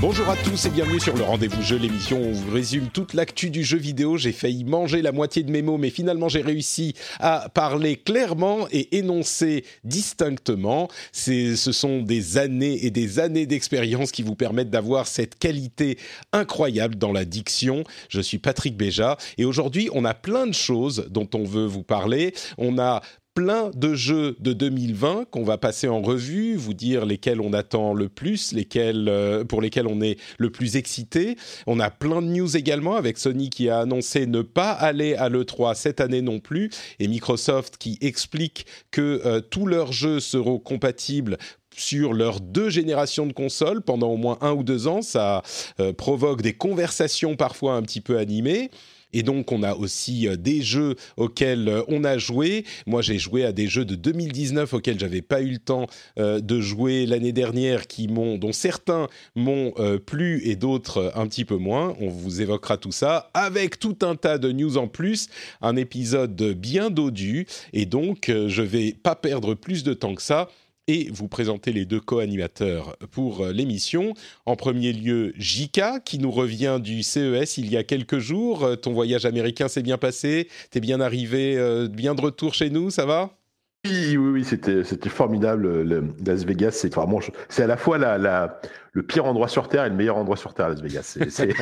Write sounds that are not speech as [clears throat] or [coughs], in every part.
Bonjour à tous et bienvenue sur le Rendez-vous Jeu, l'émission où on vous résume toute l'actu du jeu vidéo. J'ai failli manger la moitié de mes mots, mais finalement j'ai réussi à parler clairement et énoncer distinctement. Ce sont des années et des années d'expérience qui vous permettent d'avoir cette qualité incroyable dans la diction. Je suis Patrick Béja et aujourd'hui on a plein de choses dont on veut vous parler. On a plein de jeux de 2020 qu'on va passer en revue, vous dire lesquels on attend le plus, lesquels euh, pour lesquels on est le plus excité. On a plein de news également avec Sony qui a annoncé ne pas aller à l'E3 cette année non plus et Microsoft qui explique que euh, tous leurs jeux seront compatibles sur leurs deux générations de consoles pendant au moins un ou deux ans. Ça euh, provoque des conversations parfois un petit peu animées. Et donc, on a aussi euh, des jeux auxquels euh, on a joué. Moi, j'ai joué à des jeux de 2019 auxquels j'avais pas eu le temps euh, de jouer l'année dernière, qui m'ont, dont certains m'ont plu et d'autres un petit peu moins. On vous évoquera tout ça avec tout un tas de news en plus. Un épisode bien dodu. Et donc, je vais pas perdre plus de temps que ça et vous présenter les deux co-animateurs pour euh, l'émission. En premier lieu, Jika, qui nous revient du CES il y a quelques jours. Euh, Ton voyage américain s'est bien passé T'es bien arrivé, euh, bien de retour chez nous, ça va? Oui, oui, oui, c'était, c'était formidable. Le, Las Vegas, c'est vraiment, c'est à la fois la, la- le pire endroit sur Terre et le meilleur endroit sur Terre, Las Vegas. C'est, [laughs] c'est,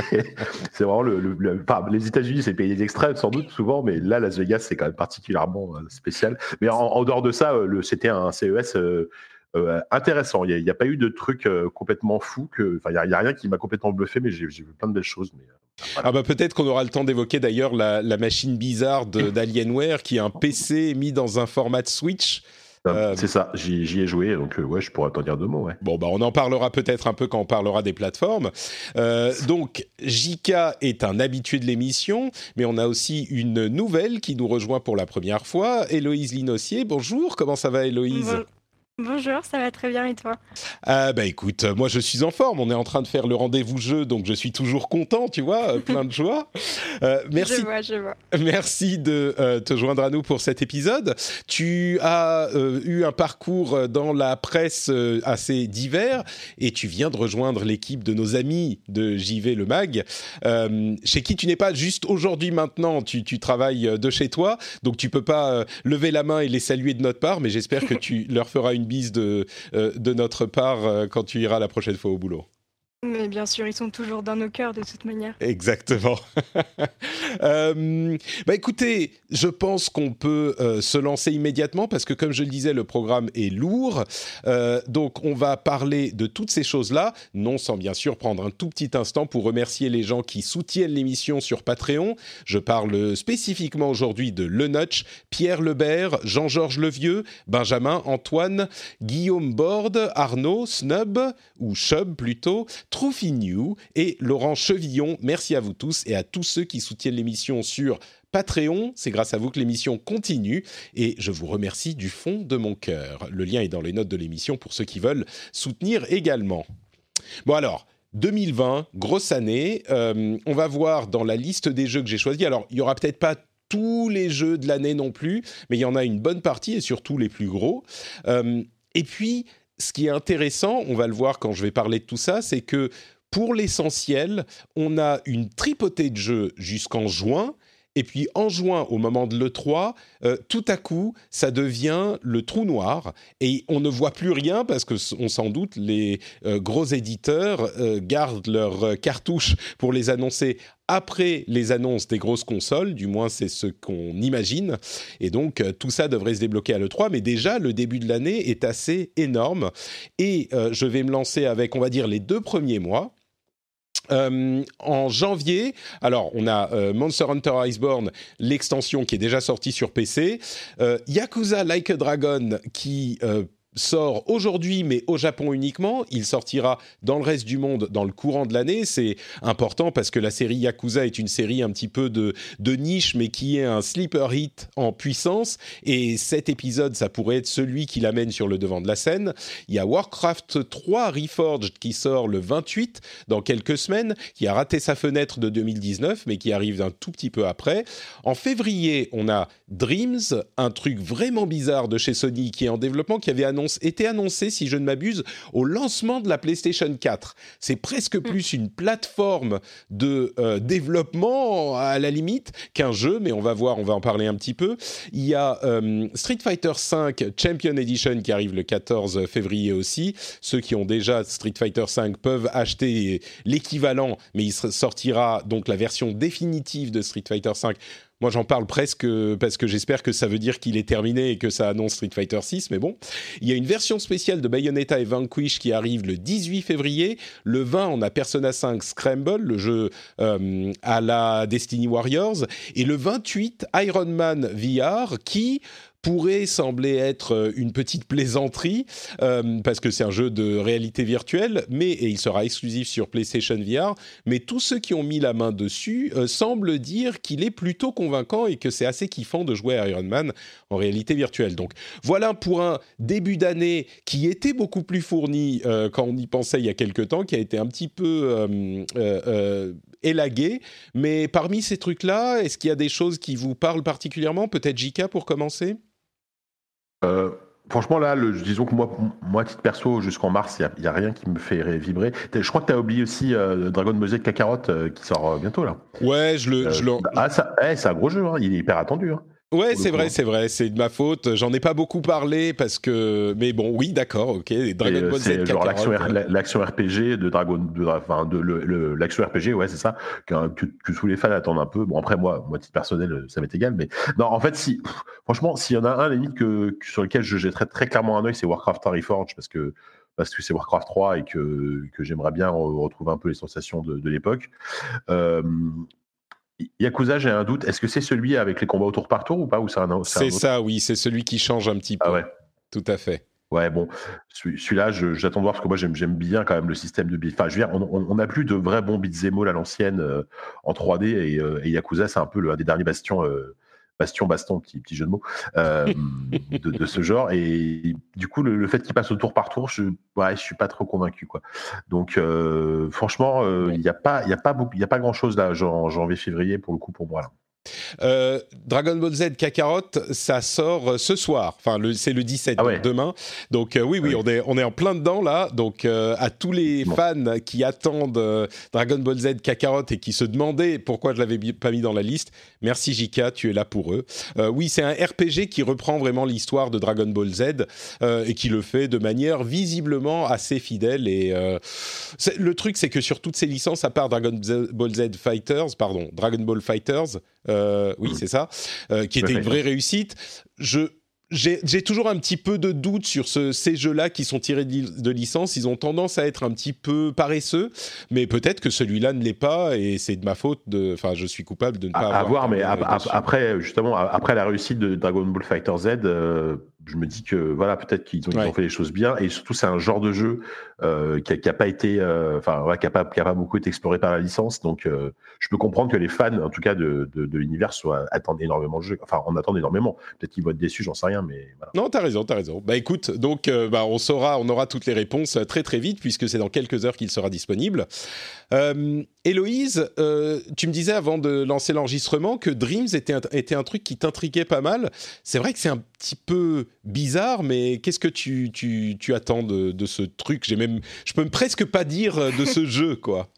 c'est vraiment le, le- le- enfin, les États-Unis, c'est le pays des extrêmes sans doute souvent, mais là, Las Vegas, c'est quand même particulièrement euh, spécial. Mais en, en dehors de ça, euh, le, c'était un CES. euh, euh, intéressant. Il n'y a, pas eu de truc euh, complètement fou. Que, enfin, il n'y a, il y a rien qui m'a complètement bluffé, mais j'ai, j'ai vu plein de belles choses. Mais, euh, Ah bah peut-être qu'on aura le temps d'évoquer d'ailleurs la, la machine bizarre [laughs] d'Alienware qui est un PC mis dans un format de Switch. Euh, C'est ça, j'y, j'y ai joué, donc euh, ouais, je pourrais t'en dire deux mots. Ouais. Bon, bah, on en parlera peut-être un peu quand on parlera des plateformes. Euh, donc, Jika est un habitué de l'émission, mais on a aussi une nouvelle qui nous rejoint pour la première fois. Héloïse Linossier, bonjour, comment ça va Héloïse? Bon- Bonjour, ça va très bien et toi? Ah bah écoute, euh, moi je suis en forme, on est en train de faire le rendez-vous jeu, donc je suis toujours content, tu vois, euh, plein de [laughs] joie. Euh, merci Je vois, je vois. Merci de euh, te joindre à nous pour cet épisode. Tu as euh, eu un parcours dans la presse assez divers et tu viens de rejoindre l'équipe de nos amis de JV Le Mag, chez qui tu n'es pas juste aujourd'hui maintenant, tu, tu travailles de chez toi, donc tu peux pas lever la main et les saluer de notre part, mais j'espère que tu [laughs] leur feras une bise de, euh, de notre part euh, quand tu iras la prochaine fois au boulot. Mais bien sûr, ils sont toujours dans nos cœurs de toute manière. Exactement. [laughs] Euh, bah écoutez, je pense qu'on peut euh, se lancer immédiatement parce que comme je le disais, le programme est lourd. Euh, donc on va parler de toutes ces choses-là, non sans bien sûr prendre un tout petit instant pour remercier les gens qui soutiennent l'émission sur Patreon. Je parle spécifiquement aujourd'hui de Le Notch, Pierre Lebert, Jean-Georges Levieux, Benjamin, Antoine, Guillaume Borde, Arnaud, Snub, ou Chub plutôt, Troufignou et Laurent Chevillon. Merci à vous tous et à tous ceux qui soutiennent l'émission sur Patreon. C'est grâce à vous que l'émission continue et je vous remercie du fond de mon cœur. Le lien est dans les notes de l'émission pour ceux qui veulent soutenir également. Bon alors. 2020, grosse année. Euh, on va voir dans la liste des jeux que j'ai choisis. Alors, il y aura peut-être pas tous les jeux de l'année non plus, mais il y en a une bonne partie et surtout les plus gros. Euh, et puis, ce qui est intéressant, on va le voir quand je vais parler de tout ça, c'est que pour l'essentiel, on a une tripotée de jeux jusqu'en juin. Et puis en juin, au moment de l'E3, euh, tout à coup, ça devient le trou noir et on ne voit plus rien parce que, on s'en doute, les euh, gros éditeurs euh, gardent leurs cartouches pour les annoncer après les annonces des grosses consoles, du moins c'est ce qu'on imagine. Et donc tout ça devrait se débloquer à l'E3, mais déjà le début de l'année est assez énorme. Et je vais me lancer avec, on va dire, les deux premiers mois. Euh, en janvier, alors on a euh, Monster Hunter Iceborne, l'extension qui est déjà sortie sur PC, euh, Yakuza Like a Dragon qui sort aujourd'hui, mais au Japon uniquement. Il sortira dans le reste du monde dans le courant de l'année. C'est important parce que la série Yakuza est une série un petit peu de, niche, mais qui est un sleeper hit en puissance. Et cet épisode, ça pourrait être celui qui l'amène sur le devant de la scène. Il y a Warcraft 3 Reforged qui sort le 28 dans quelques semaines, qui a raté sa fenêtre de 2019, mais qui arrive un tout petit peu après. En février, on a Dreams, un truc vraiment bizarre de chez Sony qui est en développement, qui avait annoncé était annoncé, si je ne m'abuse, au lancement de la PlayStation 4. C'est presque mm. plus une plateforme de euh, développement à la limite qu'un jeu, mais on va voir, on va en parler un petit peu. Il y a euh, Street Fighter V Champion Edition qui arrive le 14 février aussi. Ceux qui ont déjà Street Fighter V peuvent acheter l'équivalent, mais il sortira donc la version définitive de Street Fighter V moi, j'en parle presque parce que j'espère que ça veut dire qu'il est terminé et que ça annonce Street Fighter 6, mais bon. Il y a une version spéciale de Bayonetta et Vanquish qui arrive le 18 février. Le 20, on a Persona 5 Scramble, le jeu euh, à la Destiny Warriors. Et le 28, Iron Man VR qui pourrait sembler être euh, une petite plaisanterie euh, parce que c'est un jeu de réalité virtuelle, mais et il sera exclusif sur PlayStation VR. Mais tous ceux qui ont mis la main dessus euh, semblent dire qu'il est plutôt convaincant et que c'est assez kiffant de jouer à Iron Man en réalité virtuelle. Donc voilà pour un début d'année qui était beaucoup plus fourni quand on y pensait il y a quelques temps, qui a été un petit peu élagué. Mais parmi ces trucs-là, est-ce qu'il y a des choses qui vous parlent particulièrement? Peut-être Jika pour commencer? Euh, franchement, là, le, disons que moi, moi, titre perso, jusqu'en mars, il n'y a, rien qui me fait vibrer. Je crois que tu as oublié aussi euh, Dragon Ball Z Kakarot euh, qui sort bientôt, là. Ouais, je le. ah, eh, c'est un gros jeu, hein. il est hyper attendu. Hein. Ouais, c'est vrai, c'est vrai, c'est de ma faute. J'en ai pas beaucoup parlé parce que, mais bon, oui, d'accord, ok. Dragon Ball Z, genre l'action RPG de Dragon, de, enfin, de l'action RPG, ouais, c'est ça, que, que, tous les fans attendent un peu. Bon, après moi, moi titre personnel, ça m'est égal, mais non, en fait, si, franchement, s'il y en a un limite que, sur lequel je jetterais très clairement un œil, c'est Warcraft Reforged parce que parce que c'est Warcraft 3 et que, que j'aimerais bien retrouver un peu les sensations de, de l'époque. Euh, Yakuza, j'ai un doute. Est-ce que c'est celui avec les combats au tour par tour ou pas ou C'est ça, oui. C'est celui qui change un petit ah peu. Ah ouais. Tout à fait. Ouais, bon, celui-là, j'attends de voir parce que moi j'aime bien quand même le système de Enfin, je veux dire, on n'a plus de vrais bons beat'em all à l'ancienne euh, en 3D euh, et, Yakuza, c'est un peu le, un des derniers bastions euh, bastion baston petit, petit jeu de mots euh, [laughs] de, ce genre et du coup le, fait qu'il passe au tour par tour je ouais je suis pas trop convaincu quoi donc euh, franchement euh, il n'y a pas il y a pas il y a pas grand chose là en janvier février pour le coup pour moi là. Euh, Dragon Ball Z Kakarot, ça sort ce soir. Enfin, c'est le 17, ah demain. Donc euh, oui, oui, on est on est en plein dedans là. Donc à tous les fans qui attendent Dragon Ball Z Kakarot et qui se demandaient pourquoi je l'avais pas mis dans la liste, merci Jika, tu es là pour eux. oui, c'est un RPG qui reprend vraiment l'histoire de Dragon Ball Z et qui le fait de manière visiblement assez fidèle. Et le truc, c'est que sur toutes ces licences, à part Dragon Ball Z Fighters, pardon, Dragon Ball Fighters euh, oui, c'est ça, euh, qui était une vraie réussite. Je j'ai toujours un petit peu de doute sur ces jeux-là qui sont tirés de, licence. Ils ont tendance à être un petit peu paresseux, mais peut-être que celui-là ne l'est pas et c'est de ma faute. Enfin, je suis coupable de ne pas. À, avoir, mais après, justement, après la réussite de Dragon Ball Fighter Z, euh, je me dis que voilà, peut-être qu'ils ont, fait les choses bien et surtout c'est un genre de jeu euh, qui, a, pas été, euh, enfin pas, qui a pas beaucoup été exploré par la licence. Donc euh, je peux comprendre que les fans, en tout cas de, de, l'univers, soient attendent énormément. Enfin, on attend énormément. Peut-être qu'ils vont être déçus, j'en sais rien, mais voilà. Non, t'as raison, t'as raison. Bah écoute, donc bah, on saura, on aura toutes les réponses très très vite puisque c'est dans quelques heures qu'il sera disponible. Héloïse, tu me disais avant de lancer l'enregistrement que Dreams était un, était un truc qui t'intriguait pas mal. C'est vrai que c'est un petit peu bizarre, mais qu'est-ce que tu, tu, tu attends de, de, ce truc? J'ai même, je peux presque pas dire euh, de ce [laughs] jeu, quoi.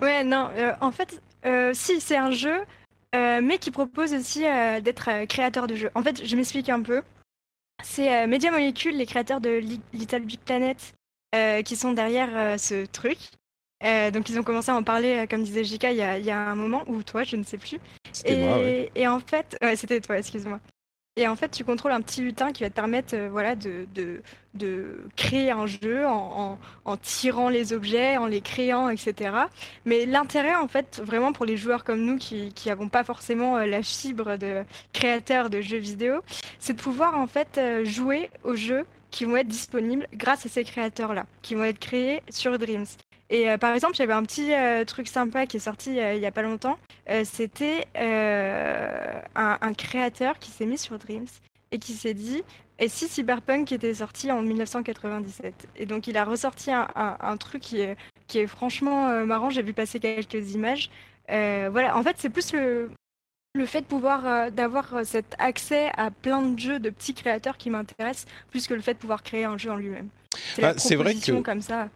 Ouais, non, euh, en fait, euh, si, c'est un jeu, mais qui propose aussi d'être créateur de jeu. En fait, je m'explique un peu. C'est Media Molecule, les créateurs de Little Big Planet, qui sont derrière ce truc. donc ils ont commencé à en parler, comme disait Jika, il y, a, il y a un moment, ou toi, je ne sais plus. Et, moi, et en fait, ouais, c'était toi, excuse-moi. Et en fait, tu contrôles un petit lutin qui va te permettre euh, voilà, de, de, de, créer un jeu en, en, tirant les objets, en les créant, etc. Mais l'intérêt, en fait, vraiment pour les joueurs comme nous qui n'avons pas forcément euh, la fibre de créateurs de jeux vidéo, c'est de pouvoir en fait euh, jouer aux jeux qui vont être disponibles grâce à ces créateurs-là, qui vont être créés sur Dreams. Et euh, par exemple, j'avais un petit euh, truc sympa qui est sorti euh, il n'y a pas longtemps. C'était un, créateur qui s'est mis sur Dreams et qui s'est dit et si Cyberpunk était sorti en 1997 Et donc il a ressorti un, truc qui est, qui est franchement marrant. J'ai vu passer quelques images. voilà, en fait, c'est plus le, le fait de pouvoir d'avoir cet accès à plein de jeux de petits créateurs qui m'intéressent plus que le fait de pouvoir créer un jeu en lui-même. C'est bah, vrai que comme ça.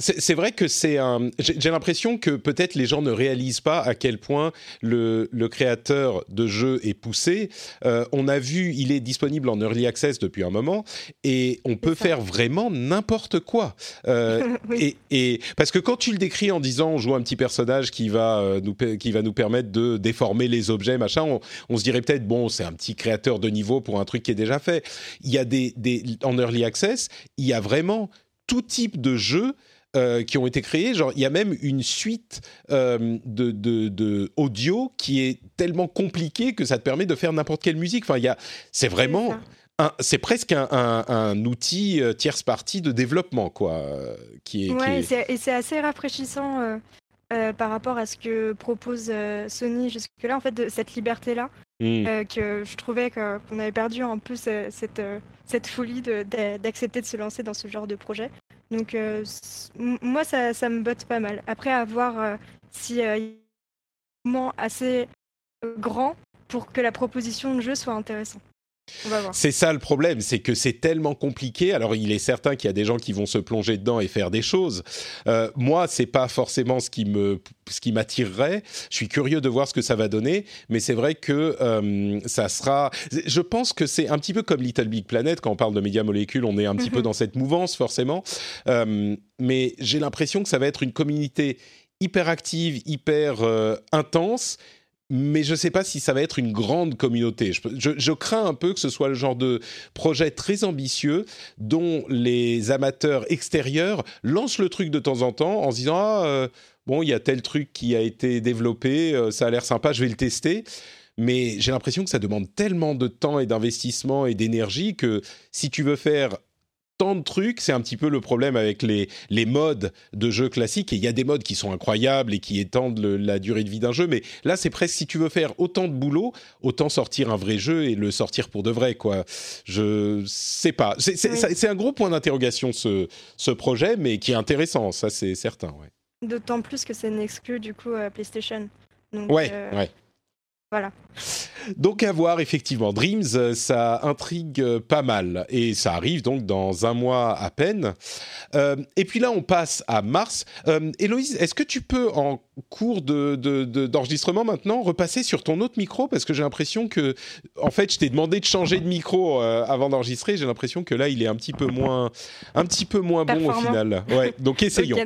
C'est vrai que c'est un. J'ai l'impression que peut-être les gens ne réalisent pas à quel point le, le créateur de jeux est poussé. Euh, on a vu, il est disponible en early access depuis un moment et on peut faire vraiment n'importe quoi. Euh, [laughs] et, et, parce que quand tu le décris en disant on joue un petit personnage qui va euh, nous qui va nous permettre de déformer les objets machin, on, on se dirait peut-être bon c'est un petit créateur de niveau pour un truc qui est déjà fait. Il y a des, des en early access, il y a vraiment tout type de jeux euh, qui ont été créés. Genre, il y a même une suite euh, de, de, audio qui est tellement compliquée que ça te permet de faire n'importe quelle musique. Enfin, il y a, c'est vraiment, c'est presque un, un, outil euh, tierce partie de développement, quoi. qui est, ouais, et c'est assez rafraîchissant. Par rapport à ce que propose Sony jusque-là, en fait, de cette liberté-là, mmh. que je trouvais qu'on avait perdu un peu cette, cette folie d'accepter de, se lancer dans ce genre de projet. Donc euh, moi, ça, ça, me botte pas mal. Après, à voir euh, si euh, y a un assez grand pour que la proposition de jeu soit intéressante. C'est ça le problème, c'est que c'est tellement compliqué. Alors, il est certain qu'il y a des gens qui vont se plonger dedans et faire des choses. Euh, moi, c'est pas forcément ce qui me, ce qui m'attirerait. Je suis curieux de voir ce que ça va donner, mais c'est vrai que euh, ça sera. Je pense que c'est un petit peu comme Little Big Planet quand on parle de médias molécules. On est un petit peu mhm. dans cette mouvance forcément, euh, mais j'ai l'impression que ça va être une communauté hyper active, hyper euh, intense mais je ne sais pas si ça va être une grande communauté. Je, crains un peu que ce soit le genre de projet très ambitieux dont les amateurs extérieurs lancent le truc de temps en temps en se disant ah euh, bon il y a tel truc qui a été développé, euh, ça a l'air sympa, je vais le tester. Mais j'ai l'impression que ça demande tellement de temps et d'investissement et d'énergie que si tu veux faire tant de trucs, c'est un petit peu le problème avec les, les modes de jeux classiques. Et il y a des modes qui sont incroyables et qui étendent la durée de vie d'un jeu. Mais là, c'est presque si tu veux faire autant de boulot, autant sortir un vrai jeu et le sortir pour de vrai, quoi. Je sais pas. C'est un gros point d'interrogation, ce, ce projet, mais qui est intéressant, ça, c'est certain, ouais. D'autant plus que c'est une exclu, du coup, à PlayStation. Donc, ouais, euh, ouais. Voilà. Donc à voir effectivement, Dreams, euh, ça intrigue euh, pas mal et ça arrive donc dans un mois à peine. Euh, et puis là, on passe à mars. Héloïse, est-ce que tu peux en cours d'enregistrement de, maintenant repasser sur ton autre micro? Parce que j'ai l'impression que, en fait, je t'ai demandé de changer de micro avant d'enregistrer. J'ai l'impression que là, il est un petit peu moins, un petit peu moins bon au final. Ouais. Donc [laughs] essayons.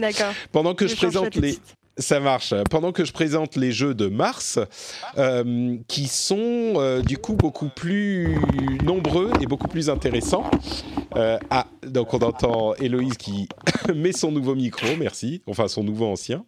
Pendant que je, je présente les ça marche. Pendant que je présente les jeux de mars, euh, qui sont euh, du coup beaucoup plus nombreux et beaucoup plus intéressants. Ah, donc on entend Héloïse qui [coughs] met son nouveau micro, merci, enfin son nouveau ancien.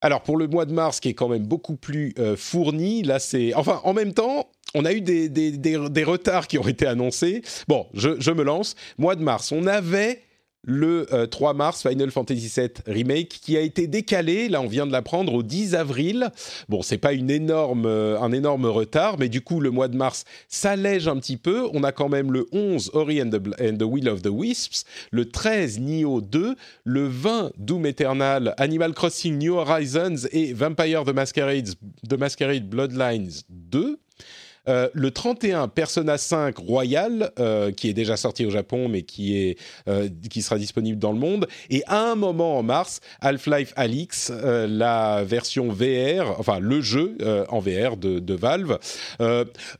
Alors pour le mois de mars, qui est quand même beaucoup plus fourni, là c'est... Enfin, en même temps, on a eu des, des, des, retards qui ont été annoncés. Bon, je, je me lance. Mois de mars, on avait le 3 euh, mars, Final Fantasy VII Remake, qui a été décalé, là on vient de l'apprendre, au 10 avril. Bon, c'est pas euh, un énorme retard, mais du coup le mois de mars s'allège un petit peu. On a quand même le 11 Ori and the, Will of the Wisps, le 13 Nioh 2, le 20 Doom Eternal, Animal Crossing New Horizons et Vampire the Masquerade, the Masquerade Bloodlines 2. Euh, le 31, Persona 5 Royal, euh, qui est déjà sorti au Japon, mais qui, est, euh, qui sera disponible dans le monde. Et à un moment en mars, Half-Life Alix, la version VR, enfin le jeu en VR de, Valve.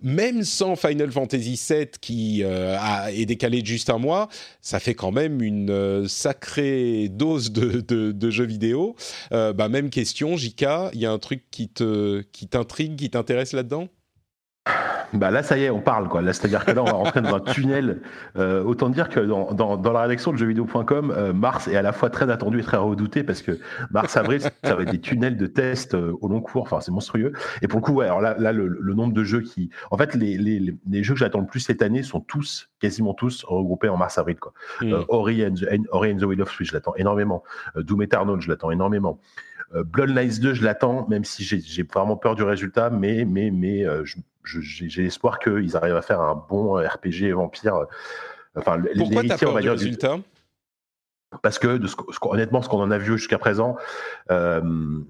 même sans Final Fantasy VII, qui est décalé de juste un mois, ça fait quand même une sacrée dose de, de, jeux vidéo. bah, même question, Jika, il y a un truc qui t'intrigue, qui t'intéresse là-dedans? Bah là, ça y est, on parle quoi. Là, c'est-à-dire que là, on va rentrer dans un tunnel. Euh, autant dire que dans, dans, dans, la rédaction de jeuxvideo.com, euh, mars est à la fois très attendu et très redouté parce que mars-avril, ça va être des tunnels de tests euh, au long cours. Enfin, c'est monstrueux. Et pour le coup, ouais, alors là, là le, le, nombre de jeux qui, en fait, les, les, les jeux que j'attends le plus cette année sont tous, quasiment tous, regroupés en mars-avril. Quoi. Mm. Euh, Ori, and the, Ori and the Will of Switch, je l'attends énormément. Doom Eternal, je l'attends énormément. Euh, Blood Lines 2, je l'attends, même si j'ai vraiment peur du résultat, mais, mais, mais euh, j'ai l'espoir qu'ils arrivent à faire un bon RPG vampire. Enfin, Pourquoi t'as peur du résultat? Parce que, de ce, honnêtement, ce qu'on en a vu jusqu'à présent, euh,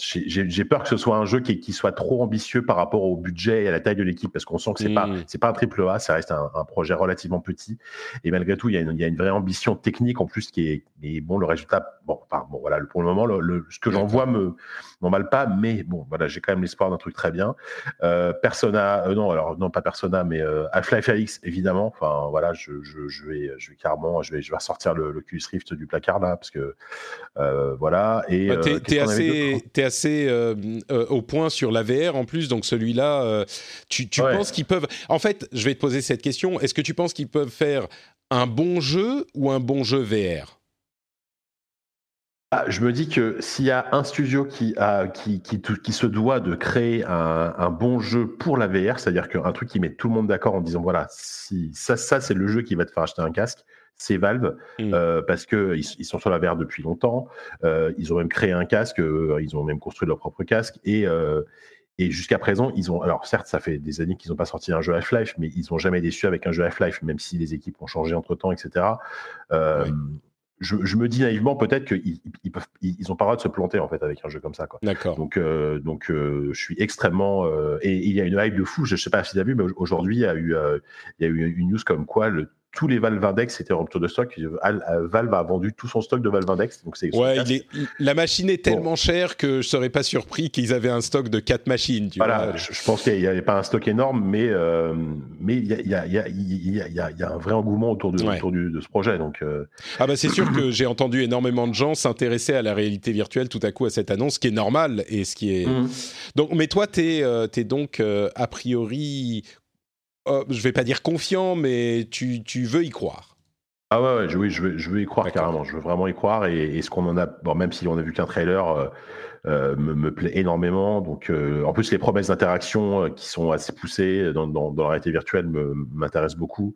j'ai peur que ce soit un jeu qui, qui, soit trop ambitieux par rapport au budget et à la taille de l'équipe, parce qu'on sent que c'est mmh. pas c'est pas un triple A, ça reste un, un, projet relativement petit. Et malgré tout, il y, a une, il y, a une, vraie ambition technique en plus qui est. Bon, le résultat, bon, enfin, bon voilà, pour le moment, le, le, ce que j'en vois me m'emballe pas, mais bon, voilà, j'ai quand même l'espoir d'un truc très bien. Euh, Persona, euh, non, alors non pas Persona, mais euh, Half-Life Alix, évidemment. Enfin voilà, je, je, je, vais, je vais carrément, je vais, je vais ressortir le, le QS Rift du placard là, parce que euh, voilà. Et bah, t'es assez, assez euh, euh, au point sur la VR en plus, donc celui-là, euh, tu, tu ouais. penses qu'ils peuvent. En fait, je vais te poser cette question. Est-ce que tu penses qu'ils peuvent faire un bon jeu ou un bon jeu VR ah, je me dis que s'il y a un studio qui, a, qui, qui, qui, se doit de créer un, un bon jeu pour la VR, c'est-à-dire qu'un truc qui met tout le monde d'accord en disant voilà, si ça, ça c'est le jeu qui va te faire acheter un casque, c'est Valve mmh. euh, parce que ils, sont sur la VR depuis longtemps. Euh, ils ont même créé un casque, euh, ils ont même construit leur propre casque et et jusqu'à présent, ils ont alors certes, ça fait des années qu'ils n'ont pas sorti un jeu Half-Life, mais ils n'ont jamais déçu avec un jeu Half-Life, même si les équipes ont changé entre temps, etc. Oui je, je, me dis naïvement peut-être qu'ils ils peuvent, ils ont pas le droit de se planter en fait avec un jeu comme ça. Quoi. D'accord. Donc, donc je suis extrêmement et, et, il y a une hype de fou. Je, sais pas si tu as vu, mais aujourd'hui il y a eu il y a eu une news comme quoi le tous les Valve Index étaient en rupture de stock. Valve a vendu tout son stock de Valve Index. Donc c'est ouais, il est, la machine est tellement bon. chère que je serais pas surpris qu'ils avaient un stock de 4 machines. Tu voilà, vois. Je, je, pense qu'il n'y avait pas un stock énorme, mais euh, mais il y a, y, y, y, un vrai engouement autour de, ouais. autour du, de ce projet. Donc euh... ah bah c'est sûr que j'ai entendu énormément de gens s'intéresser à la réalité virtuelle tout à coup à cette annonce, ce qui est normal et ce qui est. Mmh. Donc, mais toi, t'es euh, es donc euh, a priori euh, je vais pas dire confiant, mais tu, tu veux y croire. Ah ouais, ouais je, oui, je veux, je veux y croire carrément. Je veux vraiment y croire. Et, et ce qu'on en a, bon, même si on a vu qu'un trailer, euh, euh, me, me, plaît énormément. Donc, euh, en plus, les promesses d'interaction qui sont assez poussées dans, dans, dans la réalité virtuelle m'intéressent beaucoup.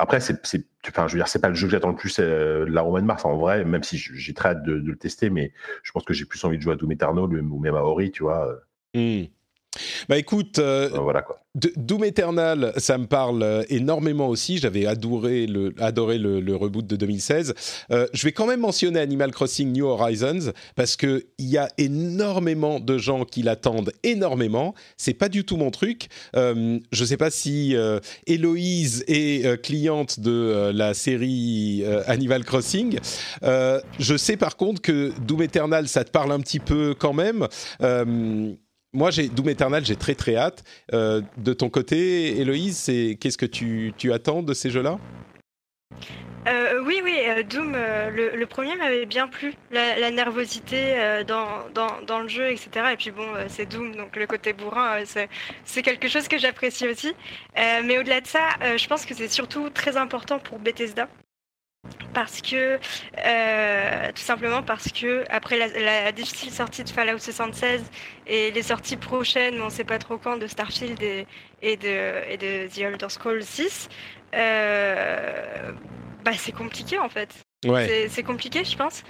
Après, c'est, enfin, je veux dire, c'est pas le jeu que j'attends le plus la Romaine Mars en vrai, même si j'ai très hâte de, de, le tester, mais je pense que j'ai plus envie de jouer à Doom Eternal ou même à Ori, tu vois. Mmh. Bah écoute, euh, voilà quoi. Doom Eternal, ça me parle euh, énormément aussi. J'avais adoré le, adoré le, le, reboot de 2016. Euh, je vais quand même mentionner Animal Crossing New Horizons parce que il y a énormément de gens qui l'attendent énormément. C'est pas du tout mon truc. Euh, je sais pas si euh, Héloïse est euh, cliente de la série Animal Crossing. je sais par contre que Doom Eternal, ça te parle un petit peu quand même moi, j'ai Doom Eternal, j'ai très très hâte. Euh, de ton côté, Héloïse, c'est qu'est-ce que tu, attends de ces jeux-là? Euh, oui, oui, euh, Doom, le, premier m'avait bien plu, la, la nervosité dans, dans, dans, le jeu, etc. Et puis bon, c'est Doom, donc le côté bourrin, c'est quelque chose que j'apprécie aussi. mais au-delà de ça, je pense que c'est surtout très important pour Bethesda parce que euh, tout simplement parce que après la, la, difficile sortie de Fallout 76 et les sorties prochaines, on ne sait pas trop quand, de Starfield et, et, de, et de The Elder Scrolls 6, euh, bah c'est compliqué en fait. Ouais. C'est compliqué, je pense.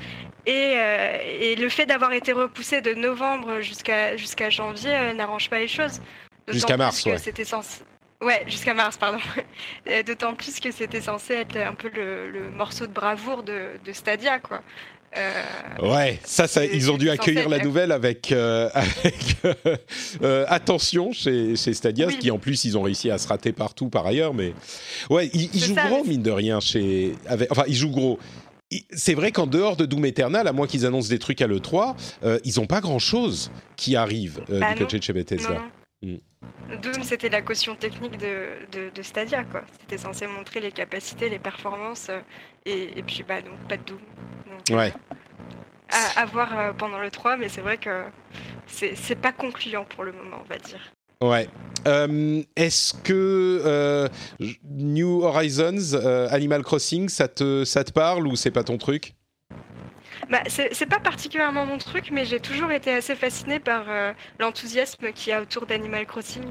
Et, euh, et le fait d'avoir été repoussé de novembre jusqu'à jusqu'à janvier n'arrange pas les choses. Jusqu'à mars, ouais. C'était censé. Ouais, jusqu'à mars, pardon. [laughs] D'autant plus que c'était censé être un peu le, le, morceau de bravoure de, de Stadia, quoi. Euh, ouais, ça, ça ils ont dû accueillir la nouvelle avec, euh, [laughs] avec euh, attention chez, chez Stadia, oui. qui en plus ils ont réussi à se rater partout par ailleurs, mais ouais, ils, ils jouent ça, gros mine de rien chez, avec, enfin ils jouent gros. C'est vrai qu'en dehors de Doom Eternal, à moins qu'ils annoncent des trucs à l'E3, euh, ils n'ont pas grand-chose qui arrive bah du côté de chez Bethesda. Non. Mm. Doom, c'était la caution technique de, de, de Stadia, quoi. C'était censé montrer les capacités, les performances, euh, et, et, puis bah donc pas de Doom. Donc, ouais. Euh, à, à, voir euh, pendant le 3, mais c'est vrai que c'est pas concluant pour le moment, on va dire. Ouais. Euh, est-ce que euh, New Horizons, euh, Animal Crossing, ça te, ça te parle ou c'est pas ton truc? Bah, c'est pas particulièrement mon truc, mais j'ai toujours été assez fascinée par l'enthousiasme qu'il y a autour d'Animal Crossing.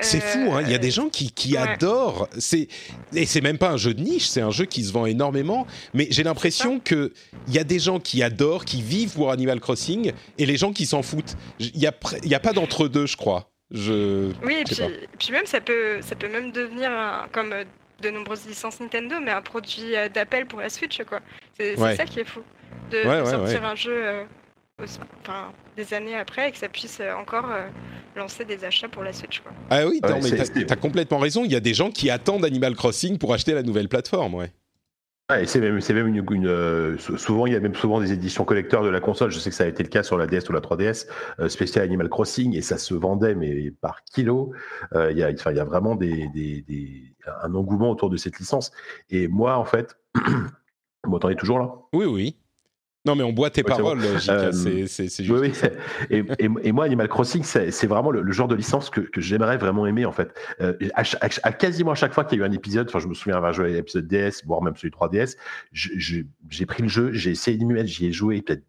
C'est fou, hein il y a des gens qui, qui adorent. C'est et c'est même pas un jeu de niche, c'est un jeu qui se vend énormément. Mais j'ai l'impression que il y a des gens qui adorent, qui vivent pour Animal Crossing, et les gens qui s'en foutent. Il y a, il y a pas d'entre deux, je crois. Je... Oui, et puis, même ça peut, ça peut même devenir, comme euh, de nombreuses licences Nintendo, mais un produit euh, d'appel pour la Switch, quoi. C'est ça qui est fou. De, sortir un jeu euh, enfin, des années après et que ça puisse encore lancer des achats pour la Switch, quoi. Ah oui, non, mais t'as as complètement raison. Il y a des gens qui attendent Animal Crossing pour acheter la nouvelle plateforme, ouais c'est même, c'est même une, euh, souvent il y a même souvent des éditions collecteurs de la console. Je sais que ça a été le cas sur la DS ou la 3DS, euh, spécial Animal Crossing, et ça se vendait mais par kilo. Euh, il y a, enfin, il y a vraiment des, des, des, un engouement autour de cette licence. Et moi, en fait, [clears throat] vous m'entendez toujours là? Oui, oui. Non, mais on boit tes paroles, euh, c'est juste. Oui, oui. Et, moi, Animal Crossing, c'est vraiment le, genre de licence que, j'aimerais vraiment aimer, en fait. Euh, à, quasiment à chaque fois qu'il y a eu un épisode, enfin, je me souviens avoir joué à l'épisode DS, voire même celui 3DS, j'ai pris le jeu, j'ai essayé de m'y mettre, j'y ai joué peut-être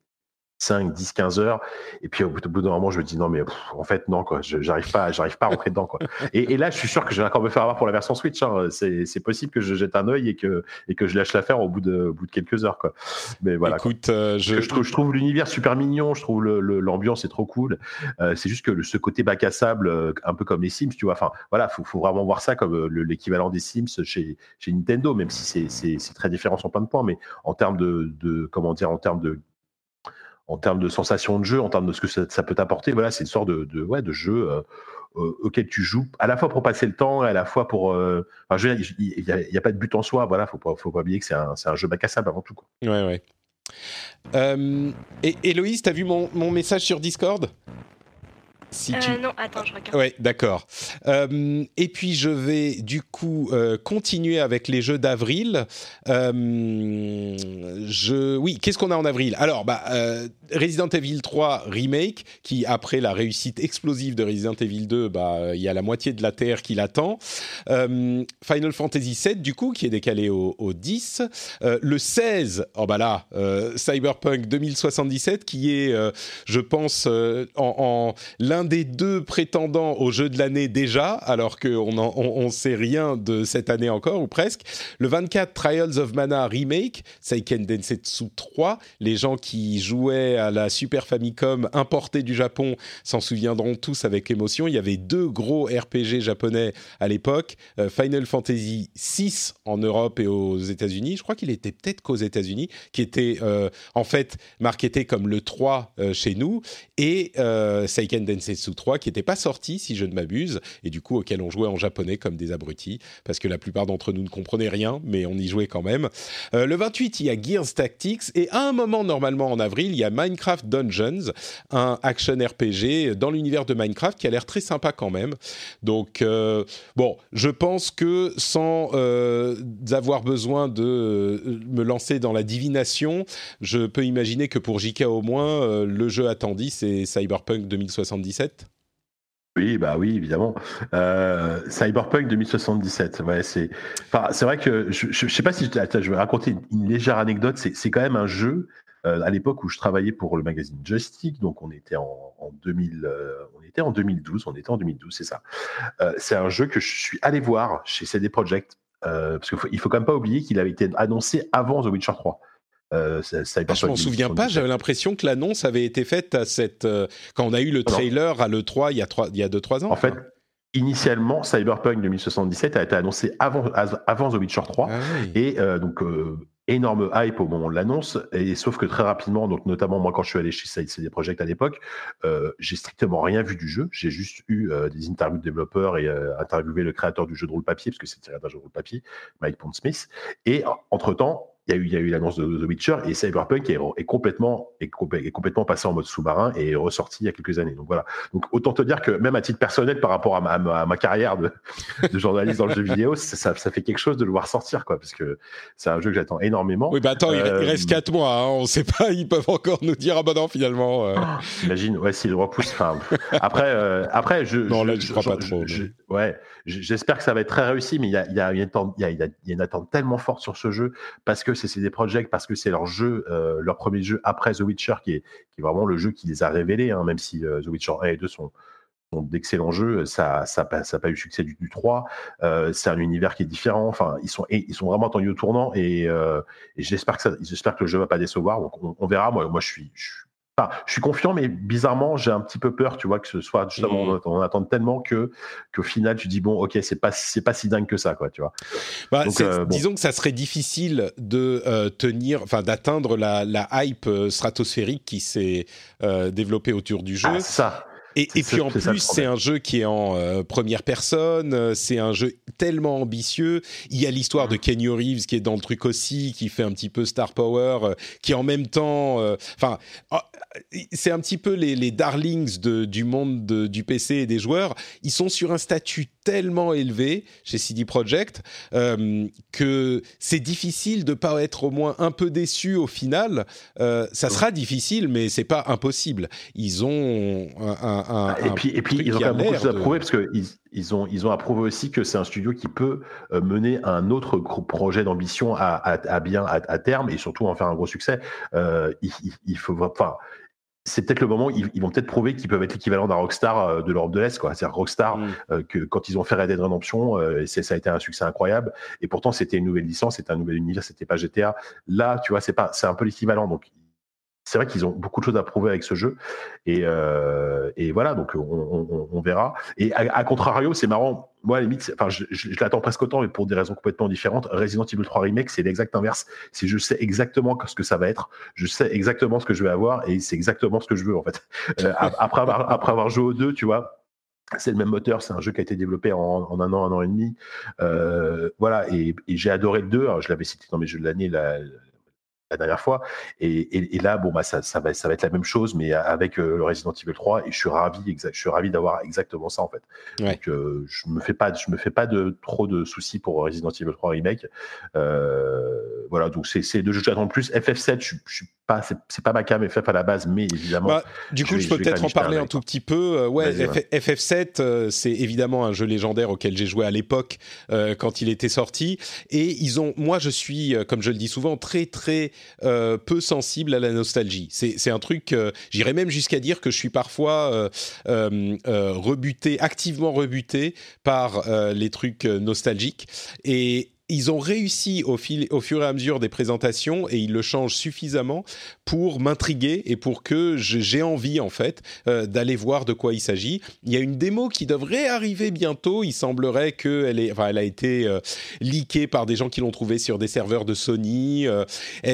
5, 10, 15 heures. Et puis au bout d'un moment, je me dis non, mais en fait, non, quoi. J'arrive pas, j'arrive pas à rentrer dedans, quoi. [laughs] Et, là, je suis sûr que je vais encore me faire avoir pour la version Switch. Hein. C'est possible que je jette un œil et que, et que je lâche l'affaire au bout de, au bout de quelques heures, quoi. Mais voilà. Écoute, euh, je... je... trouve, je trouve l'univers super mignon. Je trouve l'ambiance est trop cool. Euh, c'est juste que ce côté bac à sable, euh, un peu comme les Sims, tu vois. Enfin, voilà, faut, faut vraiment voir ça comme l'équivalent des Sims chez, chez Nintendo, même si c'est très différent sur plein de points. Mais en termes de, de comment dire, en termes de en termes de sensation de jeu, en termes de ce que ça, peut t'apporter. Voilà, c'est une sorte de, ouais, de jeu euh, euh, auquel tu joues à la fois pour passer le temps à la fois pour. Euh, il n'y a, pas de but en soi. Voilà, faut pas, faut pas oublier que c'est un, un, jeu bac avant tout. Quoi. Ouais, ouais. et Héloïse, tu as vu mon, mon message sur Discord? Euh, non, attends, je regarde. Ouais, d'accord. Euh, et puis je vais du coup euh, continuer avec les jeux d'avril. je, oui, qu'est-ce qu'on a en avril? Alors, bah, Resident Evil 3 remake, qui après la réussite explosive de Resident Evil 2, bah, il y a la moitié de la terre qui l'attend. Final Fantasy 7 du coup, qui est décalé au, 10. le 16, oh bah là, Cyberpunk 2077, qui est, je pense, en, en l'un des deux prétendants au jeu de l'année déjà, alors qu'on ne sait rien de cette année encore, ou presque. Le 24, Trials of Mana Remake, Seiken Densetsu 3. Les gens qui jouaient à la Super Famicom importée du Japon s'en souviendront tous avec émotion. Il y avait deux gros RPG japonais à l'époque, euh, Final Fantasy VI en Europe et aux États-Unis. Je crois qu'il était peut-être qu'aux États-Unis, qui était euh, en fait marketé comme le 3 euh, chez nous, et Seiken Densetsu 3 qui n'était pas sorti, si je ne m'abuse, et du coup auquel on jouait en japonais comme des abrutis, parce que la plupart d'entre nous ne comprenaient rien, mais on y jouait quand même. Euh, le 28, il y a Gears Tactics, et à un moment, normalement en avril, il y a Minecraft Dungeons, un action RPG dans l'univers de Minecraft qui a l'air très sympa quand même. Donc, euh, bon, je pense que sans euh, avoir besoin de me lancer dans la divination, je peux imaginer que pour JK au moins, le jeu attendu, c'est Cyberpunk 2077 oui, bah oui, évidemment. Euh, Cyberpunk 2077, ouais, c'est. Vrai que je, je, sais pas si je, vais raconter une, légère anecdote. C'est quand même un jeu. Euh, à l'époque où je travaillais pour le magazine Joystick, donc on était en, 2000, euh, on était en 2012, on était en 2012, c'est ça. c'est un jeu que je suis allé voir chez CD Projekt parce qu'il faut, faut quand même pas oublier qu'il avait été annoncé avant The Witcher 3. Euh, ça, ah, je m'en souviens pas. J'avais l'impression que l'annonce avait été faite à cette euh, quand on a eu le trailer à le 3 il y a trois, il y a deux trois ans. En fait, initialement, Cyberpunk 2077 a été annoncé avant avant The Witcher 3 ah et euh, donc énorme hype au moment de l'annonce, et sauf que très rapidement, donc notamment moi quand je suis allé chez CD Projekt à l'époque, j'ai strictement rien vu du jeu. J'ai juste eu des interviews de développeurs et interviewé le créateur du jeu de rôle papier parce que c'est tiré d'un jeu de rôle papier, Mike Pondsmith. Et entre temps, il y a eu, il y a eu l'annonce de The Witcher et Cyberpunk est, est complètement, est, est, complètement passé en mode sous-marin et est ressorti il y a quelques années. Donc voilà. Donc autant te dire que même à titre personnel, par rapport à ma, à ma carrière de, [laughs] de, journaliste dans le jeu vidéo, ça, ça, fait quelque chose de le voir sortir, quoi, parce que c'est un jeu que j'attends énormément. Oui, bah attends, il euh, reste 4 mois, hein, on sait pas, ils peuvent encore nous dire ah bah non finalement. Euh... Oh, imagine, ouais, s'ils le repoussent. après, euh, après, je. Non, là, je, crois pas trop. ouais, j'espère que ça va être très réussi, mais il y a, y, a, y, a y, a, y a une attente tellement forte sur ce jeu parce que c'est des projets, parce que c'est leur jeu, euh, leur premier jeu après The Witcher qui est, vraiment le jeu qui les a révélés, hein, même si euh, The Witcher 1 et 2 sont, d'excellents jeux, ça n'a pas eu succès du, du 3. Euh, c'est un univers qui est différent. Enfin, ils sont, vraiment attendus au tournant et, j'espère que, le jeu va pas décevoir. On, verra. Moi, je suis Enfin, je suis confiant, mais bizarrement, j'ai un petit peu peur, tu vois, que ce soit justement, mmh. on, attend tellement que qu'au final, tu dis bon, ok, c'est pas c'est pas si dingue que ça, quoi, tu vois. Bah, Donc, euh, bon. Disons que ça serait difficile de euh, tenir, enfin, d'atteindre la, la, hype euh, stratosphérique qui s'est euh, développée autour du jeu. Ah, ça. Et, et puis en plus, c'est un jeu qui est en euh, première personne, euh, c'est un jeu tellement ambitieux. Il y a l'histoire de mmh. Kenny Reeves qui est dans le truc aussi, qui fait un petit peu star power, euh, qui en même temps, enfin, oh, c'est un petit peu les, les darlings de, du monde de, du PC et des joueurs. Ils sont sur un statut tellement élevé chez CD Projekt euh, que c'est difficile de pas être au moins un peu déçu au final. Euh, ça sera difficile, mais c'est pas impossible. Ils ont un, un, et puis et puis ils ont quand même beaucoup de choses à prouver parce que ils, ils ont ils ont approuvé aussi que c'est un studio qui peut euh, mener un autre projet d'ambition à, à, à, bien à, à, terme et surtout en faire un gros succès. Euh, il, il, faut enfin c'est peut-être le moment ils, ils vont peut-être prouver qu'ils peuvent être l'équivalent d'un Rockstar euh, de l'Europe de l'Est, quoi. C'est-à-dire Rockstar, mm. euh, que quand ils ont fait Red Dead Redemption, euh, ça a été un succès incroyable. Et pourtant, c'était une nouvelle licence, c'était un nouvel univers, c'était pas GTA. Là, tu vois, c'est pas, c'est un peu l'équivalent. Donc, c'est vrai qu'ils ont beaucoup de choses à prouver avec ce jeu. Et, euh, et voilà, donc on, on, on, verra. Et à, à contrario, c'est marrant. Moi, à la limite, enfin, je, je, je l'attends presque autant, mais pour des raisons complètement différentes. Resident Evil 3 Remake, c'est l'exact inverse. C'est je sais exactement ce que ça va être. Je sais exactement ce que je vais avoir et c'est exactement ce que je veux, en fait. Euh, [laughs] après, avoir, après avoir joué aux deux, tu vois, c'est le même moteur, c'est un jeu qui a été développé en, en un an, un an et demi. Euh, voilà, et, et j'ai adoré le 2. Alors, je l'avais cité dans mes jeux de l'année, la, la dernière fois. Et, et, et, là, bon, bah, ça, ça, va, ça va être la même chose, mais avec euh, le Resident Evil 3. Et je suis ravi, exact, je suis ravi d'avoir exactement ça en fait. Ouais. Donc, euh, je me fais pas, je me fais pas de trop de soucis pour Resident Evil 3 remake. Euh, voilà, donc c'est deux jeux que j'attends plus. FF7, je, je suis pas, c'est pas ma cam FF à la base, mais évidemment. Bah, du coup, je, je peux peut-être en parler un tout petit peu. Ouais, FF7, euh, c'est évidemment un jeu légendaire auquel j'ai joué à l'époque quand il était sorti. Et ils ont, moi, je suis, comme je le dis souvent, très très euh, peu sensible à la nostalgie. C'est un truc, euh, j'irais même jusqu'à dire que je suis parfois euh, rebuté, activement rebuté par les trucs nostalgiques. Et ils ont réussi au, fil, au fur et à mesure des présentations et ils le changent suffisamment pour m'intriguer et pour que j'ai envie en fait euh, d'aller voir de quoi il s'agit. Il y a une démo qui devrait arriver bientôt. Il semblerait qu'elle est, enfin, elle a été euh, leakée par des gens qui l'ont trouvée sur des serveurs de Sony. Euh,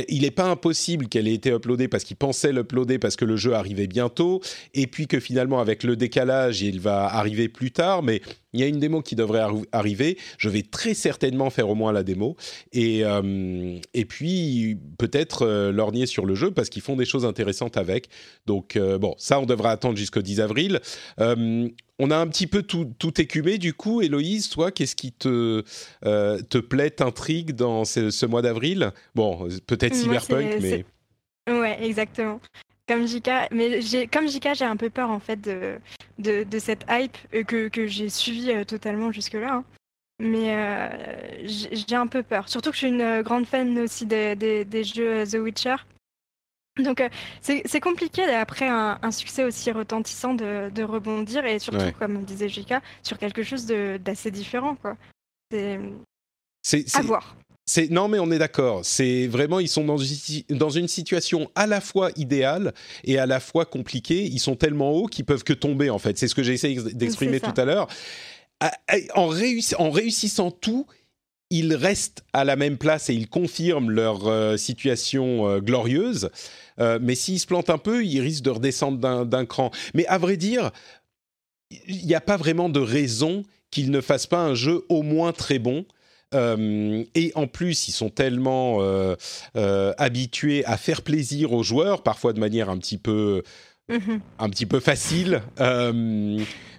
il n'est pas impossible qu'elle ait été uploadée parce qu'ils pensaient l'uploader parce que le jeu arrivait bientôt et puis que finalement avec le décalage il va arriver plus tard. Mais il y a une démo qui devrait arriver. Je vais très certainement faire au moins la démo. Et, euh, et puis, peut-être euh, lorgner sur le jeu parce qu'ils font des choses intéressantes avec. Donc, euh, bon, ça, on devra attendre jusqu'au 10 avril. Euh, on a un petit peu tout, tout écumé du coup. Héloïse, toi, qu'est-ce qui te, te plaît, t'intrigue dans ce, ce mois d'avril? Bon, peut-être Cyberpunk, mais... Ouais, exactement comme Jika, mais j'ai comme Jika, j'ai un peu peur en fait de, de, de cette hype euh, que, que j'ai suivie euh, totalement jusque-là. Hein. Mais euh, j'ai un peu peur. Surtout que je suis une grande fan aussi des, des, des jeux The Witcher. Donc euh, c'est compliqué après un, un, succès aussi retentissant de, de rebondir et surtout, ouais. comme disait Jika, sur quelque chose d'assez différent. C'est à voir. C'est non mais on est d'accord. C'est vraiment ils sont dans une, dans une situation à la fois idéale et à la fois compliquée. Ils sont tellement hauts qu'ils peuvent que tomber en fait. C'est ce que j'ai essayé d'exprimer tout à l'heure. En, réuss en réussissant tout, ils restent à la même place et ils confirment leur euh, situation euh, glorieuse. Euh, mais s'ils se plantent un peu, ils risquent de redescendre d'un cran. Mais à vrai dire, il n'y a pas vraiment de raison qu'ils ne fassent pas un jeu au moins très bon et en plus, ils sont tellement habitués à faire plaisir aux joueurs, parfois de manière un petit peu, mhm. un petit peu facile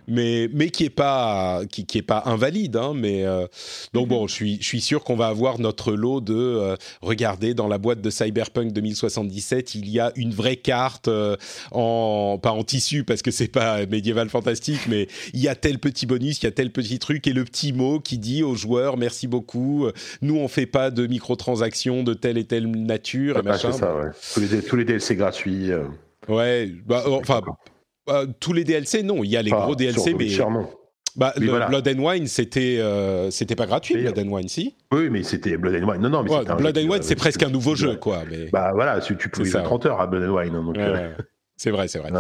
mais mais qui est pas qui, qui est pas invalide. Hein, mais euh, donc bon, mhm. je suis je suis sûr qu'on va avoir notre lot de euh, regarder dans la boîte de Cyberpunk 2077, il y a une vraie carte euh, en pas en tissu parce que c'est pas médiéval fantastique, mais il y a tel petit bonus, il y a tel petit truc et le petit mot qui dit aux joueurs merci beaucoup. Nous on fait pas de microtransactions de telle et telle nature. et Ça, ouais. tous, les, tous les DLC gratuits. Ouais, bah, enfin euh, tous les DLC, non. Il y a les gros DLC, mais. Bah, Blood and Wine, c'était euh, c'était pas gratuit, Blood and Wine, si? Oui, mais c'était Blood and Wine. Non, non, mais Blood and Wine, c'est presque un nouveau jeu, quoi. Mais... Bah voilà, tu pouvais jouer 30 heures à Blood and Wine. Hein, donc, euh, c'est vrai, c'est vrai.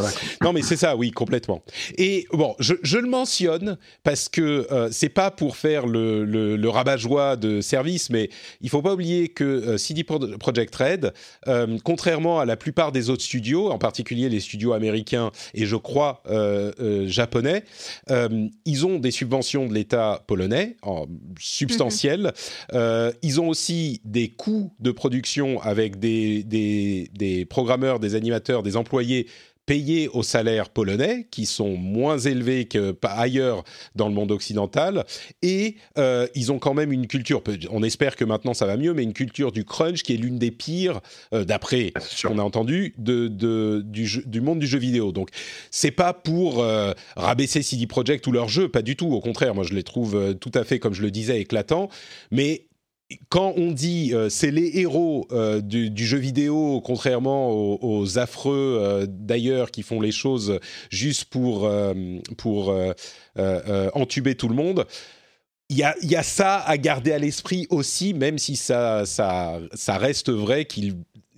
Non, mais c'est ça, oui, complètement. Et bon, je, je le mentionne parce que euh, c'est pas pour faire le, le, le rabat-joie de service, mais il faut pas oublier que euh, CD Projekt Red, euh, contrairement à la plupart des autres studios, en particulier les studios américains et je crois euh, euh, japonais, ils ont des subventions de l'État polonais en, substantielles. Mm-hmm. ils ont aussi des coûts de production avec des, des, des programmeurs, des animateurs, des employés payés au salaire polonais, qui sont moins élevés que ailleurs dans le monde occidental, et euh, ils ont quand même une culture, on espère que maintenant ça va mieux, mais une culture du crunch qui est l'une des pires, euh, d'après ce qu'on a entendu, de, de du, du, monde du jeu vidéo. Donc c'est pas pour euh, rabaisser CD Projekt ou leur jeu, pas du tout, au contraire, moi je les trouve tout à fait, comme je le disais, éclatants, mais quand on dit euh, c'est les héros euh, du, du, jeu vidéo, contrairement aux, aux affreux euh, d'ailleurs qui font les choses juste pour, pour entuber tout le monde, il y a, y a, ça à garder à l'esprit aussi, même si ça, ça, ça reste vrai qu'ils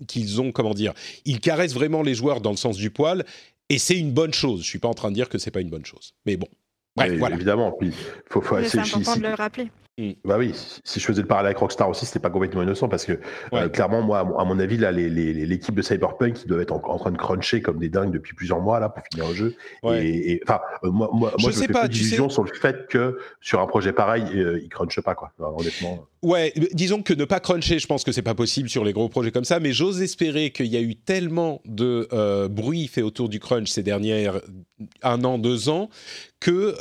qu'ils ont, comment dire, ils caressent vraiment les joueurs dans le sens du poil, et c'est une bonne chose. Je suis pas en train de dire que c'est pas une bonne chose, mais bon. Bref, voilà. Évidemment, puis faut, faut c'est important de le rappeler. Mm. Bah oui, si je faisais le parallèle avec Rockstar aussi, c'était pas complètement innocent parce que euh, clairement, moi, à mon avis, là, l'équipe de Cyberpunk, ils doivent être en, train de cruncher comme des dingues depuis plusieurs mois là pour finir le jeu. Et enfin, euh, moi, moi, je, moi, je sais pas, d'illusion sur le fait que sur un projet pareil, euh, ils crunchent pas quoi. honnêtement. Ouais, disons que ne pas cruncher, je pense que c'est pas possible sur les gros projets comme ça, mais j'ose espérer qu'il y a eu tellement de bruit fait autour du crunch ces dernières un an, deux ans que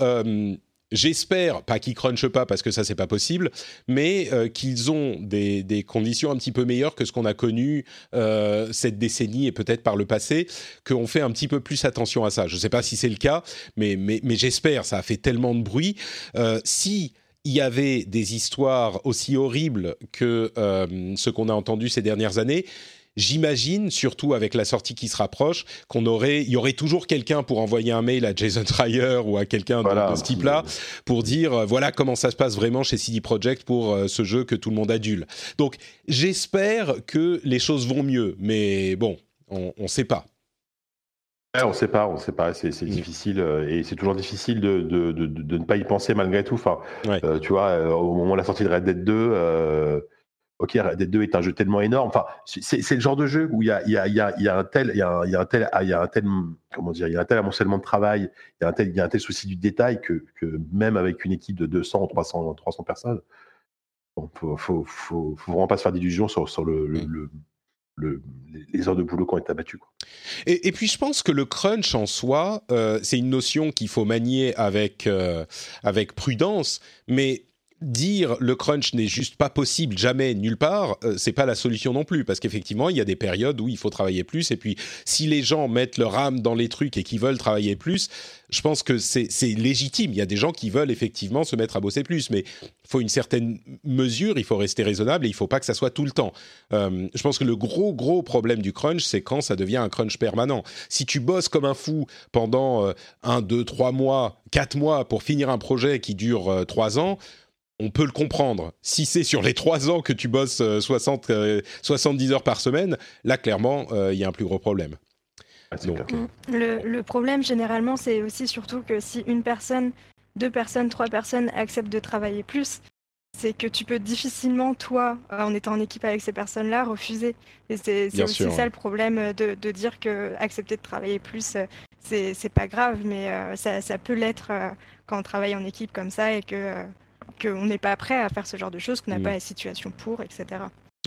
J'espère, pas qu'ils crunchent pas parce que ça c'est pas possible, mais euh, qu'ils ont des, des, conditions un petit peu meilleures que ce qu'on a connu euh, cette décennie et peut-être par le passé, qu'on fait un petit peu plus attention à ça. Je sais pas si c'est le cas, mais, mais, mais j'espère. Ça a fait tellement de bruit. Euh, si il y avait des histoires aussi horribles que euh, ce qu'on a entendu ces dernières années, J'imagine, surtout avec la sortie qui se rapproche, qu'on aurait, il y aurait toujours quelqu'un pour envoyer un mail à Jason Schreier ou à quelqu'un de, ce type-là pour dire euh, voilà comment ça se passe vraiment chez CD Projekt pour euh, ce jeu que tout le monde adule. Donc j'espère que les choses vont mieux, mais bon, on ne sait pas. on ne sait pas, on sait pas, c'est mm. difficile euh, et c'est toujours difficile de, de, de, de, ne pas y penser malgré tout. Enfin, tu vois, au moment de la sortie de Red Dead 2, Ok, Red Dead 2 est un jeu tellement énorme. Enfin, c'est le genre de jeu où il y a, y, a, y, a, y a, un tel, il y a, y a un tel, il y a un tel, comment dire, il y a un tel amoncellement de travail, il y a un tel, il y a un tel souci du détail que, que même avec une équipe de 200, 300, 300 personnes, il faut, faut, faut, faut, vraiment pas se faire d'illusions sur, sur le, le, mm. le, les heures de boulot qui ont été abattues. Quoi. Et, et, puis je pense que le crunch en soi, euh, c'est une notion qu'il faut manier avec, euh, avec prudence, mais dire le crunch n'est juste pas possible jamais nulle part, euh, c'est pas la solution non plus parce qu'effectivement il y a des périodes où il faut travailler plus et puis si les gens mettent leur âme dans les trucs et qui veulent travailler plus, je pense que c'est légitime. Il y a des gens qui veulent effectivement se mettre à bosser plus, mais il faut une certaine mesure, il faut rester raisonnable et il faut pas que ça soit tout le temps. Euh, je pense que le gros gros problème du crunch, c'est quand ça devient un crunch permanent. Si tu bosses comme un fou pendant euh, un, deux, trois mois, quatre mois pour finir un projet qui dure euh, trois ans on peut le comprendre. Si c'est sur les trois ans que tu bosses 60, euh, 70 euh, heures par semaine, là, clairement, euh, il y a un plus gros problème. Ah, mm. le, problème, généralement, c'est aussi surtout que si une personne, deux personnes, trois personnes acceptent de travailler plus, c'est que tu peux difficilement, toi, en étant en équipe avec ces personnes-là, refuser. Et c'est aussi ça le problème de, dire que accepter de travailler plus, c'est pas grave, mais ça, ça, peut l'être quand on travaille en équipe comme ça et que qu'on n'est pas prêt à faire ce genre de choses, qu'on n'a Mm. pas la situation pour, etc.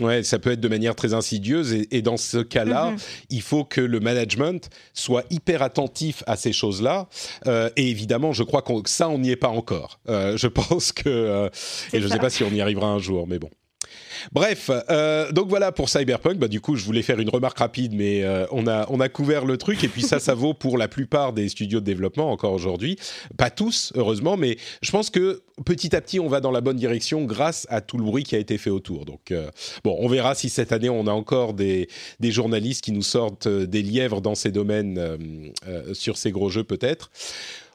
Ouais, ça peut être de manière très insidieuse et, et dans ce cas-là, Mhm. il faut que le management soit hyper attentif à ces choses-là. Euh, et évidemment, je crois que ça, on n'y est pas encore. Euh, je [laughs] pense que euh, et je ne sais pas si on y arrivera un jour, mais bon. Bref, euh, donc voilà pour Cyberpunk. Bah, du coup, je voulais faire une remarque rapide, mais euh, on, a, couvert le truc. Et puis ça, ça vaut pour la plupart des studios de développement encore aujourd'hui. Pas tous, heureusement, mais je pense que petit à petit, on va dans la bonne direction grâce à tout le bruit qui a été fait autour. Donc euh, bon, on verra si cette année, on a encore des, journalistes qui nous sortent des lièvres dans ces domaines, sur ces gros jeux peut-être.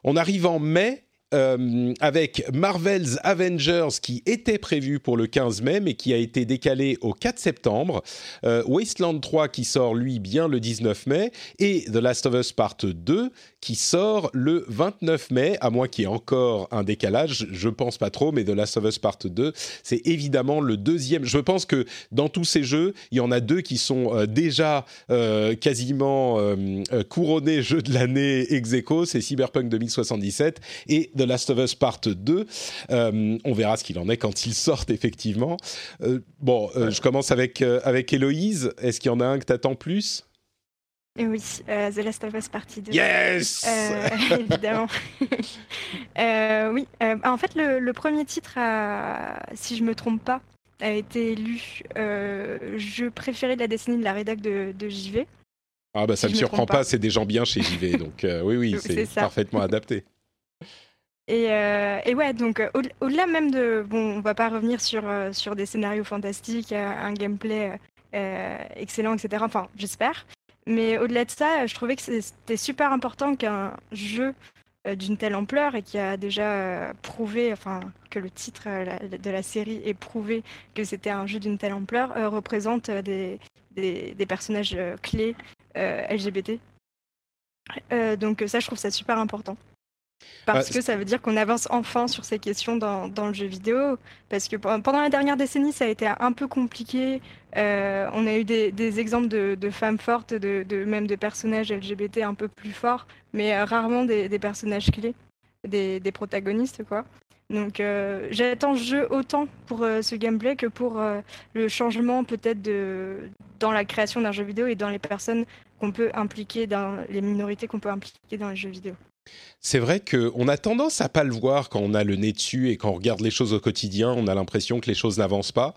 On arrive en mai. Euh, avec Marvel's Avengers qui était prévu pour le 15 mai mais qui a été décalé au 4 septembre, euh, Wasteland 3 qui sort lui bien le 19 mai. Et The Last of Us Part 2 qui sort le 29 mai, à moins qu'il y ait encore un décalage, je pense pas trop, mais The Last of Us Part 2, c'est évidemment le deuxième. Je pense que dans tous ces jeux, il y en a deux qui sont euh, déjà euh, quasiment euh, couronnés jeux de l'année ex aequo, c'est Cyberpunk 2077 et The Last of Us Part 2. Euh, on verra ce qu'il en est quand ils sortent effectivement. Bon, je commence avec, avec Héloïse. Est-ce qu'il y en a un que t'attends plus? Et oui, euh, The Last of Us Partie 2. Yes Euh, [laughs] évidemment. [laughs] Euh, oui, en fait, le, le premier titre, a, si je me trompe pas, a été élu jeu préféré de la décennie de la rédac de, de JV. Ah bah ça si me surprend pas, pas. c'est des gens bien chez JV, [laughs] donc oui oui, C'est parfaitement adapté. Et, euh, et ouais, donc au- au-delà même de, bon, on va pas revenir sur, sur des scénarios fantastiques, un gameplay euh, excellent, etc. Enfin, j'espère. Mais au-delà de ça, je trouvais que c'était super important qu'un jeu euh, d'une telle ampleur et qui a déjà euh, prouvé, enfin, que le titre euh, de la série ait prouvé que c'était un jeu d'une telle ampleur, représente des, des, personnages clés LGBT. Donc ça, je trouve ça super important. Parce Ah, que ça veut dire qu'on avance enfin sur ces questions dans, dans le jeu vidéo. Parce que pe- pendant la dernière décennie, ça a été un peu compliqué. Euh, on a eu des, des exemples de, de femmes fortes, de, de- même de personnages LGBT un peu plus forts, mais euh, rarement des, des personnages clés, des, des protagonistes, quoi. Donc euh, j'attends ce jeu autant pour euh, ce gameplay que pour euh, le changement peut-être de dans la création d'un jeu vidéo et dans les personnes qu'on peut impliquer dans les minorités qu'on peut impliquer dans les jeux vidéo. C'est vrai qu'on a tendance à pas le voir quand on a le nez dessus et quand on regarde les choses au quotidien, on a l'impression que les choses n'avancent pas.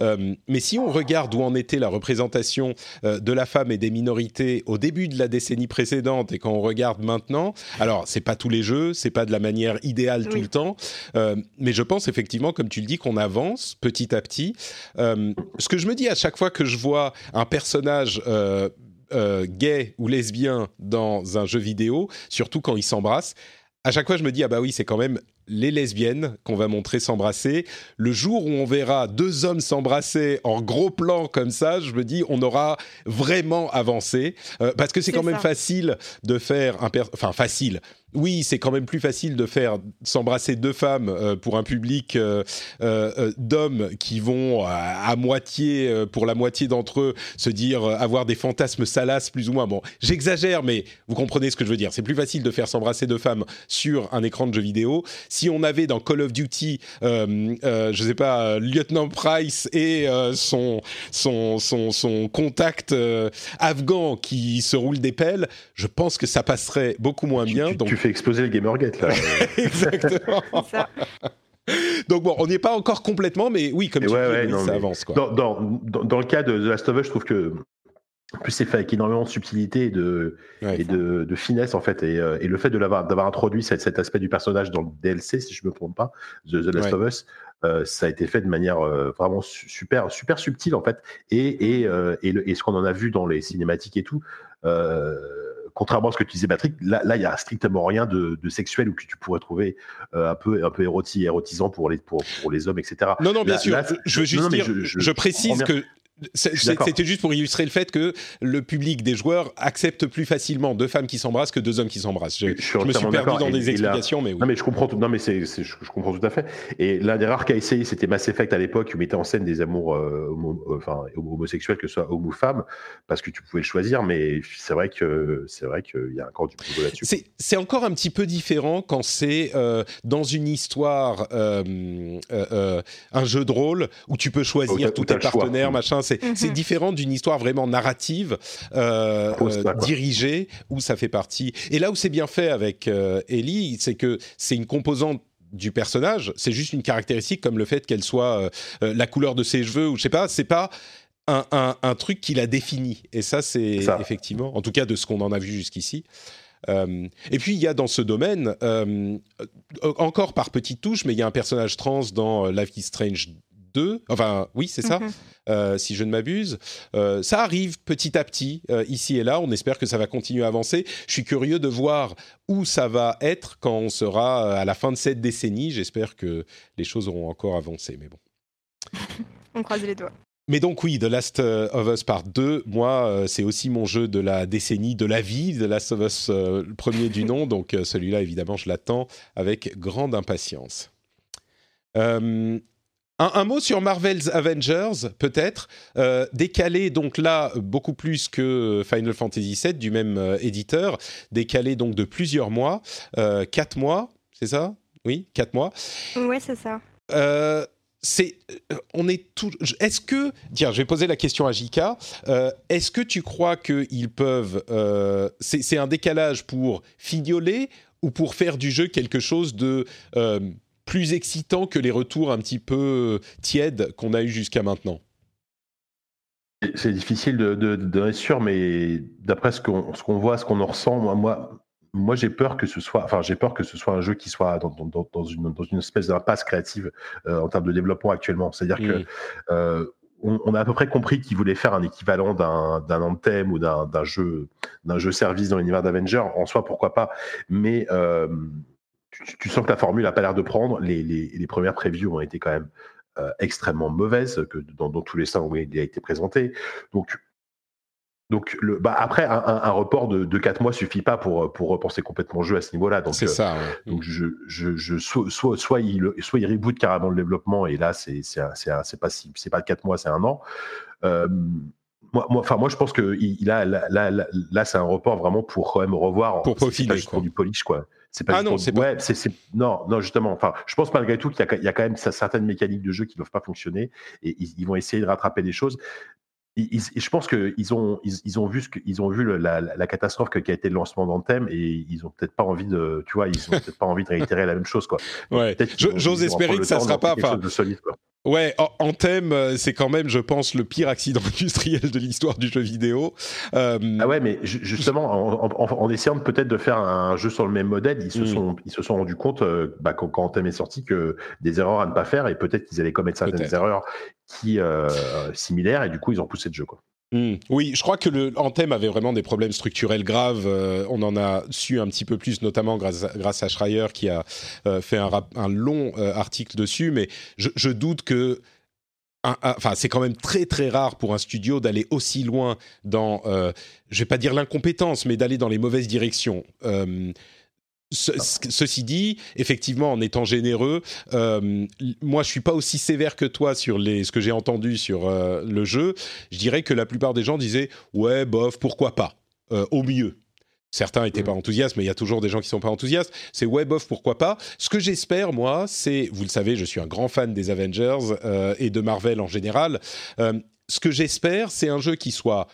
Euh, mais si on regarde où en était la représentation euh, de la femme et des minorités au début de la décennie précédente et quand on regarde maintenant, alors c'est pas tous les jeux, c'est pas de la manière idéale tout le temps, euh, mais je pense effectivement, comme tu le dis, qu'on avance petit à petit. Ce que je me dis à chaque fois que je vois un personnage euh, gay ou lesbien dans un jeu vidéo, surtout quand ils s'embrassent, à chaque fois je me dis ah bah oui c'est quand même les lesbiennes qu'on va montrer s'embrasser. Le jour où on verra deux hommes s'embrasser en gros plan comme ça, je me dis on aura vraiment avancé Euh, parce que c'est quand même facile de faire un enfin facile. Oui, c'est quand même plus facile de faire s'embrasser deux femmes euh, pour un public euh, euh, euh, d'hommes qui vont à, à moitié, euh, pour la moitié d'entre eux, se dire euh, avoir des fantasmes salaces plus ou moins. Bon, j'exagère, mais vous comprenez ce que je veux dire. C'est plus facile de faire s'embrasser deux femmes sur un écran de jeu vidéo. Si on avait dans Call of Duty, euh, euh, je sais pas, euh, Lieutenant Price et euh, son, son, son, son contact euh, afghan qui se roule des pelles, je pense que ça passerait beaucoup moins bien. donc, fais exploser le Gamergate là. [laughs] exactement. C'est ça. Donc bon, on n'y est pas encore complètement, mais oui, comme Et tu ouais, dis, ouais, oui, non, ça avance quoi. Dans, dans, dans, dans le cas de The Last of Us, je trouve que en plus c'est fait avec énormément de subtilité et de, Ouais. et de, de finesse en fait. Et, euh, et le fait de l'avoir d'avoir introduit cet, cet aspect du personnage dans le DLC, si je me trompe pas, The, The Last Ouais. of Us, euh, ça a été fait de manière euh, vraiment su- super super subtile en fait. Et, et, euh, et, le- et ce qu'on en a vu dans les cinématiques et tout. Euh, Contrairement à ce que tu disais, Patrick, là, là, il y a strictement rien de, de sexuel ou que tu pourrais trouver euh, un peu, un peu érotisant pour les, pour, pour les hommes, etc. Non, non, bien Là- sûr. là, je veux juste non, dire, je- je, je précise que C'était juste pour illustrer le fait que le public des joueurs accepte plus facilement deux femmes qui s'embrassent que deux hommes qui s'embrassent. Je, je, me suis perdu dans des explications, mais oui. Non, mais je comprends tout. Non, mais c'est, je, je, comprends tout à fait. Et l'un des rares cas essayé, c'était Mass Effect à l'époque, où mettait en scène des amours, euh, homo, euh, enfin homosexuels, que ce soit homme ou femme, parce que tu pouvais le choisir. Mais c'est vrai que c'est vrai qu'il y a encore du boulot là-dessus. C'est encore un petit peu différent quand c'est euh, dans une histoire, un jeu de rôle où tu peux choisir tous tes partenaires, machin c'est mm -hmm. différent d'une histoire vraiment narrative, euh, euh, dirigée, où ça fait partie. Et là où c'est bien fait avec euh, Ellie, c'est que c'est une composante du personnage, c'est juste une caractéristique comme le fait qu'elle soit euh, la couleur de ses cheveux ou je sais pas, c'est pas un, un, un, truc qui la définit. Et ça, c'est effectivement, en tout cas de ce qu'on en a vu jusqu'ici. Euh, et puis il y a dans ce domaine, euh, encore par petites touches, mais il y a un personnage trans dans Life is Strange 2. Enfin, oui, c'est ça, mm -hmm. euh, si je ne m'abuse. Euh, ça arrive petit à petit, euh, ici et là. On espère que ça va continuer à avancer. Je suis curieux de voir où ça va être quand on sera à la fin de cette décennie. J'espère que les choses auront encore avancé, mais bon. [laughs] on croise les doigts. Mais donc oui, The Last of Us Part 2, moi, c'est aussi mon jeu de la décennie, de la vie, The Last of Us, le premier du [laughs] nom. Donc celui-là, évidemment, je l'attends avec grande impatience. Euh, un, un, mot sur Marvel's Avengers, peut-être. Euh, décalé, donc là, beaucoup plus que Final Fantasy VII, du même euh, éditeur. Décalé, donc, de plusieurs mois. Euh, quatre mois, c'est ça? Oui, quatre mois. Oui, c'est ça. c'est, on est tout. Est-ce que, tiens, je vais poser la question à Jika. Est-ce que tu crois qu'ils peuvent, c'est un décalage pour fignoler ou pour faire du jeu quelque chose de plus excitant que les retours un petit peu tièdes qu'on a eu jusqu'à maintenant. C'est difficile de, de, de, être sûr, mais d'après ce qu'on qu voit, ce qu'on en ressent, moi, moi moi j'ai peur que ce soit enfin j'ai peur que ce soit un jeu qui soit dans, dans, dans une, dans une espèce d'impasse créative euh, en termes de développement actuellement. C'est à dire mmh. que euh, on, on, a à peu près compris qu'ils voulaient faire un équivalent d'un Anthem ou d'un jeu d'un jeu service dans l'univers d'Avenger. En soi pourquoi pas. Mais euh, tu, tu, sens que la formule a pas l'air de prendre les, les, les, premières previews ont été quand même euh, extrêmement mauvaises que dans, dans tous les sens où il a été présenté donc donc, le, bah après, un, un, report de, de 4 mois suffit pas pour, pour repenser complètement le jeu à ce niveau-là. Donc, c'est euh, ça. Ouais. Donc, je, je, je, soit, soit, soit, il, soit il reboot carrément le développement, et là, c'est, c'est, c'est, pas, c'est pas 4 mois, c'est un an. Euh, moi, moi, enfin, moi, je pense que il, a, là, là, là, là c'est un report vraiment pour quand même revoir. Pour peaufiner, quoi. Pour du polish, quoi. C'est pas ah non, c'est ouais, non, non, justement. Enfin, je pense malgré tout qu'il y a, il y a quand même certaines mécaniques de jeu qui ne doivent pas fonctionner et ils, ils, vont essayer de rattraper des choses ils, je pense qu'ils ont, ils, ils, ont vu ce que, ils ont vu le, la, la, catastrophe qui a été le lancement d'Anthem et ils ont peut-être pas envie de, tu vois, ils ont peut-être pas envie de réitérer la même chose, quoi. Ouais. J'ose espérer que ça sera pas, enfin, solide, quoi. Ouais, en thème, euh, c'est quand même, je pense, le pire accident [laughs] industriel de l'histoire du jeu vidéo. Euh... Ah ouais, mais justement, en, en, en essayant peut-être de faire un jeu sur le même modèle, ils se, mm. sont, ils se sont rendus compte, euh, bah, quand, quand Anthem est sorti, que des erreurs à ne pas faire, et peut-être qu'ils allaient commettre certaines erreurs qui euh, similaires, et du coup, ils ont poussé le jeu. Quoi. Mmh. Oui, je crois que le Anthem avait vraiment des problèmes structurels graves. Euh, on en a su un petit peu plus, notamment grâce à, Schreier qui a euh, fait un, long euh, article dessus. Mais je, doute que enfin, c'est quand même très très rare pour un studio d'aller aussi loin dans, euh, je vais pas dire l'incompétence, mais d'aller dans les mauvaises directions. Ce, ceci dit, effectivement, en étant généreux, euh, moi je suis pas aussi sévère que toi sur les, ce que j'ai entendu sur euh, le jeu. Je dirais que la plupart des gens disaient ouais, bof, pourquoi pas, euh, au mieux. Certains n'étaient pas enthousiastes, mais il y a toujours des gens qui sont pas enthousiastes. C'est ouais, bof, pourquoi pas. Ce que j'espère, moi, c'est, vous le savez, je suis un grand fan des Avengers et de Marvel en général. Ce que j'espère, c'est un jeu qui soit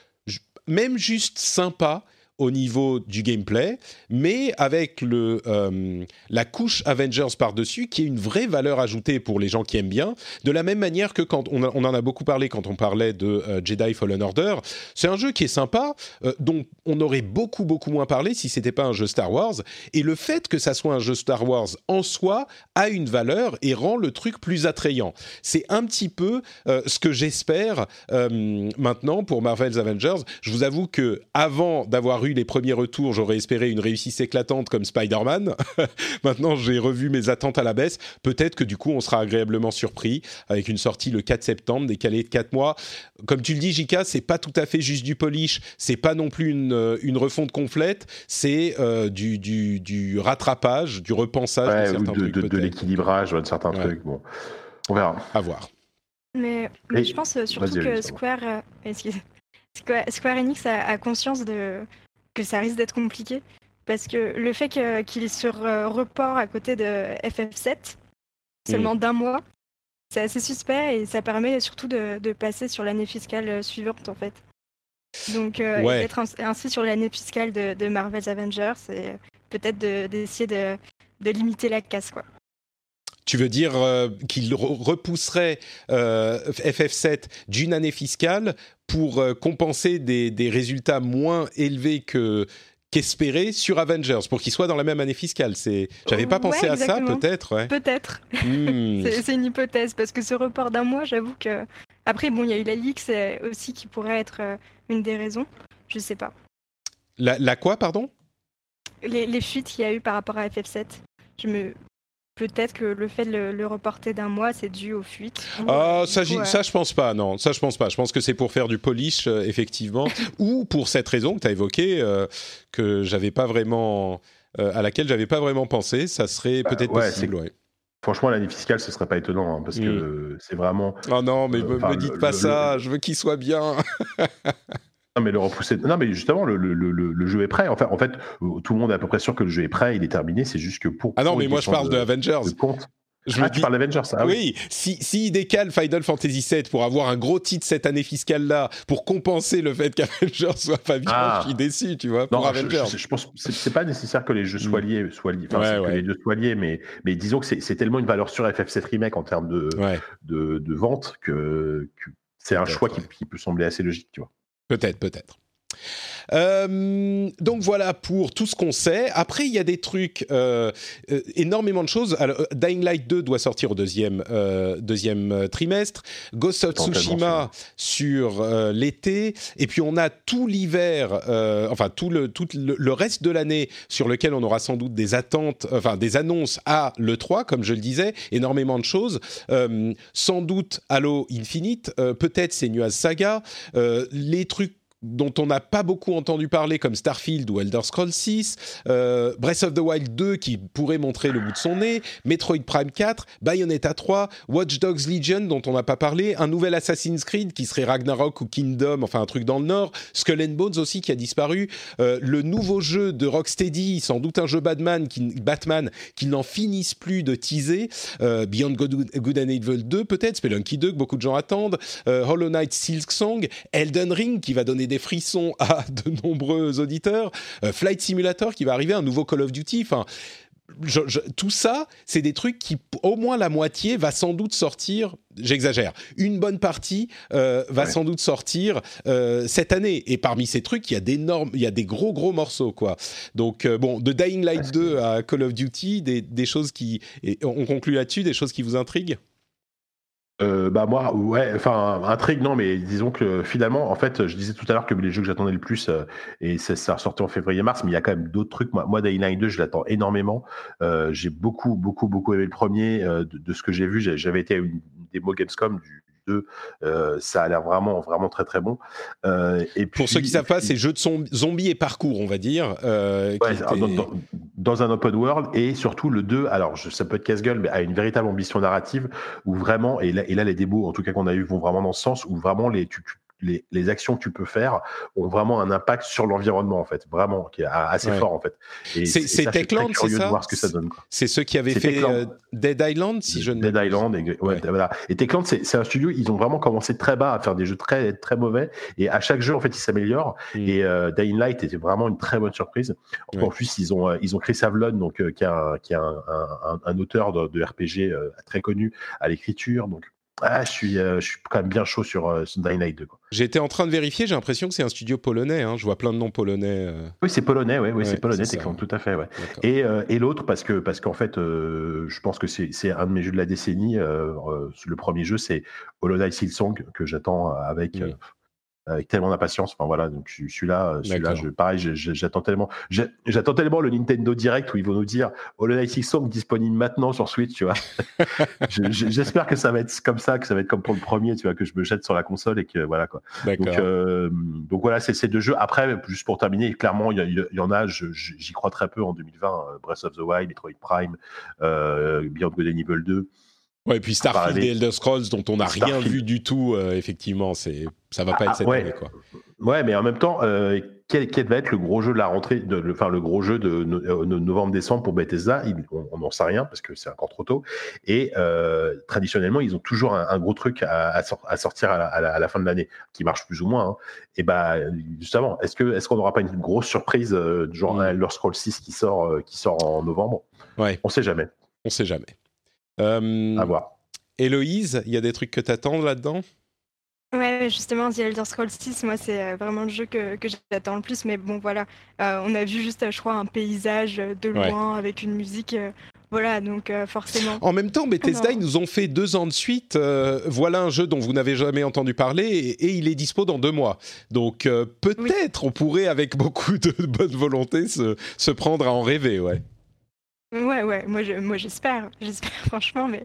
même juste sympa au niveau du gameplay, mais avec le, euh, la couche Avengers par-dessus, qui est une vraie valeur ajoutée pour les gens qui aiment bien, de la même manière que quand on, on en a beaucoup parlé quand on parlait de euh, Jedi Fallen Order, c'est un jeu qui est sympa, euh, dont on aurait beaucoup beaucoup moins parlé si c'était pas un jeu Star Wars, et le fait que ça soit un jeu Star Wars en soi a une valeur et rend le truc plus attrayant. C'est un petit peu ce que j'espère maintenant pour Marvel's Avengers. Je vous avoue que avant d'avoir eu les premiers retours, j'aurais espéré une réussite éclatante comme Spider-Man. [laughs] Maintenant, j'ai revu mes attentes à la baisse. Peut-être que du coup, on sera agréablement surpris avec une sortie le 4 septembre, décalée de 4 mois. Comme tu le dis, Jika, c'est pas tout à fait juste du polish, c'est pas non plus une, euh, une refonte complète, c'est euh, du, du, du, rattrapage, du repensage de certains de, trucs. De, l'équilibrage de certains trucs. Bon, on verra. À voir. Mais, mais je pense surtout que Square, Square, Square, Enix a, conscience de que ça risque d'être compliqué parce que le fait qu'il se reporte à côté de FF7 seulement mm. d'un mois, c'est assez suspect et ça permet surtout de, de passer sur l'année fiscale suivante en fait. Donc euh, être ainsi sur l'année fiscale de, de, Marvel's Avengers et peut-être d'essayer de, de, limiter la casse quoi. Tu veux dire euh, qu'il repousserait euh, FF7 d'une année fiscale pour euh, compenser des, des, résultats moins élevés que qu'espérer sur Avengers pour qu'il soit dans la même année fiscale? C'est, j'avais pas pensé à ça, peut-être. Peut-être. Hmm. [laughs] c'est une hypothèse parce que ce report d'un mois, j'avoue que après bon, il y a eu la Ligue aussi qui pourrait être une des raisons. Je sais pas. La, la quoi, pardon? Les, les fuites qu'il y a eu par rapport à FF7. Je me Peut-être que le fait de le, reporter d'un mois, c'est dû aux fuites. Ah, ça, ça, je pense pas, non. Ça, je pense pas. Je pense que c'est pour faire du polish, euh, effectivement, [laughs] ou pour cette raison que tu as évoquée, euh, que j'avais pas vraiment, euh, à laquelle j'avais pas vraiment pensé. Ça serait bah, peut-être possible, ouais. Franchement, l'année fiscale, ce serait pas étonnant, hein, parce que hmm. c'est vraiment. Oh non, mais me, me dites pas ça. Je veux qu'il soit bien. [laughs] Non, mais le repousser. Non, mais justement, le, le, le, jeu est prêt. Enfin, en fait, euh, tout le monde est à peu près sûr que le jeu est prêt, il est terminé. C'est juste que pour. Ah non, mais moi je parle de, Avengers. Je ah, tu parles d'Avengers, ah, oui. Si, si décale Final Fantasy VII pour avoir un gros titre cette année fiscale-là, pour compenser le fait qu'Avengers soit pas bien, ah. je suis déçu, tu vois, pour Avengers. Je, pense c'est pas nécessaire que les jeux soient mm. liés, soient liés. Enfin, que les deux soient liés, mais, mais disons que c'est tellement une valeur sur FF7 Remake en termes de, de, de, vente que, que c'est un choix qui, qui peut sembler assez logique, tu vois. Peut-être, peut-être. Euh, donc voilà pour tout ce qu'on sait. Après, il y a des trucs, euh, euh, énormément de choses. Alors, Dying Light 2 doit sortir au deuxième, deuxième trimestre. Ghost of Tsushima sur l'été. Et puis on a tout l'hiver, enfin tout, le, tout le, reste de l'année sur lequel on aura sans doute des attentes, enfin des annonces à l'E3, comme je le disais, énormément de choses. sans doute Halo Infinite, peut-être Senua's Saga, les trucs dont on n'a pas beaucoup entendu parler, comme Starfield ou Elder Scrolls 6, euh, Breath of the Wild 2 qui pourrait montrer le bout de son nez, Metroid Prime 4, Bayonetta 3, Watch Dogs Legion dont on n'a pas parlé, un nouvel Assassin's Creed qui serait Ragnarok ou Kingdom, enfin un truc dans le Nord, Skull and Bones aussi qui a disparu, euh, le nouveau jeu de Rocksteady, sans doute un jeu Batman qui, Batman, qui n'en finissent plus de teaser, euh, Beyond Good, and Evil 2 peut-être, Spelunky 2 que beaucoup de gens attendent, Hollow Knight Silk Song, Elden Ring qui va donner des frissons à [laughs] de nombreux auditeurs, euh, Flight Simulator qui va arriver, un nouveau Call of Duty, enfin... tout ça, c'est des trucs qui, au moins la moitié, va sans doute sortir. J'exagère. Une bonne partie euh, va sans doute sortir euh, cette année. Et parmi ces trucs, il y a d'énormes, il y a des gros gros morceaux quoi. Donc bon, de Dying Light 2 à Call of Duty, des, des choses qui, et on conclut là-dessus, des choses qui vous intriguent? Euh, bah moi ouais enfin intrigue non mais disons que finalement en fait je disais tout à l'heure que les jeux que j'attendais le plus euh, et ça, ça sorti en février mars mais il y a quand même d'autres trucs. Moi, moi Dying Light 2 je l'attends énormément. Euh, j'ai beaucoup beaucoup beaucoup aimé le premier de, ce que j'ai vu. J'avais été à une démo Gamescom euh, ça a l'air vraiment, vraiment très très bon. Euh, et Pour ceux qui savent pas, c'est jeu de zombies et parcours, on va dire. Euh, dans, un open world et surtout le 2, alors ça peut être casse-gueule, mais a une véritable ambition narrative où vraiment, et là, et là les démos en tout cas qu'on a eu vont vraiment dans ce sens, où vraiment les, tu, les, actions que tu peux faire ont vraiment un impact sur l'environnement en fait, vraiment qui est assez fort en fait. C'est Techland, c'est ça, C'est ceux qui avaient fait euh, Dead Island, si je ne Dead Island, et, ouais, voilà. Et Techland, c'est un studio, ils ont vraiment commencé très bas à faire des jeux très très mauvais, et à chaque jeu en fait ils s'améliorent. Mm. Et euh, Dying Light était vraiment une très bonne surprise. En plus, ils ont euh, ils ont Chris Avlon, donc qui est un, qui un, un, auteur de, de RPG très connu à l'écriture, donc ah, je suis, euh, je suis quand même bien chaud sur, euh, Dying Light 2. J'étais en train de vérifier, j'ai l'impression que c'est un studio polonais. Hein. Je vois plein de noms polonais. Euh. Oui, c'est polonais, ouais, ouais, c'est polonais, c'est tout à fait. Ouais. Et, et l'autre, parce que parce qu'en fait, je pense que c'est un de mes jeux de la décennie. le premier jeu, c'est Hollow Knight Silksong que j'attends avec avec tellement d'impatience. Enfin voilà, donc je suis là, celui-là, je, pareil, j'attends tellement, j'attends tellement le Nintendo Direct où ils vont nous dire Hollow Knight Song disponible maintenant sur Switch, tu vois. [laughs] J'espère que ça va être comme ça, que ça va être comme pour le premier, tu vois, que je me jette sur la console et que voilà quoi. Donc, euh, donc voilà, c'est ces deux jeux. Après, juste pour terminer, clairement, il y, en a, j'y crois très peu en 2020. Euh, Breath of the Wild, Metroid Prime, euh, Beyond Good and Evil 2. Ouais, et puis Starfield et Elder Scrolls dont on n'a rien vu du tout, euh, effectivement, c'est ça va pas être ah, cette ouais. année, quoi. Ouais, mais en même temps, euh, quel, quel, va être le gros jeu de la rentrée, de, le, enfin le gros jeu de, euh, novembre-décembre pour Bethesda? On n'en sait rien parce que c'est encore trop tôt. Et euh, traditionnellement, ils ont toujours un, gros truc à, à, sortir à la, fin de l'année, qui marche plus ou moins. Hein. Et bah justement, est-ce que est-ce qu'on n'aura pas une grosse surprise, genre mm. Elder Scrolls 6 qui sort, qui sort en novembre? Ouais. On sait jamais. On sait jamais. À voir. Héloïse, il y a des trucs que tu attends là-dedans? Ouais, justement, The Elder Scrolls 6, moi, c'est euh, vraiment le jeu que, que j'attends le plus. Mais bon, voilà, euh, on a vu juste, je crois, un paysage de loin avec une musique. Euh, voilà, donc forcément. En même temps, Bethesda, ils nous ont fait deux ans de suite. voilà un jeu dont vous n'avez jamais entendu parler et, il est dispo dans deux mois. Donc peut-être on pourrait, avec [laughs] beaucoup de bonne volonté, se, se prendre à en rêver, ouais. Ouais, ouais, moi, moi j'espère, j'espère [laughs] franchement, mais.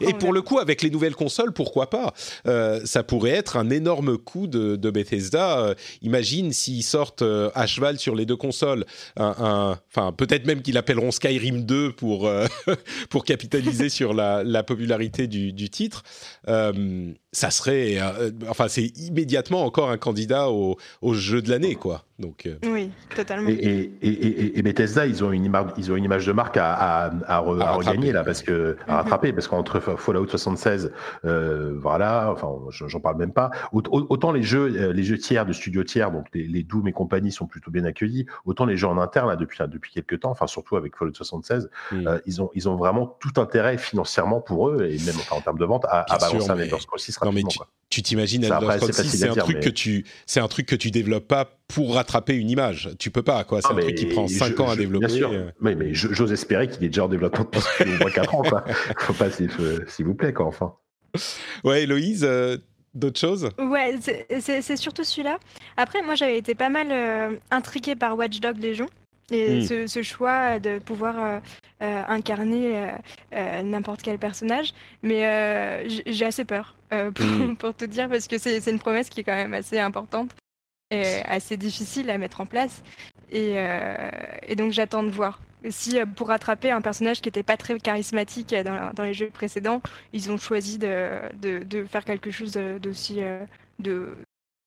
et pour le coup, avec les nouvelles consoles, pourquoi pas euh, Ça pourrait être un énorme coup de, Bethesda. Euh, imagine s'ils sortent euh, à cheval sur les deux consoles, un, enfin peut-être même qu'ils l'appelleront Skyrim 2 pour [laughs] pour capitaliser sur la, la popularité du, du titre ça serait, euh, enfin, c'est immédiatement encore un candidat au, au jeu de l'année, quoi. Donc, euh. Oui, totalement. Et, et, et, Bethesda, ils ont une image, ils ont une image de marque à, à, à, regagner là, parce que à rattraper, parce qu'entre Fallout 76, euh, voilà, enfin, j'en parle même pas. Autant les jeux, les jeux tiers de studios tiers, donc les, les, Doom et compagnie sont plutôt bien accueillis, autant les jeux en interne là, depuis depuis quelques temps, enfin surtout avec Fallout 76, mhm. ils ont ils ont vraiment tout intérêt financièrement pour eux et même en termes de vente à, à balancer un Elder Scrolls 6 non, mais tu t'imagines Elder c'est un truc que tu c'est un truc que tu développes pas pour rattraper une image. Tu peux pas quoi. C'est un truc qui prend 5 ans à développer. Bien sûr. Euh. Mais, mais j'ose espérer qu'il est déjà en développement depuis au moins 4 ans. Quoi. [laughs] Faut pas s'il vous plaît quoi. Enfin. Ouais, Héloïse. Euh, d'autres choses? Ouais, c'est surtout celui-là. Après, moi, j'avais été pas mal euh, intriguée par Watch Dogs Légion. Et hmm. ce, choix de pouvoir euh, incarner euh, n'importe quel personnage. Mais j'ai assez peur, [laughs] pour, hmm. pour, te dire, parce que c'est une promesse qui est quand même assez importante et assez difficile à mettre en place. Et, et donc j'attends de voir. Si pour rattraper un personnage qui n'était pas très charismatique dans, dans, les jeux précédents, ils ont choisi de, de, de faire quelque chose d'aussi... de,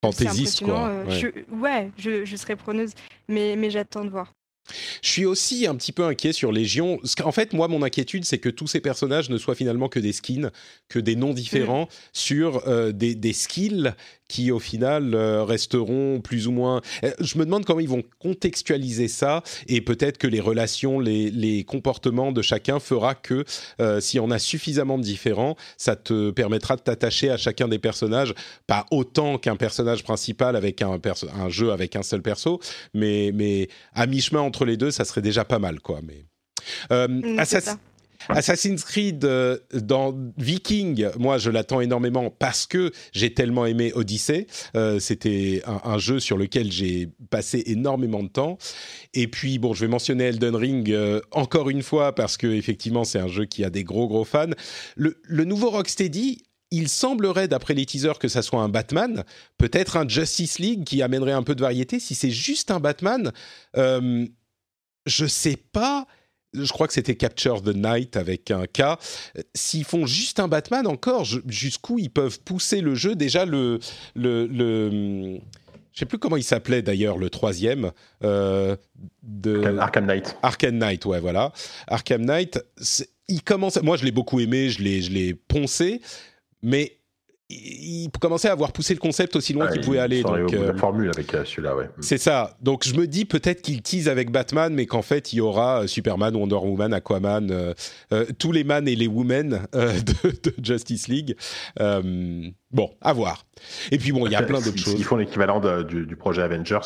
fantaisiste quoi. Ouais, je, ouais, je, je serais preneuse, mais, mais j'attends de voir. Je suis aussi un petit peu inquiet sur Légion. En fait, moi, mon inquiétude, c'est que tous ces personnages ne soient finalement que des skins, que des noms différents mm. sur euh, des, des, skills qui au final euh, resteront plus ou moins. Euh, je me demande comment ils vont contextualiser ça et peut-être que les relations, les, comportements de chacun fera que euh, si on a suffisamment de différents, ça te permettra de t'attacher à chacun des personnages, pas autant qu'un personnage principal avec un, un jeu avec un seul perso, mais, mais à mi-chemin entre les deux, ça serait déjà pas mal, quoi. Mais mmh, Assassin's Creed euh, dans Viking, moi je l'attends énormément parce que j'ai tellement aimé Odyssey. Euh, c'était un, jeu sur lequel j'ai passé énormément de temps. Et puis bon, je vais mentionner Elden Ring euh, encore une fois parce que effectivement c'est un jeu qui a des gros gros fans. Le, le nouveau Rocksteady, il semblerait, d'après les teasers, que ça soit un Batman, peut-être un Justice League qui amènerait un peu de variété. Si c'est juste un Batman, je sais pas je crois que c'était Capture the Night avec un K. S'ils font juste un Batman encore, jusqu'où ils peuvent pousser le jeu? Déjà, le. le, le je sais plus comment il s'appelait d'ailleurs, le troisième. Euh, de... Arkham Knight. Arkham Knight, ouais, voilà. Arkham Knight, il commence. Moi, je l'ai beaucoup aimé, je l'ai poncé, mais il commençait à avoir poussé le concept aussi loin qu'il pouvait aller. Donc, euh, formule avec euh, celui-là, ouais. C'est ça. Donc je me dis peut-être qu'il tease avec Batman, mais qu'en fait il y aura euh, Superman, Wonder Woman, Aquaman, tous les man et les women [laughs] de, Justice League. bon, à voir. Et puis bon, il y a plein [laughs] d'autres choses. Ils font l'équivalent du, projet Avengers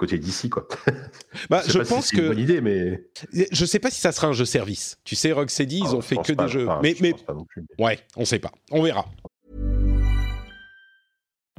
côté d'ici, quoi. [laughs] Bah, je, pense si que. Une bonne idée, mais. Je sais pas si ça sera un jeu service. Tu sais, Rocksteady, ils ah, ont fait que des jeux. mais, mais... ouais, on sait pas. On verra.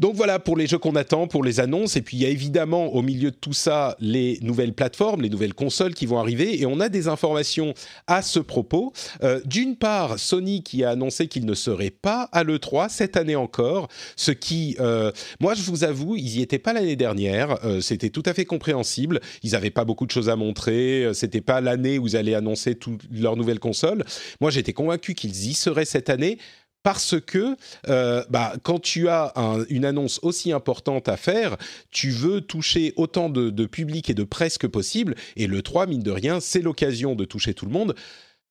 Donc voilà pour les jeux qu'on attend, pour les annonces. Et puis il y a évidemment au milieu de tout ça les nouvelles plateformes, les nouvelles consoles qui vont arriver. Et on a des informations à ce propos. Euh, D'une part, Sony qui a annoncé qu'il ne serait pas à l'E3 cette année encore. Ce qui, euh, moi je vous avoue, ils n'y étaient pas l'année dernière. Euh, C'était tout à fait compréhensible. Ils n'avaient pas beaucoup de choses à montrer. C'était pas l'année où ils allaient annoncer toutes leurs nouvelles consoles. Moi j'étais convaincu qu'ils y seraient cette année parce que euh, bah, quand tu as un, une annonce aussi importante à faire, tu veux toucher autant de, de public et de presse que possible, et le 3, mine de rien, c'est l'occasion de toucher tout le monde.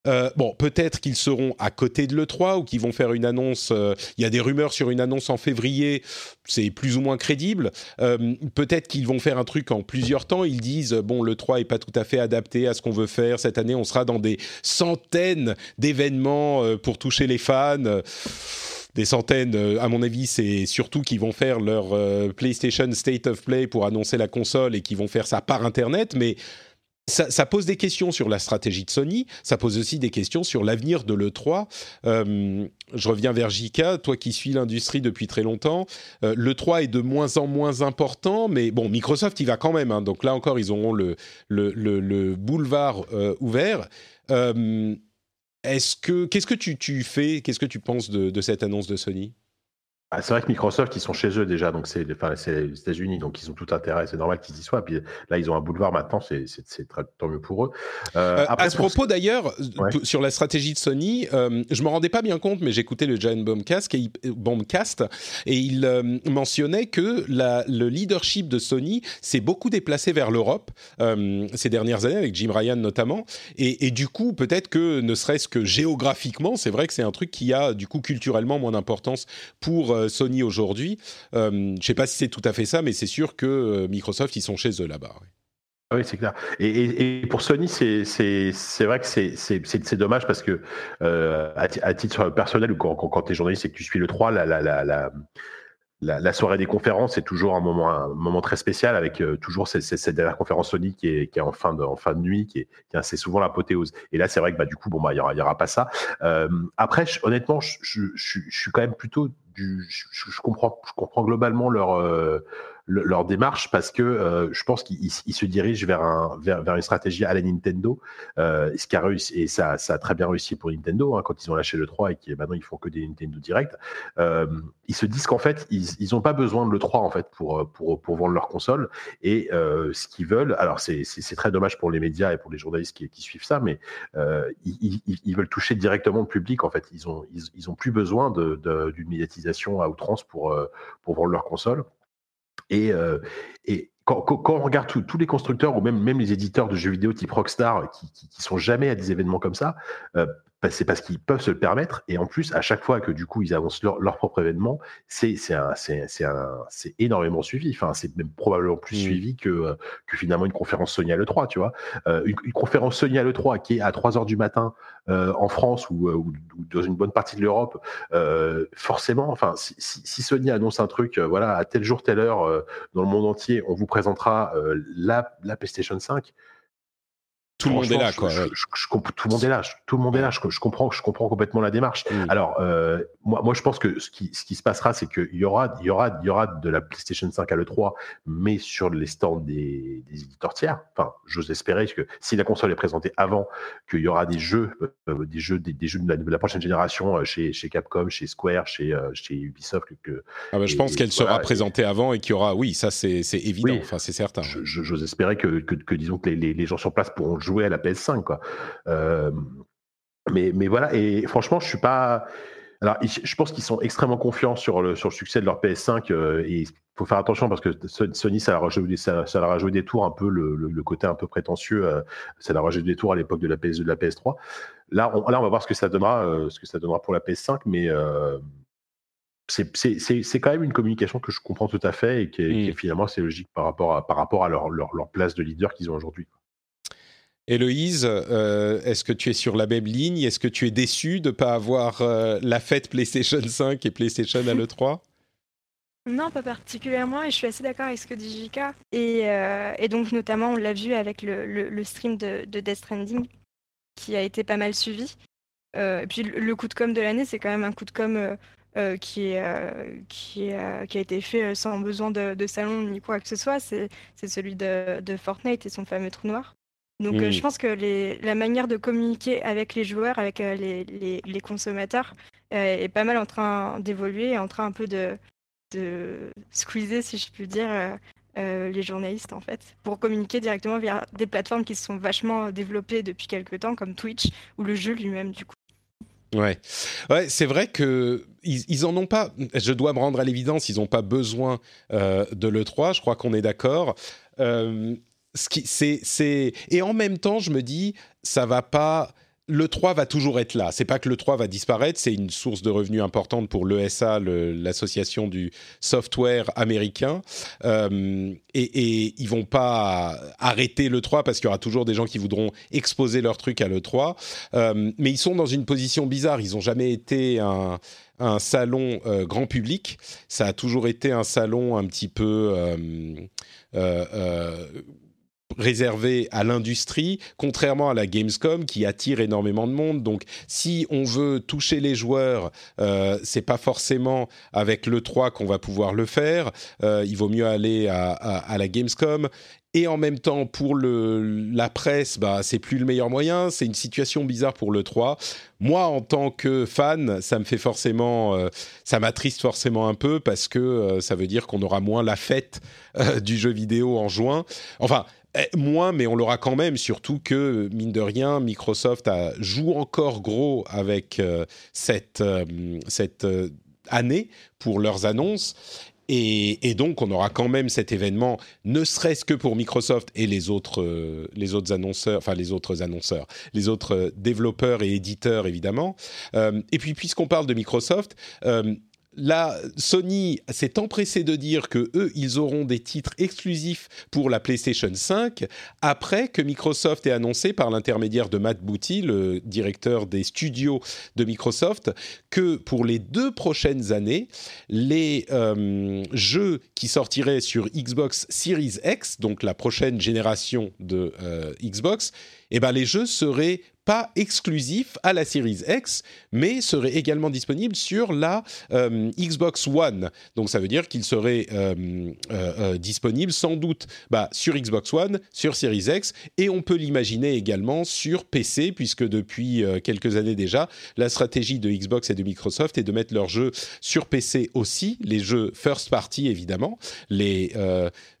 Euh, bon, peut-être qu'ils seront à côté de l'E3 ou qu'ils vont faire une annonce. euh, Il y a des rumeurs sur une annonce en février, c'est plus ou moins crédible. Euh, peut-être qu'ils vont faire un truc en plusieurs temps. Ils disent bon, l'E3 est pas tout à fait adapté à ce qu'on veut faire cette année. On sera dans des centaines d'événements pour toucher les fans. Des centaines, à mon avis, c'est surtout qu'ils vont faire leur PlayStation State of Play pour annoncer la console et qu'ils vont faire ça par Internet, mais ça, pose des questions sur la stratégie de Sony, ça pose aussi des questions sur l'avenir de l'E3. Euh, je reviens vers Jika, toi qui suis l'industrie depuis très longtemps. Euh, L'E3 est de moins en moins important, mais bon, Microsoft y va quand même. Hein, donc là encore, ils auront le, le, le, le boulevard euh, ouvert. Est-ce que, qu'est-ce que tu, fais Qu'est-ce que tu penses de cette annonce de Sony? Ah, c'est vrai que Microsoft, ils sont chez eux déjà, donc c'est enfin, les États-Unis, donc ils ont tout intérêt, c'est normal qu'ils y soient. Puis là, ils ont un boulevard maintenant, c'est tant mieux pour eux. Euh, Euh, après, à ce pour- propos d'ailleurs, Ouais. t- sur la stratégie de Sony, euh, je me rendais pas bien compte, mais j'écoutais le Giant Bombcast et, il- Bombcast, et il euh, mentionnait que la- le leadership de Sony s'est beaucoup déplacé vers l'Europe euh, ces dernières années, avec Jim Ryan notamment, et, et du coup, peut-être que ne serait-ce que géographiquement, c'est vrai que c'est un truc qui a du coup culturellement moins d'importance pour euh, Sony aujourd'hui. Euh, je sais pas si c'est tout à fait ça, mais c'est sûr que euh, Microsoft, ils sont chez eux là-bas. ouais. Ah Oui, c'est clair. Et, pour Sony, c'est vrai que c'est dommage parce que à, ti- à titre personnel ou quand quand, tu es journaliste et que tu suis le 3, la soirée des conférences c'est toujours un moment très spécial avec toujours cette, dernière conférence Sony qui est, est en fin de nuit qui est, qui est assez souvent l'apothéose et là c'est vrai que bah du coup bah il y aura pas ça après honnêtement je suis quand même plutôt je, je- je comprends globalement leur euh, le- leur démarche parce que euh, je pense qu'ils ils- ils se dirigent vers, un, vers, vers une stratégie à la Nintendo, euh, ce qui a réussi, et ça, ça a très bien réussi pour Nintendo hein, quand ils ont lâché le 3 et qui maintenant ils font que des Nintendo Direct. Euh, ils se disent qu'en fait ils ils ont pas besoin de le 3 en fait pour pour, pour vendre leur console et euh, ce qu'ils veulent. Alors c'est très dommage pour les médias et pour les journalistes qui, qui suivent ça, mais euh, ils, ils, ils veulent toucher directement le public en fait. Ils ont ils, ils ont plus besoin de de- d'une médiatisation à outrance pour euh, pour vendre leur console. Et, euh, quand, on regarde tous- les constructeurs ou même, les éditeurs de jeux vidéo type Rockstar qui, sont jamais à des événements comme ça, euh, c'est parce qu'ils peuvent se le permettre. Et en plus, à chaque fois que du coup ils annoncent leur, leur propre événement, c'est énormément suivi. Enfin, c'est même probablement plus Mm. suivi que, euh, que finalement une conférence Sony à l'E3, tu vois. Euh, une, une conférence Sony à l'E3 qui est à 3 heures du matin euh, en France ou, ou, ou dans une bonne partie de l'Europe, euh, forcément, enfin, si, si, si Sony annonce un truc, voilà, à tel jour, telle heure, dans le monde entier, on vous présentera la, la PlayStation 5. Tout le monde est là, quoi. je- tout le monde est là. Tout le monde est là. Je, comprends, je comprends complètement la démarche. Mm. Alors, euh, moi, moi, je pense que ce qui, ce qui se passera, c'est qu'il y aura, il y aura, il y aura de la PlayStation 5 à l'E3, mais sur les stands des, des éditeurs tiers. Enfin, j'ose espérer que si la console est présentée avant, qu'il y aura des jeux, euh, des jeux, des, des jeux de la, de la prochaine génération euh, chez, chez Capcom, chez Square, chez, chez Ubisoft. Que, Ah bah, je Et- pense qu'elle sera et- présentée avant et qu'il y aura, oui, ça c'est évident, Oui. enfin c'est certain. j'ose espérer que, que, que, disons que les, les, les gens sur place pourront jouer à la PS5 quoi. Euh, mais mais voilà et franchement je suis pas Alors, je pense qu'ils sont extrêmement confiants sur le, sur le succès de leur PS5 et il faut faire attention parce que Sony, ça leur a joué, ça, leur a des tours un peu le, côté un peu prétentieux. ça leur a joué des tours à l'époque de la PS2, de la PS3. Là, on, là, on va voir ce que ça donnera, ce que ça donnera pour la PS5, mais c'est quand même une communication que je comprends tout à fait et qui est, mmh. finalement assez logique par rapport à, par rapport à leur, leur, place de leader qu'ils ont aujourd'hui. Héloïse, euh, est-ce que tu es sur la même ligne? Est-ce que tu es déçu de ne pas avoir euh, la fête PlayStation [laughs] 5 et PlayStation à l'E3 Non, pas particulièrement, et je suis assez d'accord avec ce que dit Jika. Et, euh, et donc, notamment, on l'a vu avec le, stream de, de, Death Stranding, qui a été pas mal suivi. et puis, le coup de com' de l'année, c'est quand même un coup de com' qui, a été fait sans besoin de, salon ni quoi que ce soit, c'est celui de, Fortnite et son fameux trou noir. Donc je pense que les, la manière de communiquer avec les joueurs, avec les, les, les, consommateurs, est pas mal en train d'évoluer, en train un peu de, de squeezer, si je puis dire, les journalistes en fait, pour communiquer directement via des plateformes qui se sont vachement développées depuis quelques temps, comme Twitch ou le jeu lui-même du coup. Ouais, ouais c'est vrai que ils, en ont pas. Je dois me rendre à l'évidence, ils n'ont pas besoin euh, de le 3. Je crois qu'on est d'accord. Euh, et en même temps, je me dis, ça va pas le 3 va toujours être là. C'est pas que le 3 va disparaître, c'est une source de revenus importante pour l'ESA, l'association du software américain. Euh, et, et, ils vont pas arrêter le 3 parce qu'il y aura toujours des gens qui voudront exposer leur truc à le 3. Euh, mais ils sont dans une position bizarre. Ils ont jamais été un, un salon euh, grand public. Ça a toujours été un salon un petit peu réservé à l'industrie, contrairement à la Gamescom qui attire énormément de monde. Donc, si on veut toucher les joueurs, euh, c'est pas forcément avec le 3 qu'on va pouvoir le faire. Euh, il vaut mieux aller à, la Gamescom. Et en même temps, pour la presse, bah, c'est plus le meilleur moyen. C'est une situation bizarre pour le 3. Moi, en tant que fan, ça me fait forcément, euh, ça m'attriste forcément un peu parce que euh, ça veut dire qu'on aura moins la fête du jeu vidéo en juin. Enfin, moins, mais on l'aura quand même, surtout que, mine de rien, Microsoft joue encore gros avec euh, cette, euh, cette euh, année pour leurs annonces. Et, donc, on aura quand même cet événement, ne serait-ce que pour Microsoft et les autres, les autres annonceurs, enfin les autres annonceurs, les autres développeurs et éditeurs, évidemment. et puis, puisqu'on parle de Microsoft, la Sony s'est empressée de dire que eux, ils auront des titres exclusifs pour la PlayStation 5 après que Microsoft ait annoncé par l'intermédiaire de Matt Booty, le directeur des studios de Microsoft, que pour les deux prochaines années, les euh, jeux qui sortiraient sur Xbox Series X, donc la prochaine génération de euh, Xbox, eh ben les jeux seraient pas exclusif à la Series X, mais serait également disponible sur la euh, Xbox One. Donc ça veut dire qu'il serait euh, euh, disponible sans doute bah, sur Xbox One, sur Series X, et on peut l'imaginer également sur PC, puisque depuis quelques années déjà, la stratégie de Xbox et de Microsoft est de mettre leurs jeux sur PC aussi, les jeux first party évidemment. Les,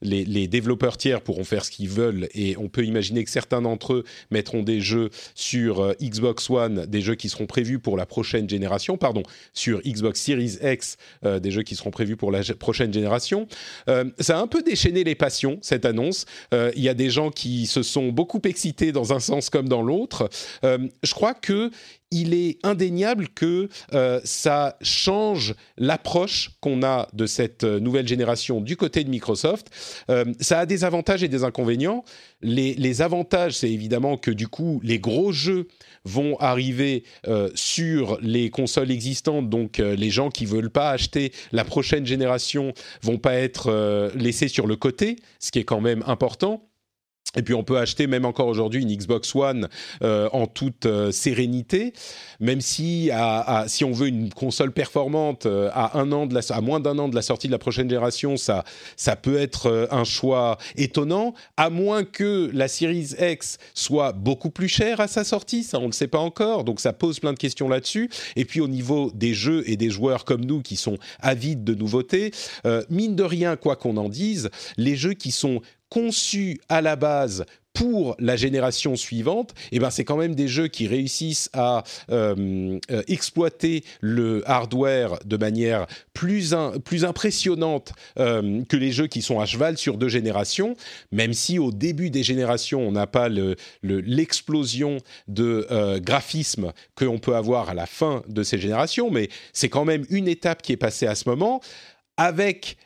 les, les développeurs tiers pourront faire ce qu'ils veulent, et on peut imaginer que certains d'entre eux mettront des jeux sur sur euh, Xbox One des jeux qui seront prévus pour la prochaine génération, pardon, sur Xbox Series X euh, des jeux qui seront prévus pour la prochaine génération. Euh, ça a un peu déchaîné les passions, cette annonce. Il y a des gens qui se sont beaucoup excités dans un sens comme dans l'autre. je crois que il est indéniable que euh, ça change l'approche qu'on a de cette euh, nouvelle génération du côté de Microsoft. Euh, ça a des avantages et des inconvénients. Les, avantages, c'est évidemment que du coup, les gros jeux vont arriver sur les consoles existantes, donc les gens qui veulent pas acheter la prochaine génération vont pas être laissés sur le côté, ce qui est quand même important. Et puis on peut acheter même encore aujourd'hui une Xbox One euh, en toute euh, sérénité, même si si on veut une console performante euh, à un an de la, à moins d'un an de la sortie de la prochaine génération, ça ça peut être un choix étonnant, à moins que la Series X soit beaucoup plus chère à sa sortie, ça on ne sait pas encore, donc ça pose plein de questions là-dessus. Et puis au niveau des jeux et des joueurs comme nous qui sont avides de nouveautés, mine de rien, quoi qu'on en dise, les jeux qui sont conçus à la base pour la génération suivante, eh ben c'est quand même des jeux qui réussissent à euh, euh, exploiter le hardware de manière plus, plus impressionnante euh, que les jeux qui sont à cheval sur deux générations, même si au début des générations, on n'a pas l'explosion le, de graphisme qu'on peut avoir à la fin de ces générations, mais c'est quand même une étape qui est passée à ce moment avec,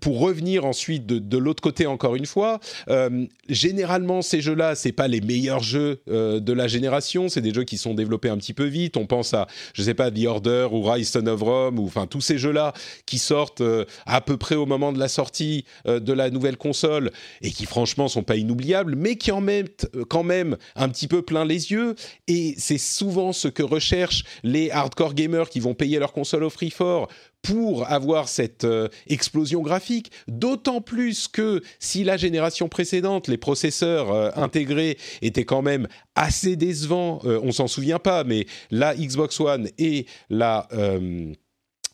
pour revenir ensuite de, l'autre côté encore une fois, euh, généralement ces jeux-là, c'est pas les meilleurs jeux euh, de la génération, c'est des jeux qui sont développés un petit peu vite. On pense à, je sais pas, The Order ou Rise of Rome ou enfin tous ces jeux-là qui sortent euh, à peu près au moment de la sortie de la nouvelle console et qui franchement sont pas inoubliables, mais qui en mettent quand même un petit peu plein les yeux. Et c'est souvent ce que recherchent les hardcore gamers qui vont payer leur console au free for pour avoir cette euh, explosion graphique, d'autant plus que si la génération précédente, les processeurs euh, intégrés étaient quand même assez décevants, euh, on s'en souvient pas, mais la Xbox One et la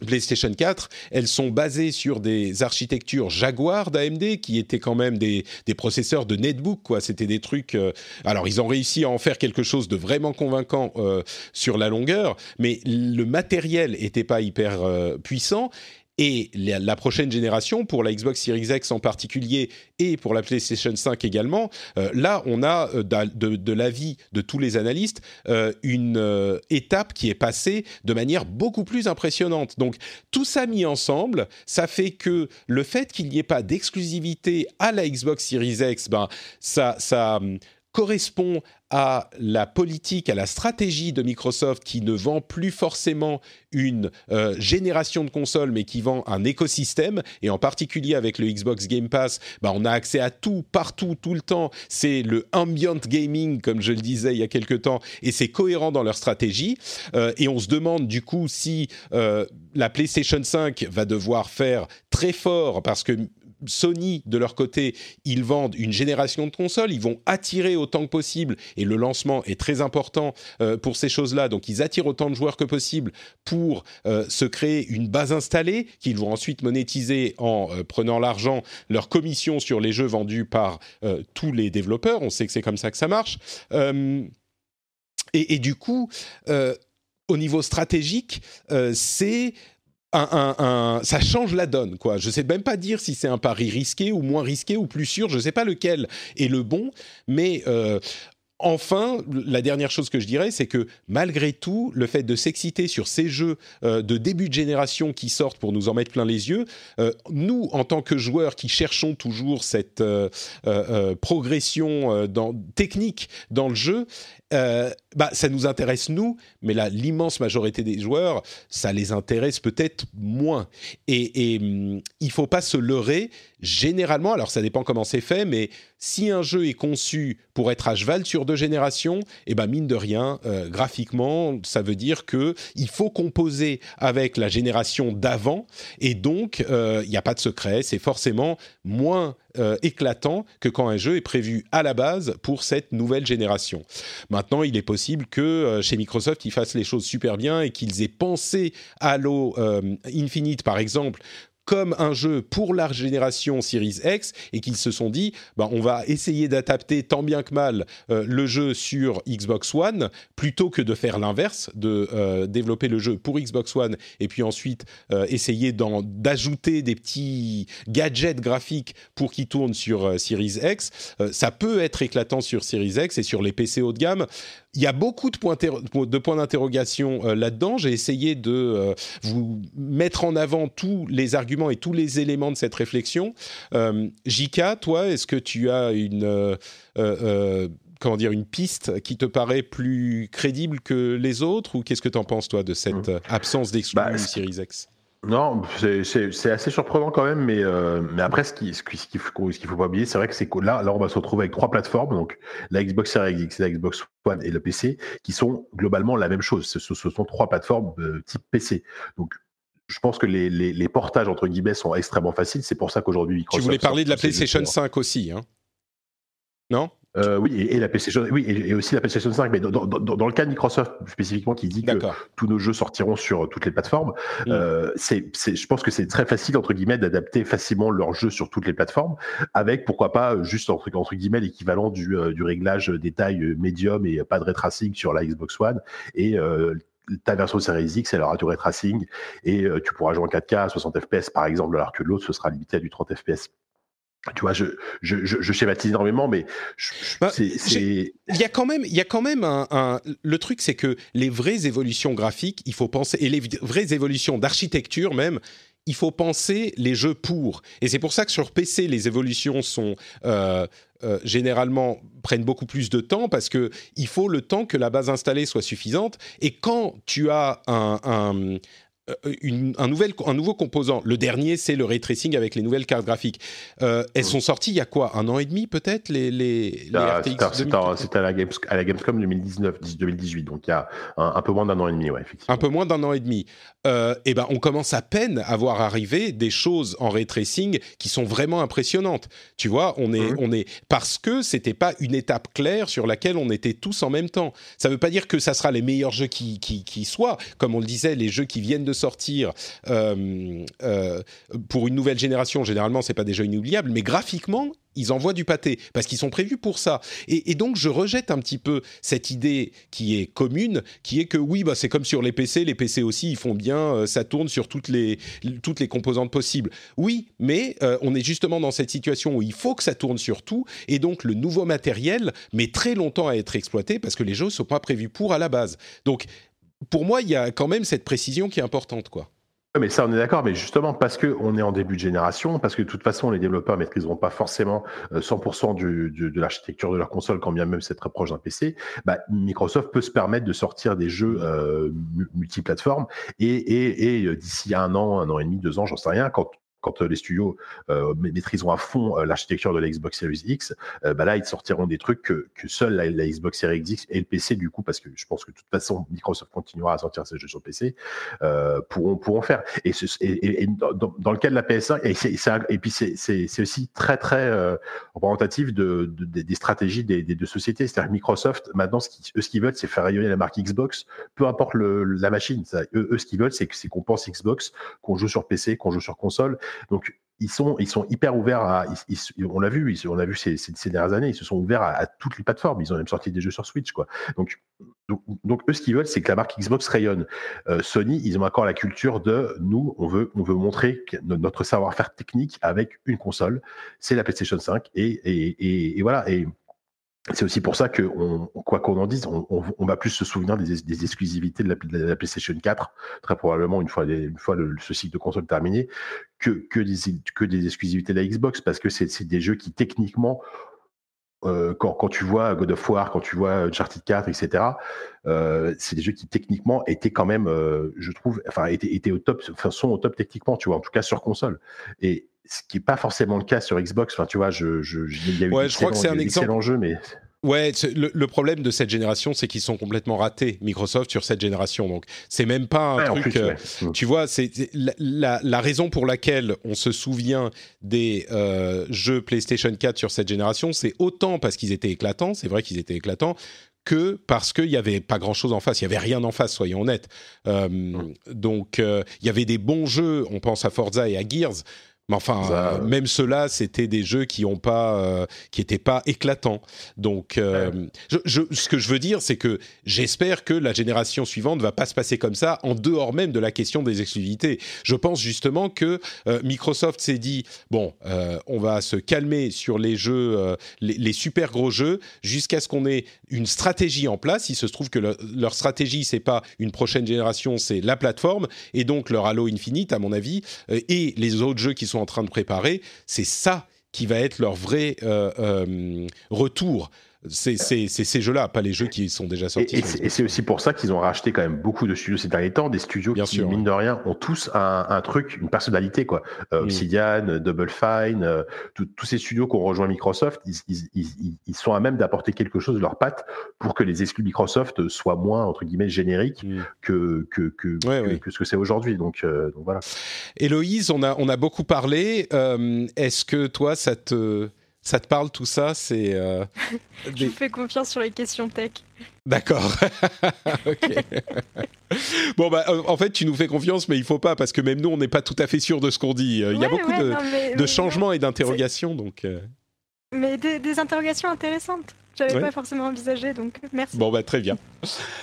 PlayStation 4, elles sont basées sur des architectures Jaguar d'AMD qui étaient quand même des, processeurs de netbook quoi. C'était des trucs. Euh, alors ils ont réussi à en faire quelque chose de vraiment convaincant euh, sur la longueur, mais le matériel était pas hyper euh, puissant et la, prochaine génération, pour la Xbox Series X en particulier et pour la PlayStation 5 également, euh, là, on a euh, de, l'avis de tous les analystes euh, une étape qui est passée de manière beaucoup plus impressionnante. Donc, tout ça mis ensemble, ça fait que le fait qu'il n'y ait pas d'exclusivité à la Xbox Series X, ben, ça, ça correspond à la politique, à la stratégie de Microsoft qui ne vend plus forcément une euh, génération de consoles, mais qui vend un écosystème. Et en particulier avec le Xbox Game Pass, bah, on a accès à tout, partout, tout le temps. C'est le ambient gaming, comme je le disais il y a quelque temps, et c'est cohérent dans leur stratégie. Euh, et on se demande du coup si euh, la PlayStation 5 va devoir faire très fort parce que Sony, de leur côté, ils vendent une génération de consoles, ils vont attirer autant que possible, et le lancement est très important euh, pour ces choses-là, donc ils attirent autant de joueurs que possible pour euh, se créer une base installée, qu'ils vont ensuite monétiser en euh, prenant l'argent, leur commission sur les jeux vendus par tous les développeurs, on sait que c'est comme ça que ça marche. Et, et, du coup, au niveau stratégique, c'est un, ça change la donne, quoi. Je sais même pas dire si c'est un pari risqué ou moins risqué ou plus sûr. Je sais pas lequel est le bon, mais euh, enfin, la dernière chose que je dirais, c'est que malgré tout, le fait de s'exciter sur ces jeux euh, de début de génération qui sortent pour nous en mettre plein les yeux, euh, nous, en tant que joueurs qui cherchons toujours cette progression dans, technique dans le jeu, euh, bah, ça nous intéresse nous, mais l'immense majorité des joueurs, ça les intéresse peut-être moins. Et, et hum, il faut pas se leurrer. Généralement, alors ça dépend comment c'est fait, mais si un jeu est conçu pour être à cheval sur deux générations, et eh ben mine de rien, euh, graphiquement, ça veut dire que il faut composer avec la génération d'avant, et donc euh, il n'y a pas de secret, c'est forcément moins euh, éclatant que quand un jeu est prévu à la base pour cette nouvelle génération. Maintenant, il est possible que euh, chez Microsoft, ils fassent les choses super bien et qu'ils aient pensé Halo euh, Infinite, par exemple, comme un jeu pour la génération Series X et qu'ils se sont dit bah, on va essayer d'adapter tant bien que mal euh, le jeu sur Xbox One plutôt que de faire l'inverse, de euh, développer le jeu pour Xbox One et puis ensuite euh, essayer d'ajouter des petits gadgets graphiques pour qu'ils tournent sur Series X. ça peut être éclatant sur Series X et sur les PC haut de gamme. Il y a beaucoup de points, de points d'interrogation euh, là-dedans. J'ai essayé de euh, vous mettre en avant tous les arguments et tous les éléments de cette réflexion. Euh, Jika, toi, est-ce que tu as une comment dire une piste qui te paraît plus crédible que les autres? Ou qu'est-ce que tu en penses toi de cette mmh. absence d'exclusion bah, Series X? Non, c'est assez surprenant quand même, mais, euh, mais après, ce qu'il ce faut, faut pas oublier, c'est vrai que c'est là, là, on va se retrouver avec trois plateformes, donc la Xbox Series X, la Xbox One et le PC, qui sont globalement la même chose. Ce, ce sont trois plateformes de type PC. Donc, je pense que les, les, les, portages entre guillemets sont extrêmement faciles. C'est pour ça qu'aujourd'hui, Tu voulais parler de la PlayStation 5 aussi, hein Non? Euh, oui, et, la PlayStation, oui, et, aussi la PlayStation 5, mais dans, le cas de Microsoft spécifiquement, qui dit que tous nos jeux sortiront sur toutes les plateformes, mm. euh, c'est, je pense que c'est très facile entre guillemets d'adapter facilement leurs jeux sur toutes les plateformes, avec pourquoi pas juste entre, entre guillemets l'équivalent du, euh, du réglage des tailles médium et pas de ray tracing sur la Xbox One et ta version Series X, elle aura du ray tracing et tu pourras jouer en 4K à 60 FPS par exemple, alors que l'autre ce sera limité à du 30 FPS tu vois, je, je, je, schématise énormément, mais bah, c'est. Il y a quand même, il y a quand même un. un le truc, c'est que les vraies évolutions graphiques, il faut penser, et les vraies évolutions d'architecture même, il faut penser les jeux pour. Et c'est pour ça que sur PC, les évolutions sont euh, euh, généralement prennent beaucoup plus de temps parce que il faut le temps que la base installée soit suffisante. Et quand tu as un, un euh, un, nouvel, un nouveau composant. Le dernier, c'est le ray tracing avec les nouvelles cartes graphiques. Euh, elles sont sorties il y a quoi Un an et demi peut-être les, les, ah, C'était à, la Gamescom 2019-2018, donc il y a un, peu moins d'un an et demi, ouais, effectivement. Un peu moins d'un an et demi. Euh, et ben, on commence à peine à voir arriver des choses en ray tracing qui sont vraiment impressionnantes. Tu vois, on est, mmh. on est parce que c'était pas une étape claire sur laquelle on était tous en même temps. Ça veut pas dire que ça sera les meilleurs jeux qui, qui, qui soient, comme on le disait, les jeux qui viennent de sortir euh, euh, pour une nouvelle génération, généralement, c'est pas déjà inoubliable, mais graphiquement, ils envoient du pâté parce qu'ils sont prévus pour ça. Et, donc je rejette un petit peu cette idée qui est commune, qui est que oui, bah c'est comme sur les PC, les PC aussi ils font bien, euh, ça tourne sur toutes les toutes les composantes possibles. Oui, mais on est justement dans cette situation où il faut que ça tourne sur tout, et donc le nouveau matériel met très longtemps à être exploité parce que les jeux sont pas prévus pour à la base. Donc pour moi, il y a quand même cette précision qui est importante, quoi. Mais ça, on est d'accord, mais justement parce qu'on est en début de génération, parce que de toute façon, les développeurs maîtriseront pas forcément 100% euh, de l'architecture de leur console, quand bien même c'est très proche d'un PC, bah, Microsoft peut se permettre de sortir des jeux euh, multiplateformes et, et, et euh, d'ici un an, un an et demi, deux ans, j'en sais rien, quand quand euh, les studios euh, maîtriseront à fond euh, l'architecture de la Xbox Series X, bah là, ils sortiront des trucs que, que seule la, Xbox Series X et le PC, du coup, parce que je pense que de toute façon, Microsoft continuera à sortir ses jeux sur PC, pourront, pourront faire. Et, et, dans, le cas de la PS5, et, puis c'est aussi très, très représentatif de, des stratégies des, deux sociétés. C'est-à-dire que Microsoft, maintenant, ce eux, ce qu'ils veulent, c'est faire rayonner la marque Xbox, peu importe la machine. eux, eux, ce qu'ils veulent, c'est qu'on pense Xbox, qu'on joue sur PC, qu'on joue sur console. Donc ils sont, hyper ouverts à. on l'a vu, ces, dernières années, ils se sont ouverts à, toutes les plateformes. Ils ont même sorti des jeux sur Switch. Donc, donc, eux, ce qu'ils veulent, c'est que la marque Xbox rayonne. Euh, Sony, ils ont encore la culture de nous, on veut, on veut montrer notre savoir-faire technique avec une console. C'est la PlayStation 5 et, voilà. C'est aussi pour ça que, quoi qu'on en dise, on, va plus se souvenir des, exclusivités de la, PlayStation 4, très probablement une fois, le, ce cycle de console terminé, que, des, exclusivités de la Xbox, parce que c'est des jeux qui techniquement, euh, quand, tu vois God of War, quand tu vois Uncharted 4, etc., euh, c'est des jeux qui techniquement étaient quand même, euh, je trouve, enfin étaient, étaient au top, enfin sont au top techniquement, tu vois, en tout cas sur console. Et ce qui n'est pas forcément le cas sur Xbox. Enfin, tu vois, je, je, il y a eu ouais, je crois que c'est un excellent jeu, mais Ouais, le, problème de cette génération, c'est qu'ils sont complètement ratés, Microsoft, sur cette génération. Donc, c'est même pas un truc. Euh, mm. Tu vois, c'est la, la, raison pour laquelle on se souvient des euh, jeux PlayStation 4 sur cette génération, c'est autant parce qu'ils étaient éclatants, c'est vrai qu'ils étaient éclatants, que parce qu'il n'y avait pas grand-chose en face, il n'y avait rien en face, soyons honnêtes. Euh, mm. Donc, il y avait des bons jeux, on pense à Forza et à Gears, mais enfin, euh, même ceux-là, c'était des jeux qui ont pas, euh, qui étaient pas éclatants. Donc, euh, je, ce que je veux dire, c'est que j'espère que la génération suivante va pas se passer comme ça, en dehors même de la question des exclusivités. Je pense justement que Microsoft s'est dit bon, on va se calmer sur les jeux, les, super gros jeux, jusqu'à ce qu'on ait une stratégie en place. Il se trouve que leur stratégie, c'est pas une prochaine génération, c'est la plateforme, et donc leur Halo Infinite, à mon avis, et les autres jeux qui sont en train de préparer, c'est ça qui va être leur vrai euh, euh, retour c'est ces jeux-là, pas les jeux qui sont déjà sortis. Et, c'est aussi pour ça qu'ils ont racheté quand même beaucoup de studios ces derniers temps, des studios qui, mine de rien, ont tous un, truc, une personnalité. quoi. Euh, mm. Obsidian, Double Fine, euh, tous ces studios qui ont rejoint Microsoft, ils, sont à même d'apporter quelque chose de leur patte pour que les exclus Microsoft soient moins, entre guillemets, génériques mm. que, que, que, ce que c'est aujourd'hui. Donc, euh, donc, voilà. Héloïse, on a, on a beaucoup parlé. Est-ce que toi, ça te Ça te parle tout ça C'est. [laughs] Je fais confiance sur les questions tech. D'accord. [laughs] [laughs] bon, bah, en fait, tu nous fais confiance, mais il faut pas, parce que même nous, on n'est pas tout à fait sûr de ce qu'on dit. Il y a beaucoup de, changements et d'interrogations, donc. Mais des interrogations intéressantes. J'avais pas forcément envisagé, donc merci. Bon, bah, très bien.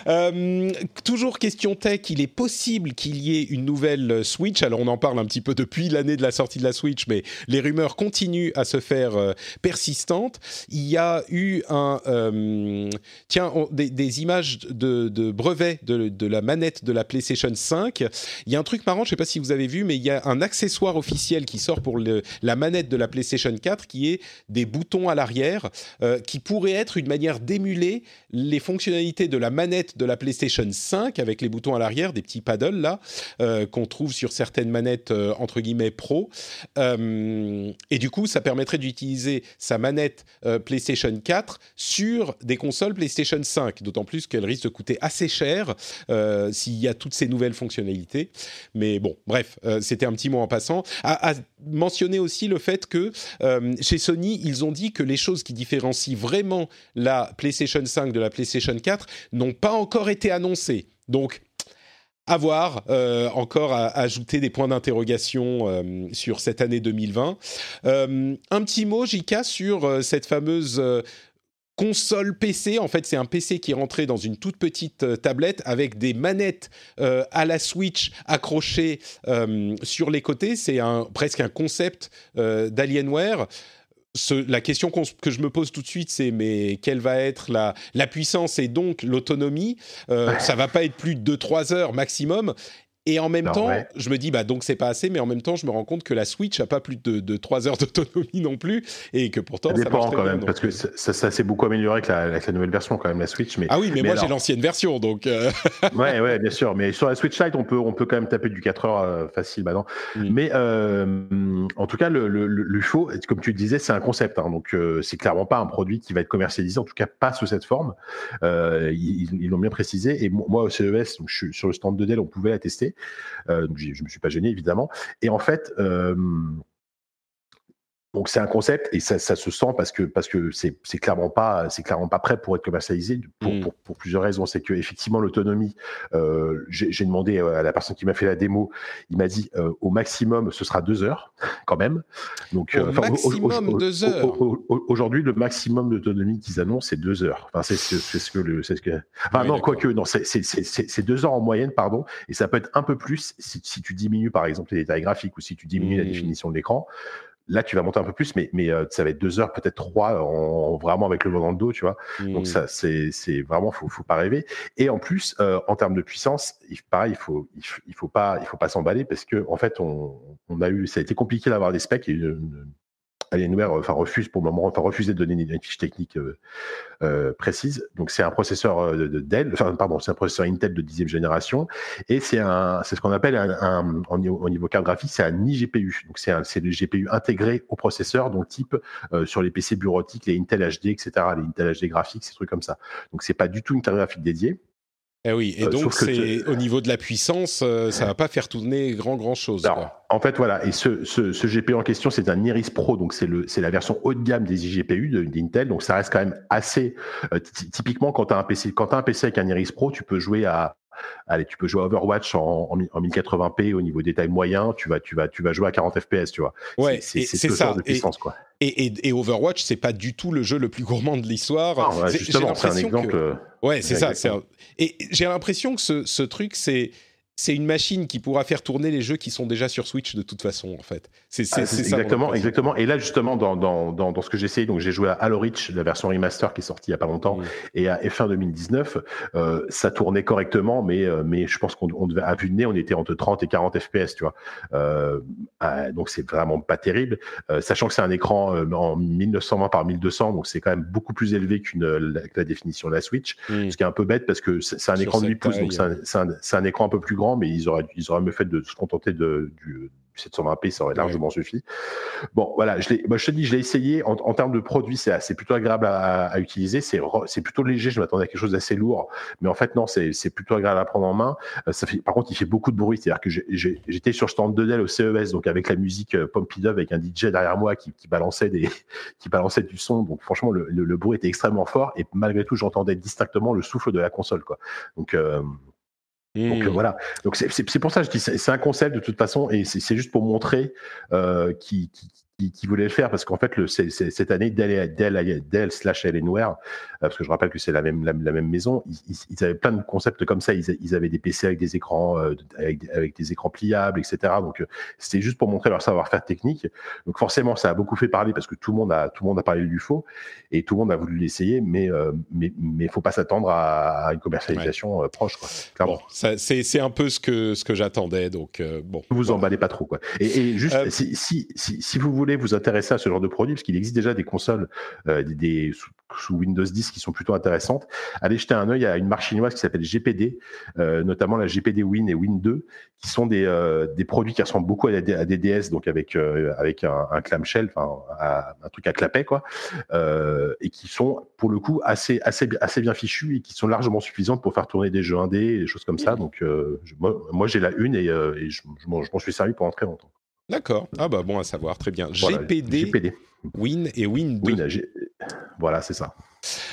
Euh, toujours question tech, il est possible qu'il y ait une nouvelle Switch? Alors, on en parle un petit peu depuis l'année de la sortie de la Switch, mais les rumeurs continuent à se faire euh, persistantes. Il y a eu un. Euh, tiens, des, images de, de brevets de, de, la manette de la PlayStation 5. Il y a un truc marrant, je ne sais pas si vous avez vu, mais il y a un accessoire officiel qui sort pour le, la manette de la PlayStation 4 qui est des boutons à l'arrière qui pourraient une manière d'émuler les fonctionnalités de la manette de la PlayStation 5 avec les boutons à l'arrière, des petits paddles là, euh, qu'on trouve sur certaines manettes euh, entre guillemets pro. Euh, et du coup, ça permettrait d'utiliser sa manette PlayStation 4 sur des consoles PlayStation 5, d'autant plus qu'elle risque de coûter assez cher s'il y a toutes ces nouvelles fonctionnalités. Mais bon, bref, c'était un petit mot en passant. À, mentionner aussi le fait que chez Sony, ils ont dit que les choses qui différencient vraiment la PlayStation 5 de la PlayStation 4 n'ont pas encore été annoncées. Donc, à voir, euh, encore à, ajouter des points d'interrogation euh, sur cette année 2020. Euh, un petit mot, Jika, sur cette fameuse console PC. En fait, c'est un PC qui est rentré dans une toute petite tablette avec des manettes à la Switch accrochées sur les côtés. C'est presque un concept d'Alienware la question que je me pose tout de suite, c'est mais quelle va être la, la puissance et donc l'autonomie? Euh, Ça va pas être plus de 2-3 heures maximum. Et en même temps, je me dis, bah donc c'est pas assez, mais en même temps, je me rends compte que la Switch a pas plus de, de 3 heures d'autonomie non plus, et que pourtant. Ça dépend quand même, parce que ça, ça s'est beaucoup amélioré avec la, avec la, nouvelle version, quand même, la Switch. Mais, ah oui, mais, moi j'ai l'ancienne version, donc. Euh. [laughs] ouais, ouais, bien sûr, mais sur la Switch Lite, on peut, on peut quand même taper du 4 heures euh, facile maintenant. Mm. Mais euh, en tout cas, le, le, le, show, comme tu le disais, c'est un concept, hein, donc c'est clairement pas un produit qui va être commercialisé, en tout cas pas sous cette forme. ils l'ont bien précisé, et moi au CES, donc, je suis sur le stand de Dell, on pouvait la tester je ne me suis pas gêné évidemment. Et en fait, donc c'est un concept et ça, se sent parce que parce que c'est clairement pas c'est clairement pas prêt pour être commercialisé pour, mmh. pour, plusieurs raisons. C'est que effectivement l'autonomie, euh, j'ai demandé à la personne qui m'a fait la démo, il m'a dit euh, au maximum ce sera deux heures [laughs] quand même. Donc au euh, maximum deux heures. Aujourd'hui le maximum d'autonomie qu'ils annoncent c'est deux heures. Enfin c'est ce que le c'est ce que enfin non quoique non c'est deux heures en moyenne pardon et ça peut être un peu plus si, si tu diminues par exemple les détails graphiques ou si tu diminues la mmh. définition de l'écran. Là, tu vas monter un peu plus, mais, mais euh, ça va être deux heures, peut-être trois, en, vraiment avec le vent dans le dos, tu vois. Donc mmh. ça, c'est, c'est vraiment, faut, faut pas rêver. Et en plus, euh, en termes de puissance, pareil, il faut, il, faut pas, il faut pas s'emballer parce que en fait, on, on, a eu, ça a été compliqué d'avoir des specs. Et Alienware enfin, refuse pour le moment, enfin, refusé de donner une, fiche technique euh, euh, précise. Donc, c'est un processeur euh, de, Dell, enfin, pardon, c'est un processeur Intel de dixième génération, et c'est un, ce qu'on appelle au niveau carte graphique, c'est un iGPU. Donc, c'est c'est le GPU intégré au processeur, donc type sur les PC bureautiques, les Intel HD, etc., les Intel HD graphiques, ces trucs comme ça. Donc, c'est pas du tout une carte graphique dédiée. Eh oui, et donc c'est au niveau de la puissance, ça va pas faire tourner grand grand chose. En fait, voilà, et ce, ce, ce GPU en question, c'est un Iris Pro, donc c'est le c'est la version haut de gamme des iGPU d'Intel, donc ça reste quand même assez. Euh, typiquement, quand tu as un PC, quand as un PC avec un Iris Pro, tu peux jouer à allez, tu peux jouer à Overwatch en, en, 1080p au niveau des tailles moyens, tu vas, tu vas, tu vas jouer à 40 FPS, tu vois. Ouais, c'est ce ça. de puissance, et, quoi. Et, et, et Overwatch, c'est pas du tout le jeu le plus gourmand de l'histoire. Ah, justement, c'est un exemple. Euh, ouais, c'est ça. Et j'ai l'impression que ce, ce truc, c'est c'est une machine qui pourra faire tourner les jeux qui sont déjà sur Switch de toute façon, en fait. C'est ah, exactement, exactement. Et là, justement, dans, dans, dans, dans ce que j'ai essayé, donc j'ai joué à Halo Reach, la version remaster qui est sortie il y a pas longtemps, mm. et à F1 2019, euh, ça tournait correctement, mais euh, mais je pense qu'on devait à vue de nez, on était entre 30 et 40 FPS, tu vois. Euh, ah, donc c'est vraiment pas terrible, euh, sachant que c'est un écran en 1920 par 1200, donc c'est quand même beaucoup plus élevé qu'une la, la, définition de la Switch, mm. ce qui est un peu bête parce que c'est un écran de 8 pouces, donc c'est un, un, un écran un peu plus grand mais ils auraient, ils auraient mieux fait de se contenter de, du, 720p, ça aurait largement suffi. Bon, voilà, je, moi, je te dis, je l'ai essayé. En, termes de produit, c'est plutôt agréable à, utiliser. C'est plutôt léger. Je m'attendais à quelque chose d'assez lourd. Mais en fait, non, c'est plutôt agréable à prendre en main. Euh, ça fait, par contre, il fait beaucoup de bruit. C'est-à-dire que j'étais sur stand de Dell au CES, donc avec la musique euh, Pompidou, avec un DJ derrière moi qui, balançait, des, [laughs] qui balançait du son. Donc, franchement, le, bruit était extrêmement fort. Et malgré tout, j'entendais distinctement le souffle de la console. Quoi. Donc, euh, donc euh, voilà. Donc c'est pour ça que je dis c'est un concept de toute façon et c'est juste pour montrer euh, qui, qui, voulait le faire parce qu'en fait, le, cette année, Dell, Dell, Dell slash Alienware, euh, parce que je rappelle que c'est la même, la, même maison, ils, avaient plein de concepts comme ça. Ils, avaient des PC avec des écrans, euh, avec, des écrans pliables, etc. Donc, euh, c'était juste pour montrer leur savoir-faire technique. Donc, forcément, ça a beaucoup fait parler parce que tout le monde a, tout le monde a parlé du faux et tout le monde a voulu l'essayer, mais, mais, mais faut pas s'attendre à, une commercialisation proche, quoi. Bon, c'est un peu ce que, ce que j'attendais. Donc, bon. Vous emballez pas trop, quoi. Et, juste, si, si, si, si vous voulez vous intéresser à ce genre de produit, parce qu'il existe déjà des consoles euh, des, sous, Windows 10 qui sont plutôt intéressantes, allez jeter un œil à une marque chinoise qui s'appelle GPD, euh, notamment la GPD Win et Win 2, qui sont des, euh, des produits qui ressemblent beaucoup à, des DS, donc avec, avec un, un clamshell, enfin un truc à clapet, quoi, et qui sont pour le coup assez, assez, assez bien fichus et qui sont largement suffisantes pour faire tourner des jeux indés des choses comme ça. Donc moi, j'ai la une et, et je, je m'en suis servi pendant très longtemps. D'accord. Ah bah bon à savoir, très bien. GPD, Win et Win 2. voilà, c'est ça.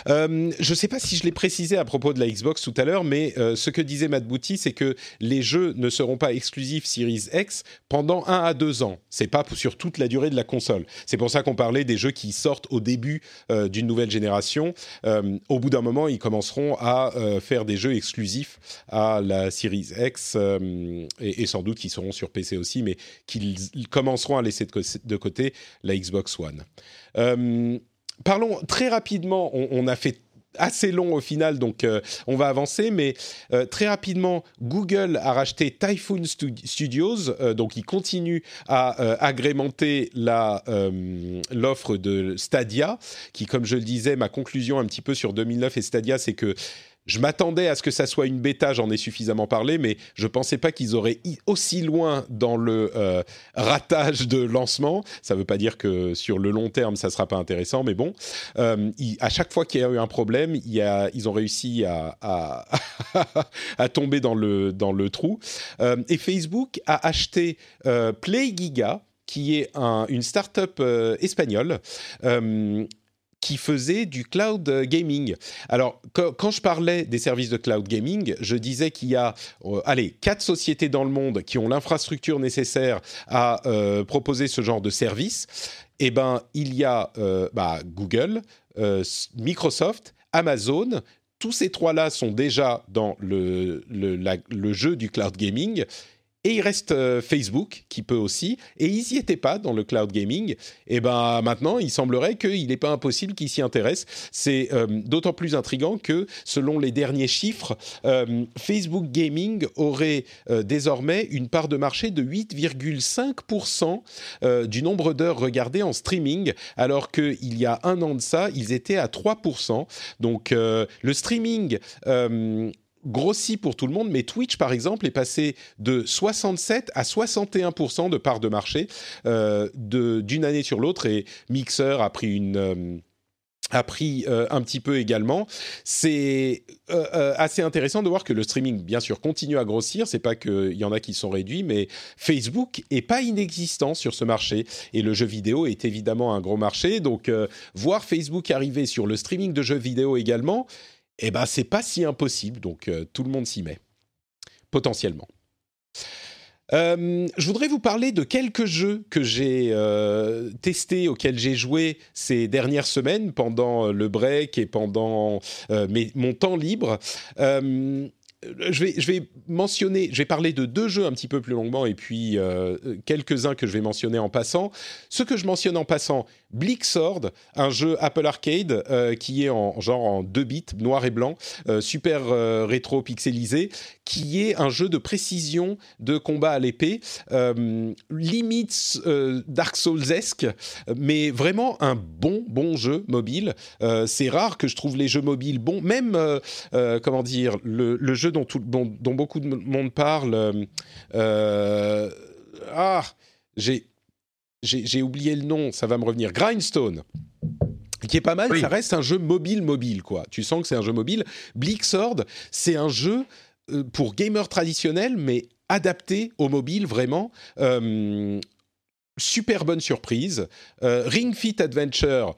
Euh, je ne sais pas si je l'ai précisé à propos de la Xbox tout à l'heure, mais euh, ce que disait Matt Booty, c'est que les jeux ne seront pas exclusifs Series X pendant un à deux ans. C'est pas sur toute la durée de la console. C'est pour ça qu'on parlait des jeux qui sortent au début euh, d'une nouvelle génération. au bout d'un moment, ils commenceront à faire des jeux exclusifs à la Series X et, sans doute qu'ils seront sur PC aussi, mais qu'ils commenceront à laisser de, côté la Xbox One parlons très rapidement. On, a fait assez long au final, donc euh, on va avancer. Mais euh, très rapidement, Google a racheté Typhoon Studios, euh, donc il continue à agrémenter l'offre de Stadia, qui, comme je le disais, ma conclusion un petit peu sur 2009 et Stadia, c'est que je m'attendais à ce que ça soit une bêta, j'en ai suffisamment parlé, mais je pensais pas qu'ils auraient aussi loin dans le euh, ratage de lancement. Ça ne veut pas dire que sur le long terme, ça sera pas intéressant, mais bon, euh, à chaque fois qu'il y a eu un problème, ils ont réussi à, [laughs] tomber dans le, trou. Euh, et Facebook a acheté PlayGiga, qui est un, une start-up espagnole qui faisait du cloud gaming. Alors, quand je parlais des services de cloud gaming, je disais qu'il y a, euh, allez, quatre sociétés dans le monde qui ont l'infrastructure nécessaire à euh, proposer ce genre de service. Eh ben, il y a euh, bah, Google, Microsoft, Amazon. Tous ces trois-là sont déjà dans le jeu du cloud gaming. Et il reste euh, Facebook qui peut aussi, et ils n'y étaient pas dans le cloud gaming. Et ben maintenant, il semblerait qu'il n'est pas impossible qu'ils s'y intéressent. C'est euh, d'autant plus intrigant que, selon les derniers chiffres, euh, Facebook Gaming aurait désormais une part de marché de 8,5% du nombre d'heures regardées en streaming, alors qu'il y a un an de ça, ils étaient à 3%. Donc le streaming grossit pour tout le monde, mais Twitch, par exemple, est passé de 67 à 61% de part de marché euh, d'une année sur l'autre, et Mixer a pris une... Euh, a pris euh, un petit peu également. C'est assez intéressant de voir que le streaming, bien sûr, continue à grossir. C'est pas qu'il y en a qui sont réduits, mais Facebook est pas inexistant sur ce marché. Et le jeu vidéo est évidemment un gros marché. Donc, voir Facebook arriver sur le streaming de jeux vidéo également, eh ben c'est pas si impossible, donc euh, tout le monde s'y met, potentiellement. Euh, je voudrais vous parler de quelques jeux que j'ai euh, testés, auxquels j'ai joué ces dernières semaines pendant le break et pendant mon temps libre. Je vais, je vais mentionner, je vais parler de deux jeux un petit peu plus longuement et puis quelques-uns que je vais mentionner en passant. Ce que je mentionne en passant, Bleak Sword, un jeu Apple Arcade euh, qui est en genre en 2 bits, noir et blanc, euh, super euh, rétro pixelisé, qui est un jeu de précision de combat à l'épée, limite Dark Souls-esque, mais vraiment un bon bon jeu mobile. c'est rare que je trouve les jeux mobiles bons, même comment dire le, jeu jeu dont, tout, dont, dont beaucoup de monde parle. euh, ah, j'ai j'ai oublié le nom, ça va me revenir. Grindstone qui est pas mal, Oui. ça reste un jeu mobile mobile quoi. Tu sens que c'est un jeu mobile. Bleak Sword, c'est un jeu euh, pour gamers traditionnels mais adapté au mobile vraiment. Euh, super bonne surprise. Euh, Ring Fit Adventure.